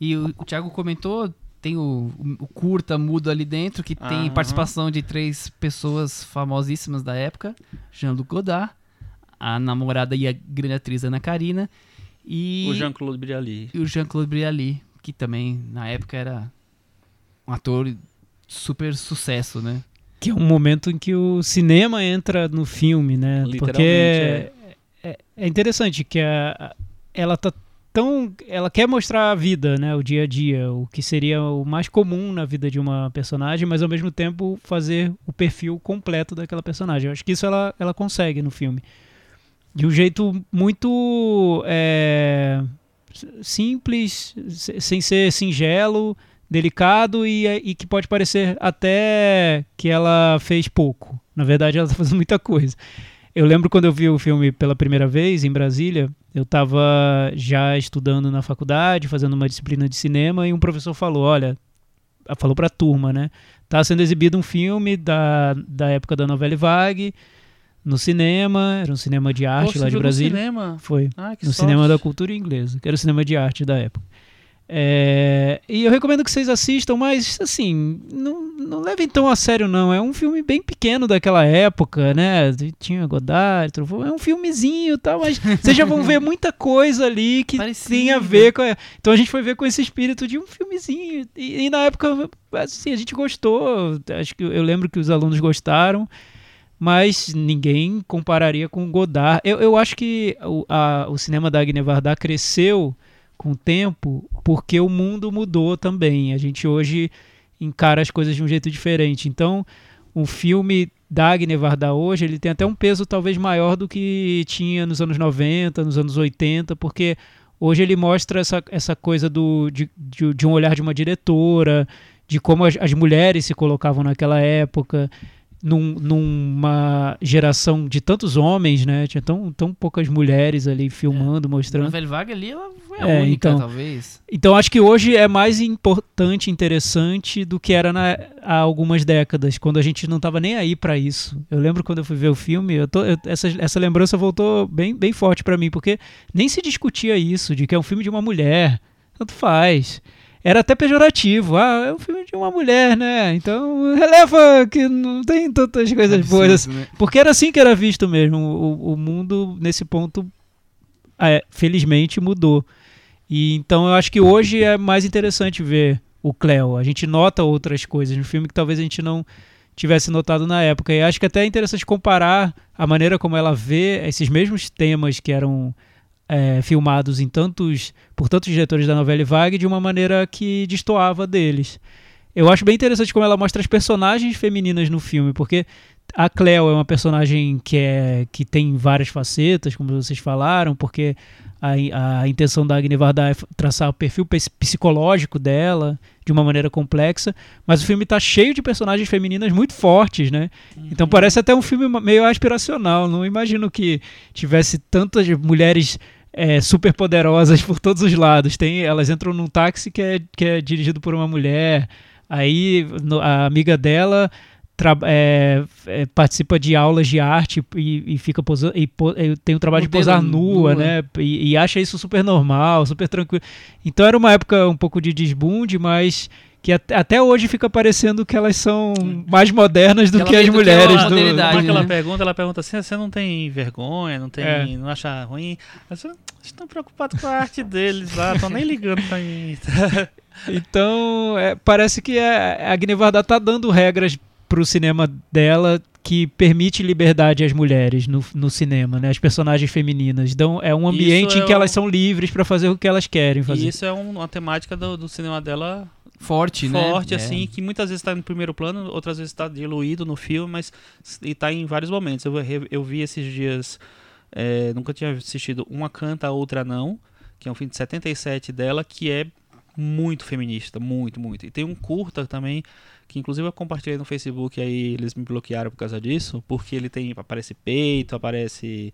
[SPEAKER 2] E o, o Thiago comentou, tem o, o, curta mudo ali dentro, que tem participação de três pessoas famosíssimas da época: Jean-Luc Godard, a namorada e a grande atriz Ana Karina, e.
[SPEAKER 3] O Jean-Claude Brialy.
[SPEAKER 2] E o Jean-Claude Brialy, que também na época era um ator super sucesso, né?
[SPEAKER 4] Que é um momento em que o cinema entra no filme, né? Porque é. É, é interessante que a, ela tá tão. Ela quer mostrar a vida, né? O dia a dia, o que seria o mais comum na vida de uma personagem, mas ao mesmo tempo fazer o perfil completo daquela personagem. Eu acho que isso ela, ela consegue no filme. De um jeito muito é, simples, sem ser singelo delicado e, e que pode parecer até que ela fez pouco. Na verdade, ela está fazendo muita coisa. Eu lembro quando eu vi o filme pela primeira vez em Brasília, eu estava já estudando na faculdade, fazendo uma disciplina de cinema, e um professor falou: Olha, falou para a turma, né? Tá sendo exibido um filme da, da época da novela Vague no cinema, era um cinema de arte lá de Brasília.
[SPEAKER 3] No cinema?
[SPEAKER 4] Foi. Ah, no sorte. cinema da cultura inglesa, que era o cinema de arte da época. É, e eu recomendo que vocês assistam, mas assim, não, não levem tão a sério não. É um filme bem pequeno daquela época, né? Tinha Godard, é um filmezinho e tal, mas vocês já vão ver muita coisa ali que Parecido. tem a ver com. A... Então a gente foi ver com esse espírito de um filmezinho. E, e, na época, assim, a gente gostou. Acho que eu lembro que os alunos gostaram. Mas ninguém compararia com Godard. Eu, eu acho que o, a, o cinema da Agne Varda cresceu com o tempo, porque o mundo mudou também. A gente hoje encara as coisas de um jeito diferente. Então, o filme da Agne hoje, ele tem até um peso talvez maior do que tinha nos anos 90, nos anos 80, porque hoje ele mostra essa, essa coisa do, de, de, de um olhar de uma diretora, de como as, as mulheres se colocavam naquela época, num, numa geração de tantos homens, né? Tinha tão, tão poucas mulheres ali filmando, é. mostrando. A
[SPEAKER 2] Velha Vaga ali, ela foi a é, única,
[SPEAKER 4] então,
[SPEAKER 2] talvez.
[SPEAKER 4] Então acho que hoje é mais importante, interessante do que era na, há algumas décadas, quando a gente não estava nem aí para isso. Eu lembro quando eu fui ver o filme, eu tô, eu, essa, essa lembrança voltou bem, bem forte para mim, porque nem se discutia isso, de que é um filme de uma mulher. Tanto faz era até pejorativo. Ah, é um filme de uma mulher, né? Então releva que não tem tantas coisas Absurdo, boas. Né? Porque era assim que era visto mesmo. O, o mundo, nesse ponto, é, felizmente mudou. E então eu acho que hoje é mais interessante ver o Cleo. A gente nota outras coisas no filme que talvez a gente não tivesse notado na época. E acho que até é interessante comparar a maneira como ela vê esses mesmos temas que eram é, filmados em tantos por tantos diretores da novela Vague de uma maneira que destoava deles. Eu acho bem interessante como ela mostra as personagens femininas no filme, porque a Cleo é uma personagem que, é, que tem várias facetas, como vocês falaram, porque a, a intenção da Agni Varda é traçar o perfil psicológico dela de uma maneira complexa, mas o filme está cheio de personagens femininas muito fortes, né? Uhum. Então parece até um filme meio aspiracional. Não imagino que tivesse tantas mulheres é, super poderosas por todos os lados. Tem, elas entram num táxi que é, que é dirigido por uma mulher. Aí no, a amiga dela é, é, participa de aulas de arte e, e fica posando, e, e, tem o trabalho de posar nua, nua. né? E, e, acha isso super normal, super tranquilo. Então era uma época um pouco de desbunde, mas que até hoje fica parecendo que elas são mais modernas do que, que as mulheres.
[SPEAKER 3] Que
[SPEAKER 4] do,
[SPEAKER 3] do... que ela pergunta, ela pergunta assim: você não tem vergonha, não tem, é. não acha ruim? Você estão preocupados com a arte deles lá, estão nem ligando pra mim.
[SPEAKER 4] então, é, parece que a, a Gnevarda tá dando regras pro cinema dela que permite liberdade às mulheres no, no cinema, né? As personagens femininas. Dão, é um ambiente
[SPEAKER 3] Isso
[SPEAKER 4] em
[SPEAKER 3] é
[SPEAKER 4] que
[SPEAKER 3] o-
[SPEAKER 4] elas são livres para fazer o que elas querem fazer.
[SPEAKER 3] E isso é um- uma temática do, do cinema dela
[SPEAKER 2] Forte, né?
[SPEAKER 3] forte,
[SPEAKER 2] É.
[SPEAKER 3] assim, que muitas vezes está no primeiro plano, outras vezes está diluído no filme, mas está em vários momentos. Eu, eu vi esses dias, é, nunca tinha assistido Uma Canta, a Outra Não, que é um filme de 77 dela, que é muito feminista, muito, muito. E tem um curta também, que inclusive eu compartilhei no Facebook, aí eles me bloquearam por causa disso, porque ele tem, aparece peito, aparece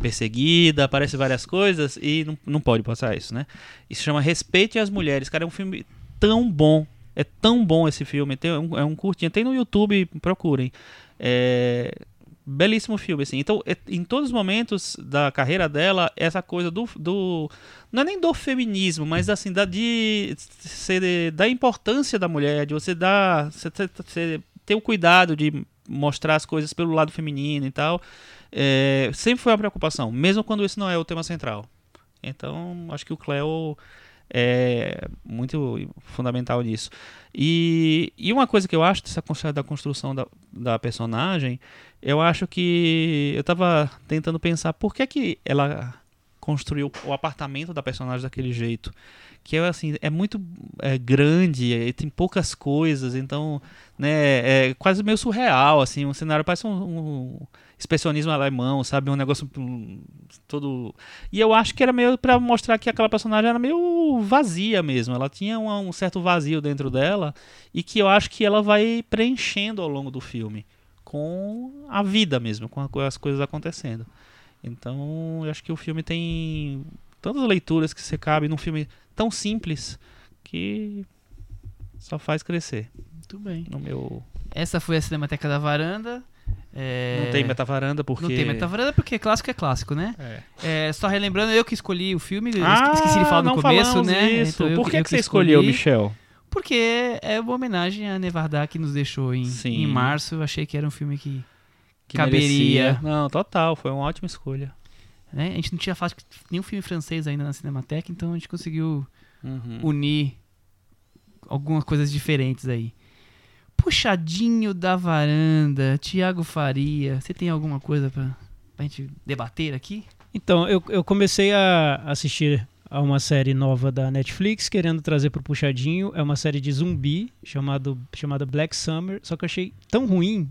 [SPEAKER 3] perseguida, aparece várias coisas, e não, não pode passar isso, né? Isso chama Respeite as Mulheres, cara, é um filme tão bom. É tão bom esse filme. Tem um, é um curtinho. Tem no YouTube, procurem. É, belíssimo filme, assim. Então, é- em todos os momentos da carreira dela, essa coisa do. do não é nem do feminismo, mas assim, da, de, da importância da mulher, de você dar. Você ter o cuidado de mostrar as coisas pelo lado feminino e tal. é, sempre foi uma preocupação, mesmo quando esse não é o tema central. Então, acho que o Cleo é muito fundamental nisso. E, e uma coisa que eu acho dessa da construção da, da personagem, eu acho que eu tava tentando pensar por que que ela construiu o apartamento da personagem daquele jeito. Que é assim, é muito é, grande, e tem poucas coisas, então, né, é quase meio surreal, assim, um cenário parece um, um expressionismo alemão, sabe, um negócio todo e eu acho que era meio pra mostrar que aquela personagem era meio vazia mesmo. Ela tinha um, certo vazio dentro dela e que eu acho que ela vai preenchendo ao longo do filme com a vida mesmo, com, as coisas acontecendo. Então, eu acho que o filme tem tantas leituras que você cabe num filme tão simples que só faz crescer.
[SPEAKER 2] Muito bem.
[SPEAKER 3] No meu
[SPEAKER 2] Essa foi a Cinemateca da Varanda. É,
[SPEAKER 3] não tem metavaranda porque
[SPEAKER 2] Não tem metavaranda porque clássico é clássico, né?
[SPEAKER 3] É.
[SPEAKER 2] É, só relembrando, eu que escolhi o filme, eu
[SPEAKER 3] Ah,
[SPEAKER 2] esqueci de falar no começo, né?
[SPEAKER 3] Isso.
[SPEAKER 2] Então eu-
[SPEAKER 3] Por que,
[SPEAKER 2] eu
[SPEAKER 3] que você escolheu, Michel?
[SPEAKER 2] Porque é uma homenagem a Nevardá que nos deixou em,
[SPEAKER 3] Sim.
[SPEAKER 2] em março. Eu achei que era um filme que,
[SPEAKER 3] Que
[SPEAKER 2] Caberia.
[SPEAKER 3] merecia. Não, total, foi uma ótima escolha.
[SPEAKER 2] Né? A gente não tinha que nenhum filme francês ainda na Cinemateca, então a gente conseguiu
[SPEAKER 3] Uhum.
[SPEAKER 2] unir algumas coisas diferentes aí. Puxadinho da varanda, Tiago Faria. Você tem alguma coisa pra, pra gente debater aqui?
[SPEAKER 4] Então, eu, eu comecei a assistir a uma série nova da Netflix, querendo trazer pro Puxadinho. É uma série de zumbi chamado, chamada Black Summer, só que eu achei tão ruim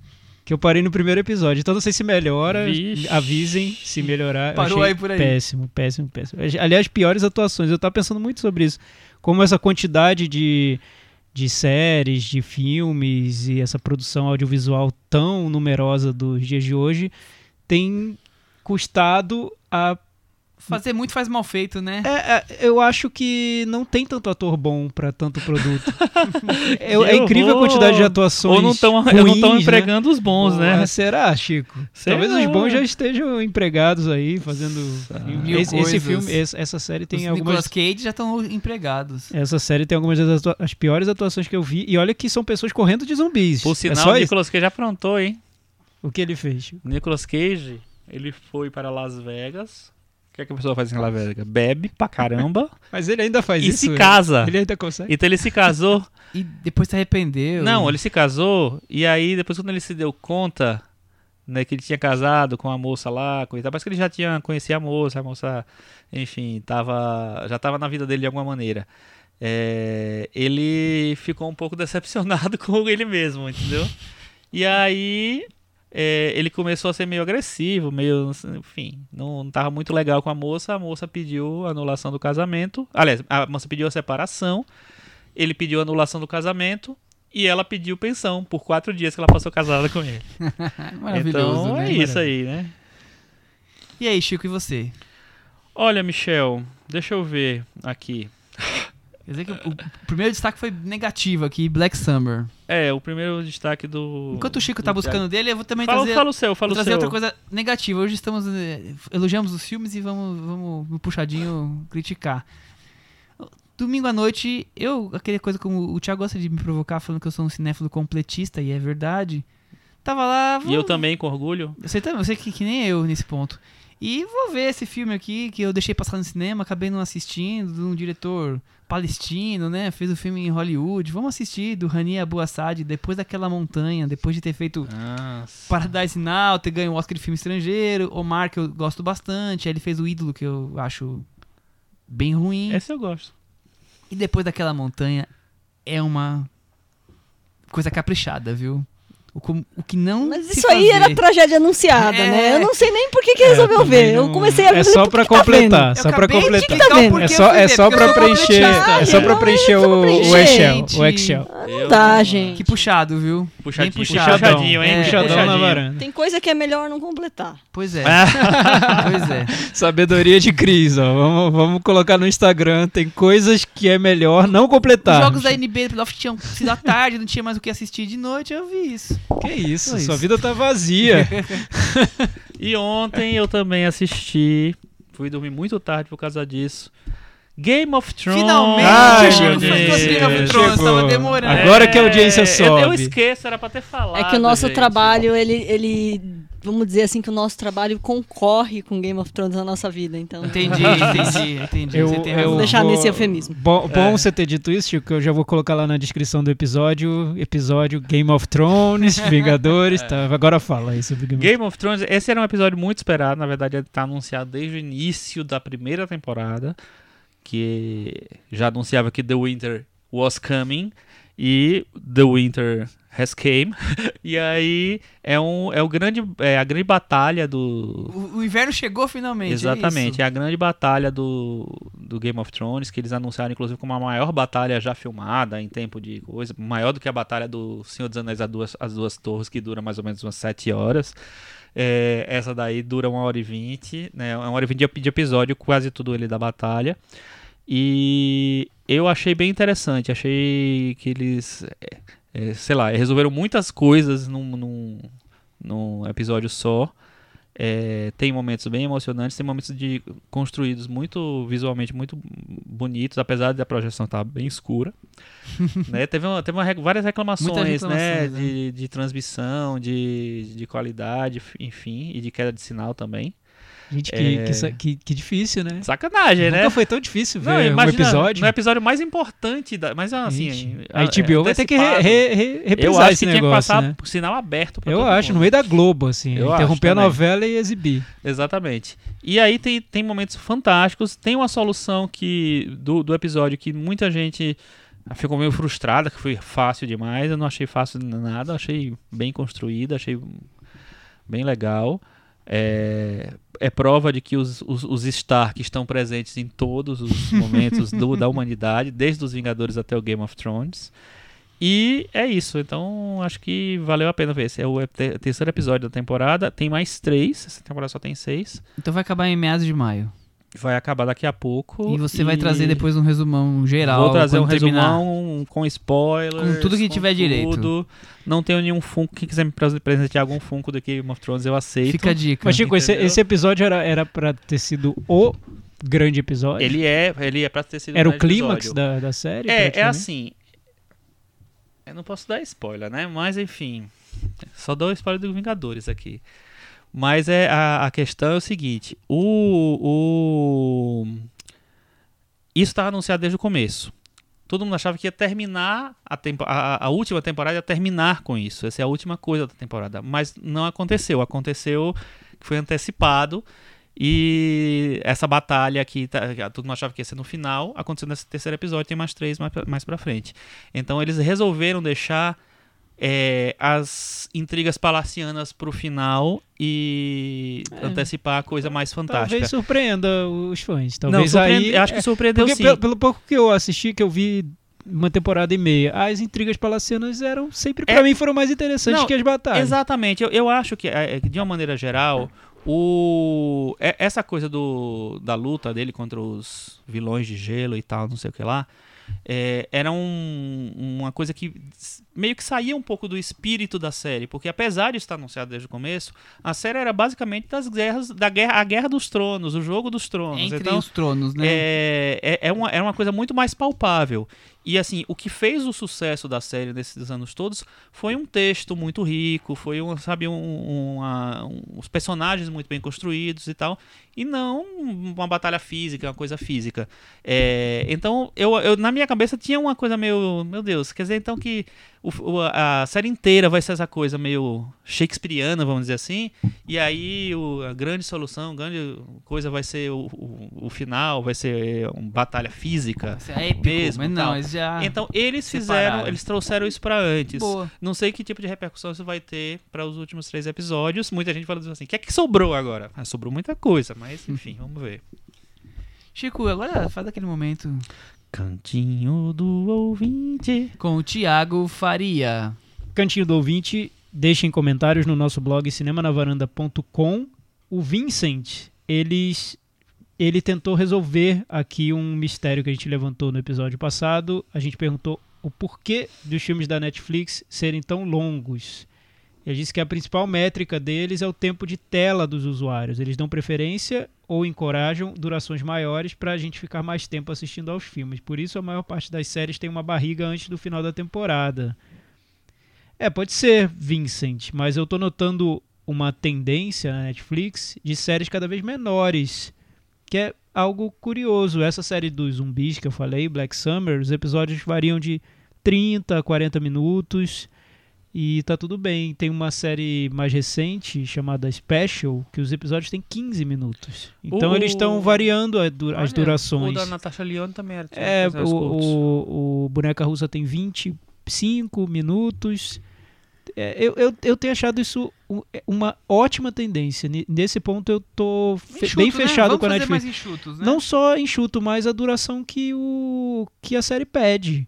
[SPEAKER 4] que eu parei no primeiro episódio. Então não sei se melhora,
[SPEAKER 3] Vixe.
[SPEAKER 4] avisem se melhorar.
[SPEAKER 2] Parou aí por aí.
[SPEAKER 4] Péssimo, péssimo, péssimo. Aliás, piores atuações. Eu tava pensando muito sobre isso. Como essa quantidade de, de séries, de filmes e essa produção audiovisual tão numerosa dos dias de hoje tem custado a
[SPEAKER 2] Fazer muito faz mal feito, né?
[SPEAKER 4] é, é, eu acho que não tem tanto ator bom pra tanto produto. é, é incrível a quantidade de atuações.
[SPEAKER 3] Ou não estão
[SPEAKER 4] né?
[SPEAKER 3] empregando os bons,
[SPEAKER 4] Pô,
[SPEAKER 3] né?
[SPEAKER 4] Será, Chico?
[SPEAKER 3] Sei
[SPEAKER 4] Talvez
[SPEAKER 3] não.
[SPEAKER 4] os bons já estejam empregados aí, fazendo.
[SPEAKER 2] Mil
[SPEAKER 4] esse, esse
[SPEAKER 2] coisas.
[SPEAKER 4] filme, esse- essa série tem
[SPEAKER 2] Os
[SPEAKER 4] algumas.
[SPEAKER 2] Nicolas Cage já estão empregados.
[SPEAKER 4] Essa série tem algumas das atua- as piores atuações que eu vi. E olha que são pessoas correndo de zumbis.
[SPEAKER 3] Por
[SPEAKER 4] é
[SPEAKER 3] sinal,
[SPEAKER 4] só
[SPEAKER 3] o
[SPEAKER 4] isso.
[SPEAKER 3] Nicolas Cage aprontou, hein?
[SPEAKER 4] O que ele fez?
[SPEAKER 3] O Nicolas Cage, ele foi para Las Vegas. O que, é que a pessoa faz em Las Vegas? Bebe pra caramba
[SPEAKER 4] Mas ele ainda faz
[SPEAKER 3] e
[SPEAKER 4] isso.
[SPEAKER 3] se
[SPEAKER 4] né?
[SPEAKER 3] casa.
[SPEAKER 4] Ele ainda consegue.
[SPEAKER 3] Então ele se casou.
[SPEAKER 2] E depois se arrependeu.
[SPEAKER 3] Não, ele se casou e aí depois quando ele se deu conta, né, que ele tinha casado com a moça lá, coisa, e parece que ele já tinha conhecido a moça, a moça, enfim, tava, já tava na vida dele de alguma maneira. É, ele ficou um pouco decepcionado com ele mesmo, entendeu? E aí é, ele começou a ser meio agressivo, meio, enfim, não, não tava muito legal com a moça. A moça pediu a anulação do casamento. Aliás, a moça pediu a separação. Ele pediu a anulação do casamento e ela pediu pensão por quatro dias que ela passou casada com ele.
[SPEAKER 2] Maravilhoso,
[SPEAKER 3] então
[SPEAKER 2] né?
[SPEAKER 3] é isso aí, né?
[SPEAKER 2] E aí, Chico, e você?
[SPEAKER 3] Olha, Michel, deixa eu ver aqui.
[SPEAKER 2] Quer dizer que o, o primeiro destaque foi negativo aqui, Black Summer.
[SPEAKER 3] É, o primeiro destaque do.
[SPEAKER 2] Enquanto o Chico tá buscando dele, eu vou também
[SPEAKER 3] Fala,
[SPEAKER 2] trazer,
[SPEAKER 3] fala o seu, fala o
[SPEAKER 2] trazer
[SPEAKER 3] seu.
[SPEAKER 2] outra coisa negativa. Hoje estamos. eh, elogiamos os filmes e vamos, vamos no puxadinho criticar. Domingo à noite, eu, aquela coisa como o Thiago gosta de me provocar falando que eu sou um cinéfilo completista, e é verdade. Tava lá.
[SPEAKER 3] E eu também, com orgulho.
[SPEAKER 2] Você também, você que, que nem eu nesse ponto. E vou ver esse filme aqui que eu deixei passar no cinema, acabei não assistindo, de um diretor palestino, né? Fez o filme em Hollywood. Vamos assistir do Rani Abu Assad, depois daquela montanha, depois de ter feito
[SPEAKER 3] Nossa.
[SPEAKER 2] Paradise Now, ter ganho o Oscar de filme estrangeiro. Omar, que eu gosto bastante. Aí ele fez o Ídolo, que eu acho bem ruim.
[SPEAKER 3] Esse eu gosto.
[SPEAKER 2] E depois daquela montanha é uma coisa caprichada, viu? O, com- o que não.
[SPEAKER 5] Mas
[SPEAKER 2] se
[SPEAKER 5] isso aí
[SPEAKER 2] fazer-
[SPEAKER 5] era tragédia anunciada,
[SPEAKER 2] É.
[SPEAKER 5] né? Eu não sei nem por que, que
[SPEAKER 4] É,
[SPEAKER 5] resolveu
[SPEAKER 4] também
[SPEAKER 5] ver. Eu
[SPEAKER 4] não-
[SPEAKER 5] comecei a ver
[SPEAKER 4] É só
[SPEAKER 5] tá vendo.
[SPEAKER 4] completar,
[SPEAKER 2] Eu
[SPEAKER 4] só
[SPEAKER 2] de
[SPEAKER 4] completar.
[SPEAKER 5] vendo?
[SPEAKER 2] porquê
[SPEAKER 4] É
[SPEAKER 2] eu
[SPEAKER 4] só, é só
[SPEAKER 2] eu sou
[SPEAKER 4] preencher, é só pra
[SPEAKER 5] Não,
[SPEAKER 4] preencher
[SPEAKER 5] é
[SPEAKER 4] o. Excel, o
[SPEAKER 2] Gente.
[SPEAKER 4] Excel.
[SPEAKER 5] Não dá, gente.
[SPEAKER 2] Que puxado, viu?
[SPEAKER 3] Puxadinho,
[SPEAKER 2] Bem puxado.
[SPEAKER 3] puxadinho, hein?
[SPEAKER 2] É,
[SPEAKER 4] Puxadão na
[SPEAKER 3] puxadinho.
[SPEAKER 4] varanda.
[SPEAKER 5] Tem coisa que é melhor não completar.
[SPEAKER 2] Pois é.
[SPEAKER 3] Ah,
[SPEAKER 2] pois é.
[SPEAKER 4] Sabedoria de Cris, ó. Vamos, vamos colocar no Instagram. Tem coisas que é melhor não completar.
[SPEAKER 2] Os jogos da NBA do playoff tinham sido à tarde, não tinha mais o que assistir de noite, eu vi isso.
[SPEAKER 4] Que isso,
[SPEAKER 2] Foi
[SPEAKER 4] sua
[SPEAKER 2] isso.
[SPEAKER 4] vida tá vazia.
[SPEAKER 3] E ontem eu também assisti. Fui dormir muito tarde por causa disso. Game of Thrones.
[SPEAKER 2] Finalmente,
[SPEAKER 4] Ai, meu Deus.
[SPEAKER 2] Game of Thrones,
[SPEAKER 4] Chegou.
[SPEAKER 2] tava demorando.
[SPEAKER 4] Agora que a audiência
[SPEAKER 3] eu-
[SPEAKER 4] sobe.
[SPEAKER 3] Eu, esqueço, era pra ter falado.
[SPEAKER 5] É que o nosso
[SPEAKER 3] gente.
[SPEAKER 5] trabalho, ele, ele. Vamos dizer assim, que o nosso trabalho concorre com Game of Thrones na nossa vida, então.
[SPEAKER 2] Entendi, entendi, entendi.
[SPEAKER 4] Eu,
[SPEAKER 2] Você tem
[SPEAKER 4] eu
[SPEAKER 2] razão.
[SPEAKER 5] Vou deixar
[SPEAKER 4] vou-
[SPEAKER 5] nesse eufemismo.
[SPEAKER 4] Bom, bom
[SPEAKER 3] É.
[SPEAKER 4] você ter dito isso, Chico, que eu já vou colocar lá na descrição do episódio. Episódio Game of Thrones, Vingadores. Tá, agora fala aí sobre Game,
[SPEAKER 3] Game of Thrones, esse era um episódio muito esperado. Na verdade, ele tá anunciado desde o início da primeira temporada. Que já anunciava que The Winter was coming. E The Winter has came. e aí é, um, é, o grande, é a grande batalha do.
[SPEAKER 2] O, o inverno chegou finalmente. é
[SPEAKER 3] Exatamente,
[SPEAKER 2] isso.
[SPEAKER 3] é a grande batalha do, do Game of Thrones, que eles anunciaram inclusive como a maior batalha já filmada em tempo de coisa, maior do que a batalha do Senhor dos Anéis, as duas, as duas torres, que dura mais ou menos umas 7 horas. É, essa daí dura uma hora e vinte, né? Uma hora e vinte de episódio, quase tudo ele da batalha. E eu achei bem interessante, achei que eles, é, sei lá, resolveram muitas coisas num, num, num episódio só. É, tem momentos bem emocionantes, tem momentos de construídos muito visualmente muito bonitos, apesar da projeção estar bem escura. né? Teve, uma- teve uma várias reclamações, né?
[SPEAKER 2] né?
[SPEAKER 3] De, de transmissão, de, de qualidade, enfim, e de queda de sinal também.
[SPEAKER 4] Gente, que,
[SPEAKER 3] É.
[SPEAKER 4] que, que, que difícil, né?
[SPEAKER 3] Sacanagem, né?
[SPEAKER 4] Nunca foi tão difícil ver
[SPEAKER 3] Não,
[SPEAKER 4] um
[SPEAKER 3] imagina,
[SPEAKER 4] episódio.
[SPEAKER 3] No episódio mais importante, da, mas assim.
[SPEAKER 4] Gente,
[SPEAKER 3] a-
[SPEAKER 4] a HBO vai ter que re, re, re,
[SPEAKER 3] Eu acho
[SPEAKER 4] esse
[SPEAKER 3] que tinha que
[SPEAKER 4] negócio,
[SPEAKER 3] passar
[SPEAKER 4] né?
[SPEAKER 3] por sinal aberto pra
[SPEAKER 4] Eu acho,
[SPEAKER 3] mundo.
[SPEAKER 4] no meio da Globo, assim.
[SPEAKER 3] Eu
[SPEAKER 4] interromper a novela e exibir.
[SPEAKER 3] Exatamente. E aí tem, tem momentos fantásticos. Tem uma solução que do, do episódio que muita gente ficou meio frustrada, que foi fácil demais. Eu não achei fácil nada, achei bem construída, achei bem legal. É, é prova de que os, os, os Stark estão presentes em todos os momentos do- da humanidade, desde os Vingadores até o Game of Thrones. E é isso, então acho que valeu a pena ver. Esse é o te- terceiro episódio da temporada. Tem mais três, essa temporada só tem seis.
[SPEAKER 2] Então vai acabar em meados de maio.
[SPEAKER 3] Vai acabar daqui a pouco.
[SPEAKER 2] E você vai trazer depois um resumão geral.
[SPEAKER 3] Vou trazer um
[SPEAKER 2] terminar.
[SPEAKER 3] resumão com spoilers.
[SPEAKER 2] Com tudo que tiver direito.
[SPEAKER 3] tudo. Não tenho nenhum Funko. Quem quiser me prese- presentear algum Funko do Game of Thrones, eu aceito.
[SPEAKER 2] Fica a dica.
[SPEAKER 4] Mas, Chico, esse, esse episódio era, era pra ter sido o grande episódio?
[SPEAKER 3] Ele é, ele é pra ter sido
[SPEAKER 4] era o clímax da, da série?
[SPEAKER 3] É, é assim. Eu não posso dar spoiler, né? Mas enfim. Só dou spoiler do Vingadores aqui. Mas é a, a questão é o seguinte: o. o isso estava anunciado desde o começo. Todo mundo achava que ia terminar a, tempo, a, a última temporada, ia terminar com isso. Essa é a última coisa da temporada. Mas não aconteceu. Aconteceu que foi antecipado. E essa batalha tá, que todo mundo achava que ia ser no final, aconteceu nesse terceiro episódio, tem mais três mais mais pra frente. Então eles resolveram deixar é, as intrigas palacianas pro final e
[SPEAKER 4] É.
[SPEAKER 3] antecipar a coisa mais fantástica.
[SPEAKER 4] Talvez surpreenda os fãs.
[SPEAKER 3] Não,
[SPEAKER 4] Talvez
[SPEAKER 3] surpreende-
[SPEAKER 4] aí.
[SPEAKER 3] eu acho que surpreendeu
[SPEAKER 4] Porque
[SPEAKER 3] sim.
[SPEAKER 4] pelo, pelo pouco que eu assisti, que eu vi uma temporada e meia, as intrigas palacianas eram sempre, pra
[SPEAKER 3] É-
[SPEAKER 4] mim, foram mais interessantes
[SPEAKER 3] Não,
[SPEAKER 4] que as batalhas.
[SPEAKER 3] Exatamente. Eu, eu acho que, é, de uma maneira geral, o, é- essa coisa do, da luta dele contra os vilões de gelo e tal, não sei o que lá, é, era um- uma coisa que meio que saía um pouco do espírito da série, porque apesar de estar anunciado desde o começo, a série era basicamente das guerras, da guerra, a guerra dos tronos, o jogo dos tronos.
[SPEAKER 2] Entre
[SPEAKER 3] então,
[SPEAKER 2] os tronos, né?
[SPEAKER 3] é, é, é uma, é uma coisa muito mais palpável. E assim, o que fez o sucesso da série nesses anos todos foi um texto muito rico, foi um, sabe, um, uma- um- os personagens muito bem construídos e tal, e não uma batalha física, uma coisa física. É, então, eu, eu na minha cabeça tinha uma coisa meio, meu Deus, quer dizer então que o- a série inteira vai ser essa coisa meio shakespeariana, vamos dizer assim, e aí o- a grande solução, a grande coisa vai ser o, o, o final, vai ser uma batalha física.
[SPEAKER 2] Isso é épico,
[SPEAKER 3] mesmo,
[SPEAKER 2] mas não, eles já...
[SPEAKER 3] Então eles
[SPEAKER 2] separaram.
[SPEAKER 3] fizeram, eles trouxeram isso pra antes.
[SPEAKER 2] Boa.
[SPEAKER 3] Não sei que tipo de repercussão isso vai ter para os últimos três episódios. Muita gente falando assim: o que é que sobrou agora? Ah, sobrou muita coisa, mas enfim, vamos ver.
[SPEAKER 2] Chico, agora faz aquele momento
[SPEAKER 3] Cantinho do ouvinte.
[SPEAKER 2] com o Thiago Faria.
[SPEAKER 4] Cantinho do ouvinte, deixem comentários no nosso blog cinemanavaranda.com. O Vincent, eles, ele tentou resolver aqui um mistério que a gente levantou no episódio passado. A gente perguntou o porquê dos filmes da Netflix serem tão longos. Ele disse que a principal métrica deles é o tempo de tela dos usuários. Eles dão preferência ou encorajam durações maiores para a gente ficar mais tempo assistindo aos filmes. Por isso, a maior parte das séries tem uma barriga antes do final da temporada. É, pode ser, Vincent, mas eu tô notando uma tendência na Netflix de séries cada vez menores, que é algo curioso. Essa série dos zumbis que eu falei, Black Summer, os episódios variam de 30 a 40 minutos e tá tudo bem. Tem uma série mais recente chamada Special, que os episódios têm 15 minutos. Então
[SPEAKER 3] O-
[SPEAKER 4] eles estão variando a du- as
[SPEAKER 3] Olha,
[SPEAKER 4] durações.
[SPEAKER 3] O da Natasha Lyonne também era.
[SPEAKER 4] É, o, o, o Boneca Russa tem 25 minutos. É, eu, eu, eu tenho achado isso u- uma ótima tendência. Nesse ponto eu tô fe-
[SPEAKER 2] Enxuto,
[SPEAKER 4] bem
[SPEAKER 2] né?
[SPEAKER 4] fechado
[SPEAKER 2] Vamos
[SPEAKER 4] com a Netflix.
[SPEAKER 2] mais enxutos, né?
[SPEAKER 4] Não só enxuto, mas a duração que, o, que a série pede.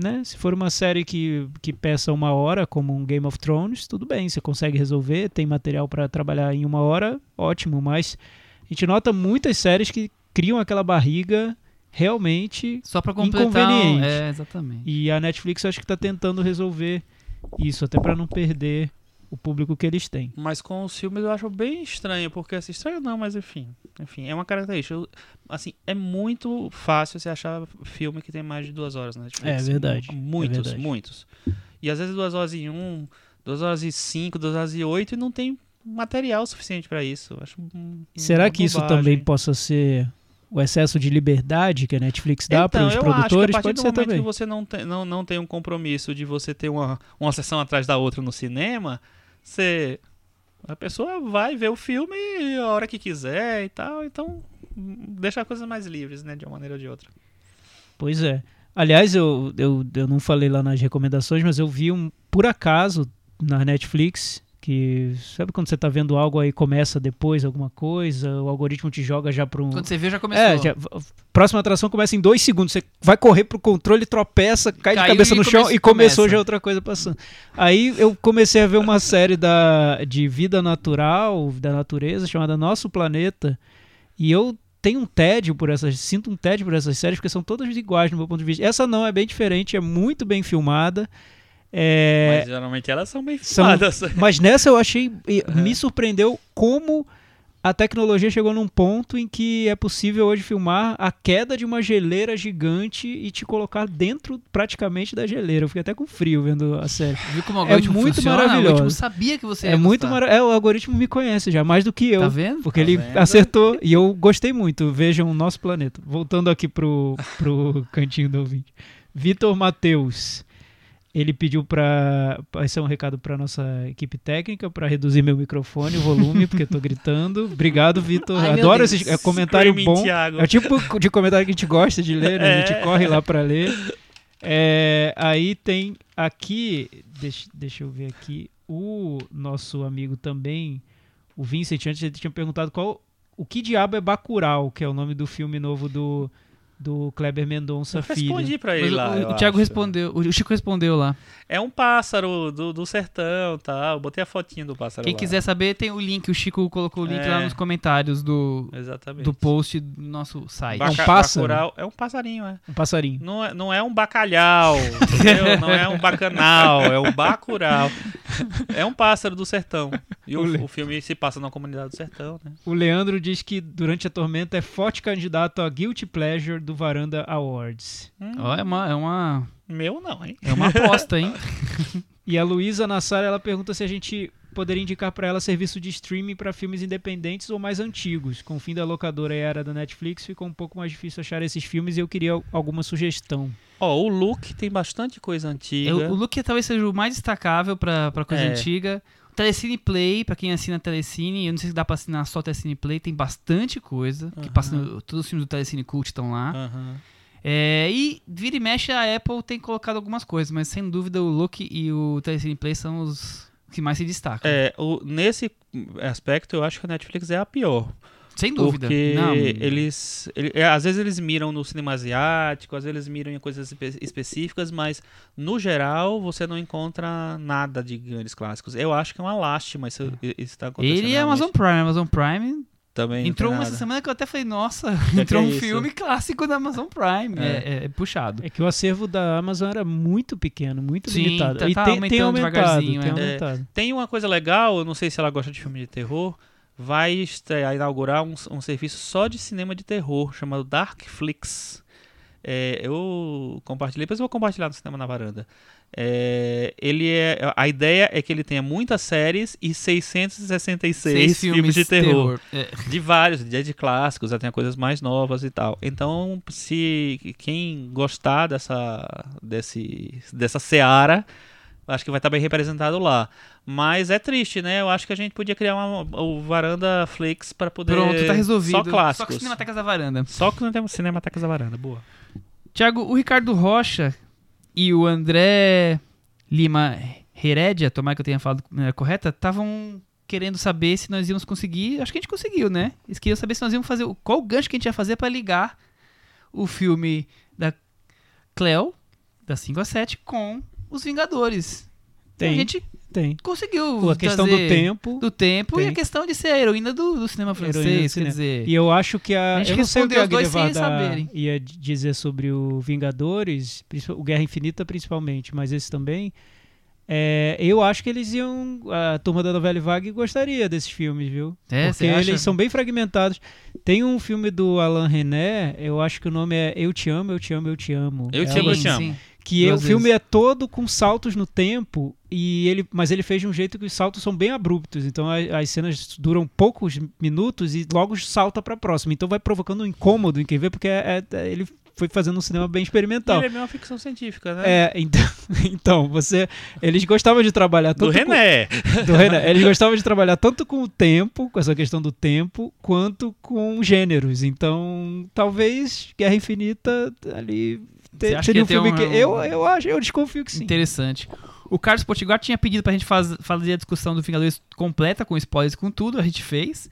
[SPEAKER 4] Né? Se for uma série que, que peça uma hora, como um Game of Thrones, tudo bem, você consegue resolver, tem material para trabalhar em uma hora, ótimo, mas a gente nota muitas séries que criam aquela barriga realmente
[SPEAKER 2] Só pra completar.
[SPEAKER 4] Inconveniente.
[SPEAKER 2] É, exatamente.
[SPEAKER 4] e a Netflix eu acho que está tentando resolver isso, até para não perder o público que eles têm.
[SPEAKER 3] Mas com os filmes eu acho bem estranho, porque assim, estranho não, mas enfim. Enfim, é uma característica. Eu- Assim, é muito fácil você achar filme que tem mais de duas horas na Netflix.
[SPEAKER 4] É verdade, é
[SPEAKER 3] Muitos,
[SPEAKER 4] verdade.
[SPEAKER 3] muitos. E às vezes duas horas e um, duas horas e cinco, duas horas e oito e não tem material suficiente pra isso. Acho
[SPEAKER 4] Será que isso
[SPEAKER 3] bobagem.
[SPEAKER 4] também possa ser o excesso de liberdade que a Netflix dá para os
[SPEAKER 3] Então, eu acho que a
[SPEAKER 4] produtores?
[SPEAKER 3] partir
[SPEAKER 4] Pode
[SPEAKER 3] do
[SPEAKER 4] ser
[SPEAKER 3] momento
[SPEAKER 4] também.
[SPEAKER 3] que você não tem, não, não tem um compromisso de você ter uma, uma sessão atrás da outra no cinema, você. A pessoa vai ver o filme a hora que quiser e tal, então deixa as coisas mais livres, né, de uma maneira ou de outra.
[SPEAKER 4] Pois é. Aliás, eu, eu, eu não falei lá nas recomendações, mas eu vi um, por acaso, na Netflix, que sabe quando você tá vendo algo aí começa depois alguma coisa, o algoritmo te joga já para um...
[SPEAKER 2] Quando você vê, já começou.
[SPEAKER 4] É, já- próxima atração começa em dois segundos. Você vai correr pro controle, tropeça, cai de
[SPEAKER 2] Caiu
[SPEAKER 4] cabeça
[SPEAKER 2] e
[SPEAKER 4] no chão e começou
[SPEAKER 2] começa.
[SPEAKER 4] já outra coisa passando. Aí eu comecei a ver uma série da, de vida natural, da natureza, chamada Nosso Planeta. E eu tenho um tédio por essas. Sinto um tédio por essas séries, porque são todas iguais no meu ponto de vista. Essa não é bem diferente, é muito bem filmada. É,
[SPEAKER 3] Mas geralmente elas são bem
[SPEAKER 4] são-
[SPEAKER 3] filmadas.
[SPEAKER 4] mas nessa eu achei. e Me surpreendeu como a tecnologia chegou num ponto em que é possível hoje filmar a queda de uma geleira gigante e te colocar dentro praticamente da geleira. Eu fiquei até com frio vendo a série.
[SPEAKER 2] Viu como o algoritmo
[SPEAKER 4] muito
[SPEAKER 2] funciona?
[SPEAKER 4] maravilhoso.
[SPEAKER 2] O algoritmo sabia que você ia
[SPEAKER 4] é muito
[SPEAKER 2] gostar.
[SPEAKER 4] maravilhoso. É, o algoritmo me conhece já, mais do que eu.
[SPEAKER 2] Tá vendo?
[SPEAKER 4] Porque
[SPEAKER 3] Tá
[SPEAKER 4] ele
[SPEAKER 3] vendo?
[SPEAKER 4] acertou e eu gostei muito. Vejam o nosso planeta. Voltando aqui pro, pro cantinho do ouvinte. Vitor Matheus. Ele pediu para. Esse é um recado para nossa equipe técnica, para reduzir meu microfone, o volume, porque eu tô gritando. Obrigado, Vitor. Adoro
[SPEAKER 2] Deus.
[SPEAKER 4] esse é, comentário
[SPEAKER 3] Screaming
[SPEAKER 4] bom.
[SPEAKER 3] Thiago.
[SPEAKER 4] É o tipo de comentário que a gente gosta de ler, né? A gente
[SPEAKER 3] É.
[SPEAKER 4] corre lá para ler. É, aí tem aqui, deixa, deixa eu ver aqui, o nosso amigo também, o Vincent, antes ele tinha perguntado qual, o que diabo é Bacurau, que é o nome do filme novo do, do Kleber Mendonça
[SPEAKER 3] Eu
[SPEAKER 4] Filho.
[SPEAKER 3] respondi pra
[SPEAKER 2] Mas
[SPEAKER 3] ele
[SPEAKER 2] o-
[SPEAKER 3] lá.
[SPEAKER 2] o, o Thiago
[SPEAKER 3] acho.
[SPEAKER 2] respondeu, o Chico respondeu lá.
[SPEAKER 3] É um pássaro do, do sertão tal. Eu botei a fotinha do pássaro
[SPEAKER 2] Quem
[SPEAKER 3] lá.
[SPEAKER 2] quiser saber, tem o link. O Chico colocou o link
[SPEAKER 3] É.
[SPEAKER 2] lá nos comentários do,
[SPEAKER 3] Exatamente.
[SPEAKER 2] do post do nosso site.
[SPEAKER 4] É um
[SPEAKER 3] Baca-
[SPEAKER 4] pássaro?
[SPEAKER 3] Bacurau é um passarinho, é.
[SPEAKER 4] Um passarinho.
[SPEAKER 3] Não é, não é um bacalhau, entendeu? Não é um bacanal, é um bacurau. É um pássaro do sertão. E
[SPEAKER 4] O Le-
[SPEAKER 3] o, o filme se passa na comunidade do sertão, né?
[SPEAKER 4] O Leandro diz que Durante a Tormenta é forte candidato a Guilty Pleasure do Varanda Awards.
[SPEAKER 3] Hum,
[SPEAKER 2] é uma, é uma,
[SPEAKER 3] Meu não, hein?
[SPEAKER 2] é uma aposta, hein?
[SPEAKER 4] E a Luísa Nassar, ela pergunta se a gente poderia indicar pra ela serviço de streaming pra filmes independentes ou mais antigos. Com o fim da locadora e a era da Netflix, ficou um pouco mais difícil achar esses filmes e eu queria al- alguma sugestão.
[SPEAKER 3] Ó, o Luke tem bastante coisa antiga.
[SPEAKER 2] É, o Look talvez seja o mais destacável pra, pra coisa
[SPEAKER 3] É.
[SPEAKER 2] antiga. Telecine Play, pra quem assina Telecine, eu não sei se dá pra assinar só Telecine Play, tem bastante coisa. Que
[SPEAKER 3] Aham.
[SPEAKER 2] passa no- todos os filmes do Telecine Cult estão lá.
[SPEAKER 3] Aham.
[SPEAKER 2] É, e vira e mexe a Apple tem colocado algumas coisas, mas sem dúvida o Look e o Telecine Play são os que mais se destacam.
[SPEAKER 3] É, o- nesse aspecto, eu acho que a Netflix é a pior.
[SPEAKER 2] Sem dúvida.
[SPEAKER 3] Porque
[SPEAKER 2] Não,
[SPEAKER 3] eles, ele- é, Às vezes eles miram no cinema asiático, às vezes eles miram em coisas espe- específicas, mas no geral você não encontra nada de grandes clássicos. Eu acho que é uma lástima isso, isso está acontecendo.
[SPEAKER 2] Ele é Amazon. Prime. Amazon Prime
[SPEAKER 3] Também
[SPEAKER 2] entrou
[SPEAKER 3] tem
[SPEAKER 2] uma essa semana que eu até falei, nossa,
[SPEAKER 3] que
[SPEAKER 2] entrou
[SPEAKER 3] é
[SPEAKER 2] um
[SPEAKER 3] isso?
[SPEAKER 2] filme clássico da Amazon Prime.
[SPEAKER 3] É.
[SPEAKER 2] É, é- é puxado.
[SPEAKER 4] É que o acervo da Amazon era muito pequeno, muito
[SPEAKER 2] Sim,
[SPEAKER 4] limitado.
[SPEAKER 2] tá-
[SPEAKER 4] e
[SPEAKER 2] tá
[SPEAKER 4] tem, tem
[SPEAKER 2] aumentando
[SPEAKER 4] aumentado,
[SPEAKER 2] devagarzinho,
[SPEAKER 4] tem
[SPEAKER 2] é.
[SPEAKER 4] aumentado.
[SPEAKER 3] Tem uma coisa legal, eu não sei se ela gosta de filme de terror. Vai estrear, inaugurar um, um serviço só de cinema de terror chamado Darkflix. É, eu compartilhei, depois eu vou compartilhar no cinema na varanda. É, ele é, a ideia é que ele tenha muitas séries e 666
[SPEAKER 2] Seis
[SPEAKER 3] filmes, de terror.
[SPEAKER 2] É.
[SPEAKER 3] De vários, de, de clássicos, até coisas mais novas e tal. Então, se quem gostar dessa, desse, dessa seara, acho que vai estar bem representado lá. Mas é triste, né? Eu acho que a gente podia criar uma, o Varanda Flix para poder.
[SPEAKER 2] Pronto, tá resolvido.
[SPEAKER 3] Só clássicos.
[SPEAKER 2] Só com Cinematecas da Varanda.
[SPEAKER 3] Só que não temos Cinematecas da Varanda. Boa.
[SPEAKER 2] Tiago, o Ricardo Rocha e o André Lima Herédia, tomara que eu tenha falado de maneira correta, estavam querendo saber se nós íamos conseguir. Acho que a gente conseguiu, né? Eles queriam saber se nós íamos fazer. Qual o gancho que a gente ia fazer pra ligar o filme da Cleo, da 5 a 7, com os Vingadores. E
[SPEAKER 4] Tem,
[SPEAKER 2] A gente
[SPEAKER 4] tem.
[SPEAKER 2] conseguiu.
[SPEAKER 4] A questão do tempo.
[SPEAKER 2] Do tempo e
[SPEAKER 4] Tem.
[SPEAKER 2] a questão de ser a heroína do, do cinema francês, quer
[SPEAKER 4] cinema.
[SPEAKER 2] dizer.
[SPEAKER 4] E eu acho que a.
[SPEAKER 2] A gente
[SPEAKER 4] eu não sei o que a
[SPEAKER 2] respondeu os dois sem
[SPEAKER 4] Guilherme ia dizer sobre o Vingadores, o Guerra Infinita principalmente, mas esse também. É, eu acho que eles iam. A turma da novela Vague gostaria desses filmes, viu?
[SPEAKER 2] É,
[SPEAKER 4] Porque
[SPEAKER 2] você acha?
[SPEAKER 4] eles são bem fragmentados. Tem um filme do Alain René, eu acho que o nome é Eu Te Amo, Eu Te Amo, Eu Te Amo.
[SPEAKER 3] Eu Te
[SPEAKER 4] É
[SPEAKER 3] Amo,
[SPEAKER 4] um-
[SPEAKER 3] Eu Te Amo.
[SPEAKER 4] Que é- o filme é todo com saltos no tempo e ele mas ele fez de um jeito que os saltos são bem abruptos então a- as cenas duram poucos minutos e logo salta pra próxima então vai provocando um incômodo em quem vê porque é- é- ele foi fazendo um cinema bem experimental
[SPEAKER 3] Ele é meio uma ficção científica, né?
[SPEAKER 4] é, então, então você eles gostavam de trabalhar
[SPEAKER 3] Do
[SPEAKER 4] tanto com-
[SPEAKER 3] René.
[SPEAKER 4] do René. Eles gostavam de trabalhar tanto com o tempo, com essa questão do tempo, quanto com gêneros. Então, talvez Guerra Infinita ali te-
[SPEAKER 2] Você acha
[SPEAKER 4] seria um
[SPEAKER 2] ter
[SPEAKER 4] filme
[SPEAKER 2] um-
[SPEAKER 4] que eu eu acho, eu desconfio que sim.
[SPEAKER 2] Interessante. O Carlos Potiguar tinha pedido pra gente faz, fazer a discussão do Vingadores completa, com spoilers com tudo, a gente fez.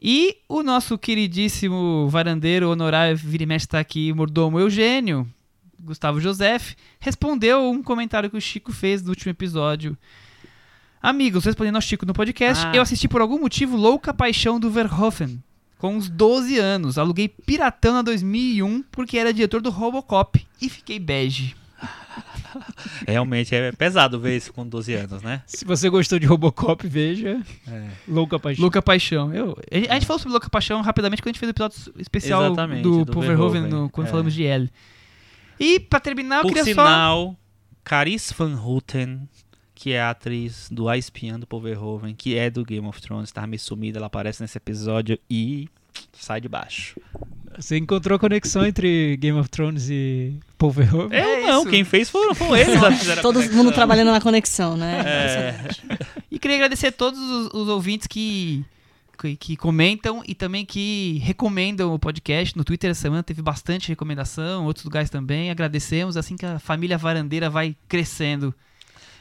[SPEAKER 2] E o nosso queridíssimo varandeiro honorário vira e mexe tá aqui, mordomo Eugênio, Gustavo Joseph, respondeu um comentário que o Chico fez no último episódio. Amigos, respondendo ao Chico no podcast,
[SPEAKER 3] Ah.
[SPEAKER 2] eu assisti por algum motivo Louca Paixão do Verhoeven. Com uns 12 anos, aluguei Piratão na 2001 porque era diretor do Robocop e fiquei bege.
[SPEAKER 3] Realmente é pesado ver isso com 12 anos, né?
[SPEAKER 4] Se você gostou de Robocop, veja
[SPEAKER 3] É.
[SPEAKER 4] Louca Paixão.
[SPEAKER 2] Louca Paixão. Eu, a gente falou sobre Louca Paixão rapidamente quando a gente fez o episódio especial
[SPEAKER 3] Exatamente,
[SPEAKER 2] do,
[SPEAKER 3] do
[SPEAKER 2] Verhoeven, no- quando
[SPEAKER 3] é.
[SPEAKER 2] falamos de L. E pra terminar, eu
[SPEAKER 3] Por
[SPEAKER 2] queria só.
[SPEAKER 3] sinal, Caris Van Houten, que é a atriz do A Espiã do Paul Verhoeven, que é do Game of Thrones, tá meio sumida, ela aparece nesse episódio e sai de baixo.
[SPEAKER 4] Você encontrou a conexão entre Game of Thrones e Paul Verhoeven?
[SPEAKER 2] É
[SPEAKER 3] Eu não,
[SPEAKER 2] isso.
[SPEAKER 3] quem fez foram, foram eles.
[SPEAKER 5] Todo
[SPEAKER 3] conexão.
[SPEAKER 5] mundo trabalhando na conexão, né?
[SPEAKER 3] É.
[SPEAKER 2] E queria agradecer a todos os, os ouvintes que, que, que comentam e também que recomendam o podcast. No Twitter essa semana teve bastante recomendação, outros lugares também. Agradecemos, assim que a família varandeira vai crescendo.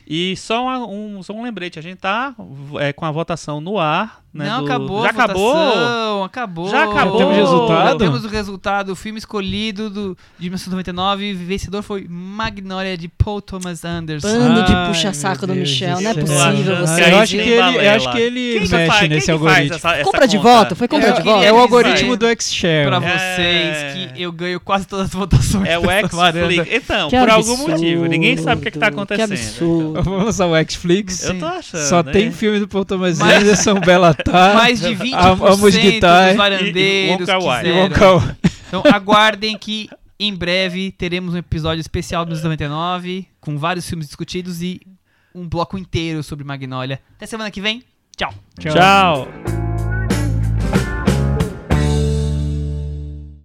[SPEAKER 3] E só, uma- um, só um lembrete, a gente tá é, com a votação no ar né,
[SPEAKER 2] Não,
[SPEAKER 3] do-
[SPEAKER 2] acabou
[SPEAKER 3] Já
[SPEAKER 2] a
[SPEAKER 3] acabou?
[SPEAKER 2] votação, acabou.
[SPEAKER 3] Já acabou?
[SPEAKER 4] Temos resultado?
[SPEAKER 2] Temos o resultado. O filme escolhido do, de 1999, vencedor foi Magnolia de Paul Thomas Anderson.
[SPEAKER 5] Bando de puxa-saco do
[SPEAKER 4] Deus
[SPEAKER 5] Michel,
[SPEAKER 4] do
[SPEAKER 5] não é possível você.
[SPEAKER 4] eu acho que ele, eu acho que ele
[SPEAKER 3] Quem
[SPEAKER 4] mexe
[SPEAKER 3] faz-
[SPEAKER 4] nesse algoritmo.
[SPEAKER 3] essa- essa
[SPEAKER 5] Compra de
[SPEAKER 3] conta?
[SPEAKER 5] voto? Foi compra
[SPEAKER 2] Eu
[SPEAKER 5] de voto?
[SPEAKER 4] É o algoritmo do X-Share.
[SPEAKER 2] Pra
[SPEAKER 3] É.
[SPEAKER 2] vocês que eu ganho quase todas as votações.
[SPEAKER 3] É o. X-Flix. Então,
[SPEAKER 5] Que
[SPEAKER 3] por algum motivo. Ninguém sabe o que, é que tá
[SPEAKER 5] Que
[SPEAKER 3] acontecendo.
[SPEAKER 5] absurdo.
[SPEAKER 4] Vamos lançar o X-Flix.
[SPEAKER 3] Eu tô achando.
[SPEAKER 4] Só
[SPEAKER 3] né?
[SPEAKER 4] tem filme do Paul Thomas
[SPEAKER 2] Mas-
[SPEAKER 4] Anderson,
[SPEAKER 2] Mais de 20%
[SPEAKER 4] Amos Guitar
[SPEAKER 2] dos varandeiros
[SPEAKER 4] e
[SPEAKER 2] quiseram. Então aguardem que em breve teremos um episódio especial dos 99 com vários filmes discutidos e um bloco inteiro sobre Magnolia. Até semana que vem. Tchau.
[SPEAKER 3] Tchau.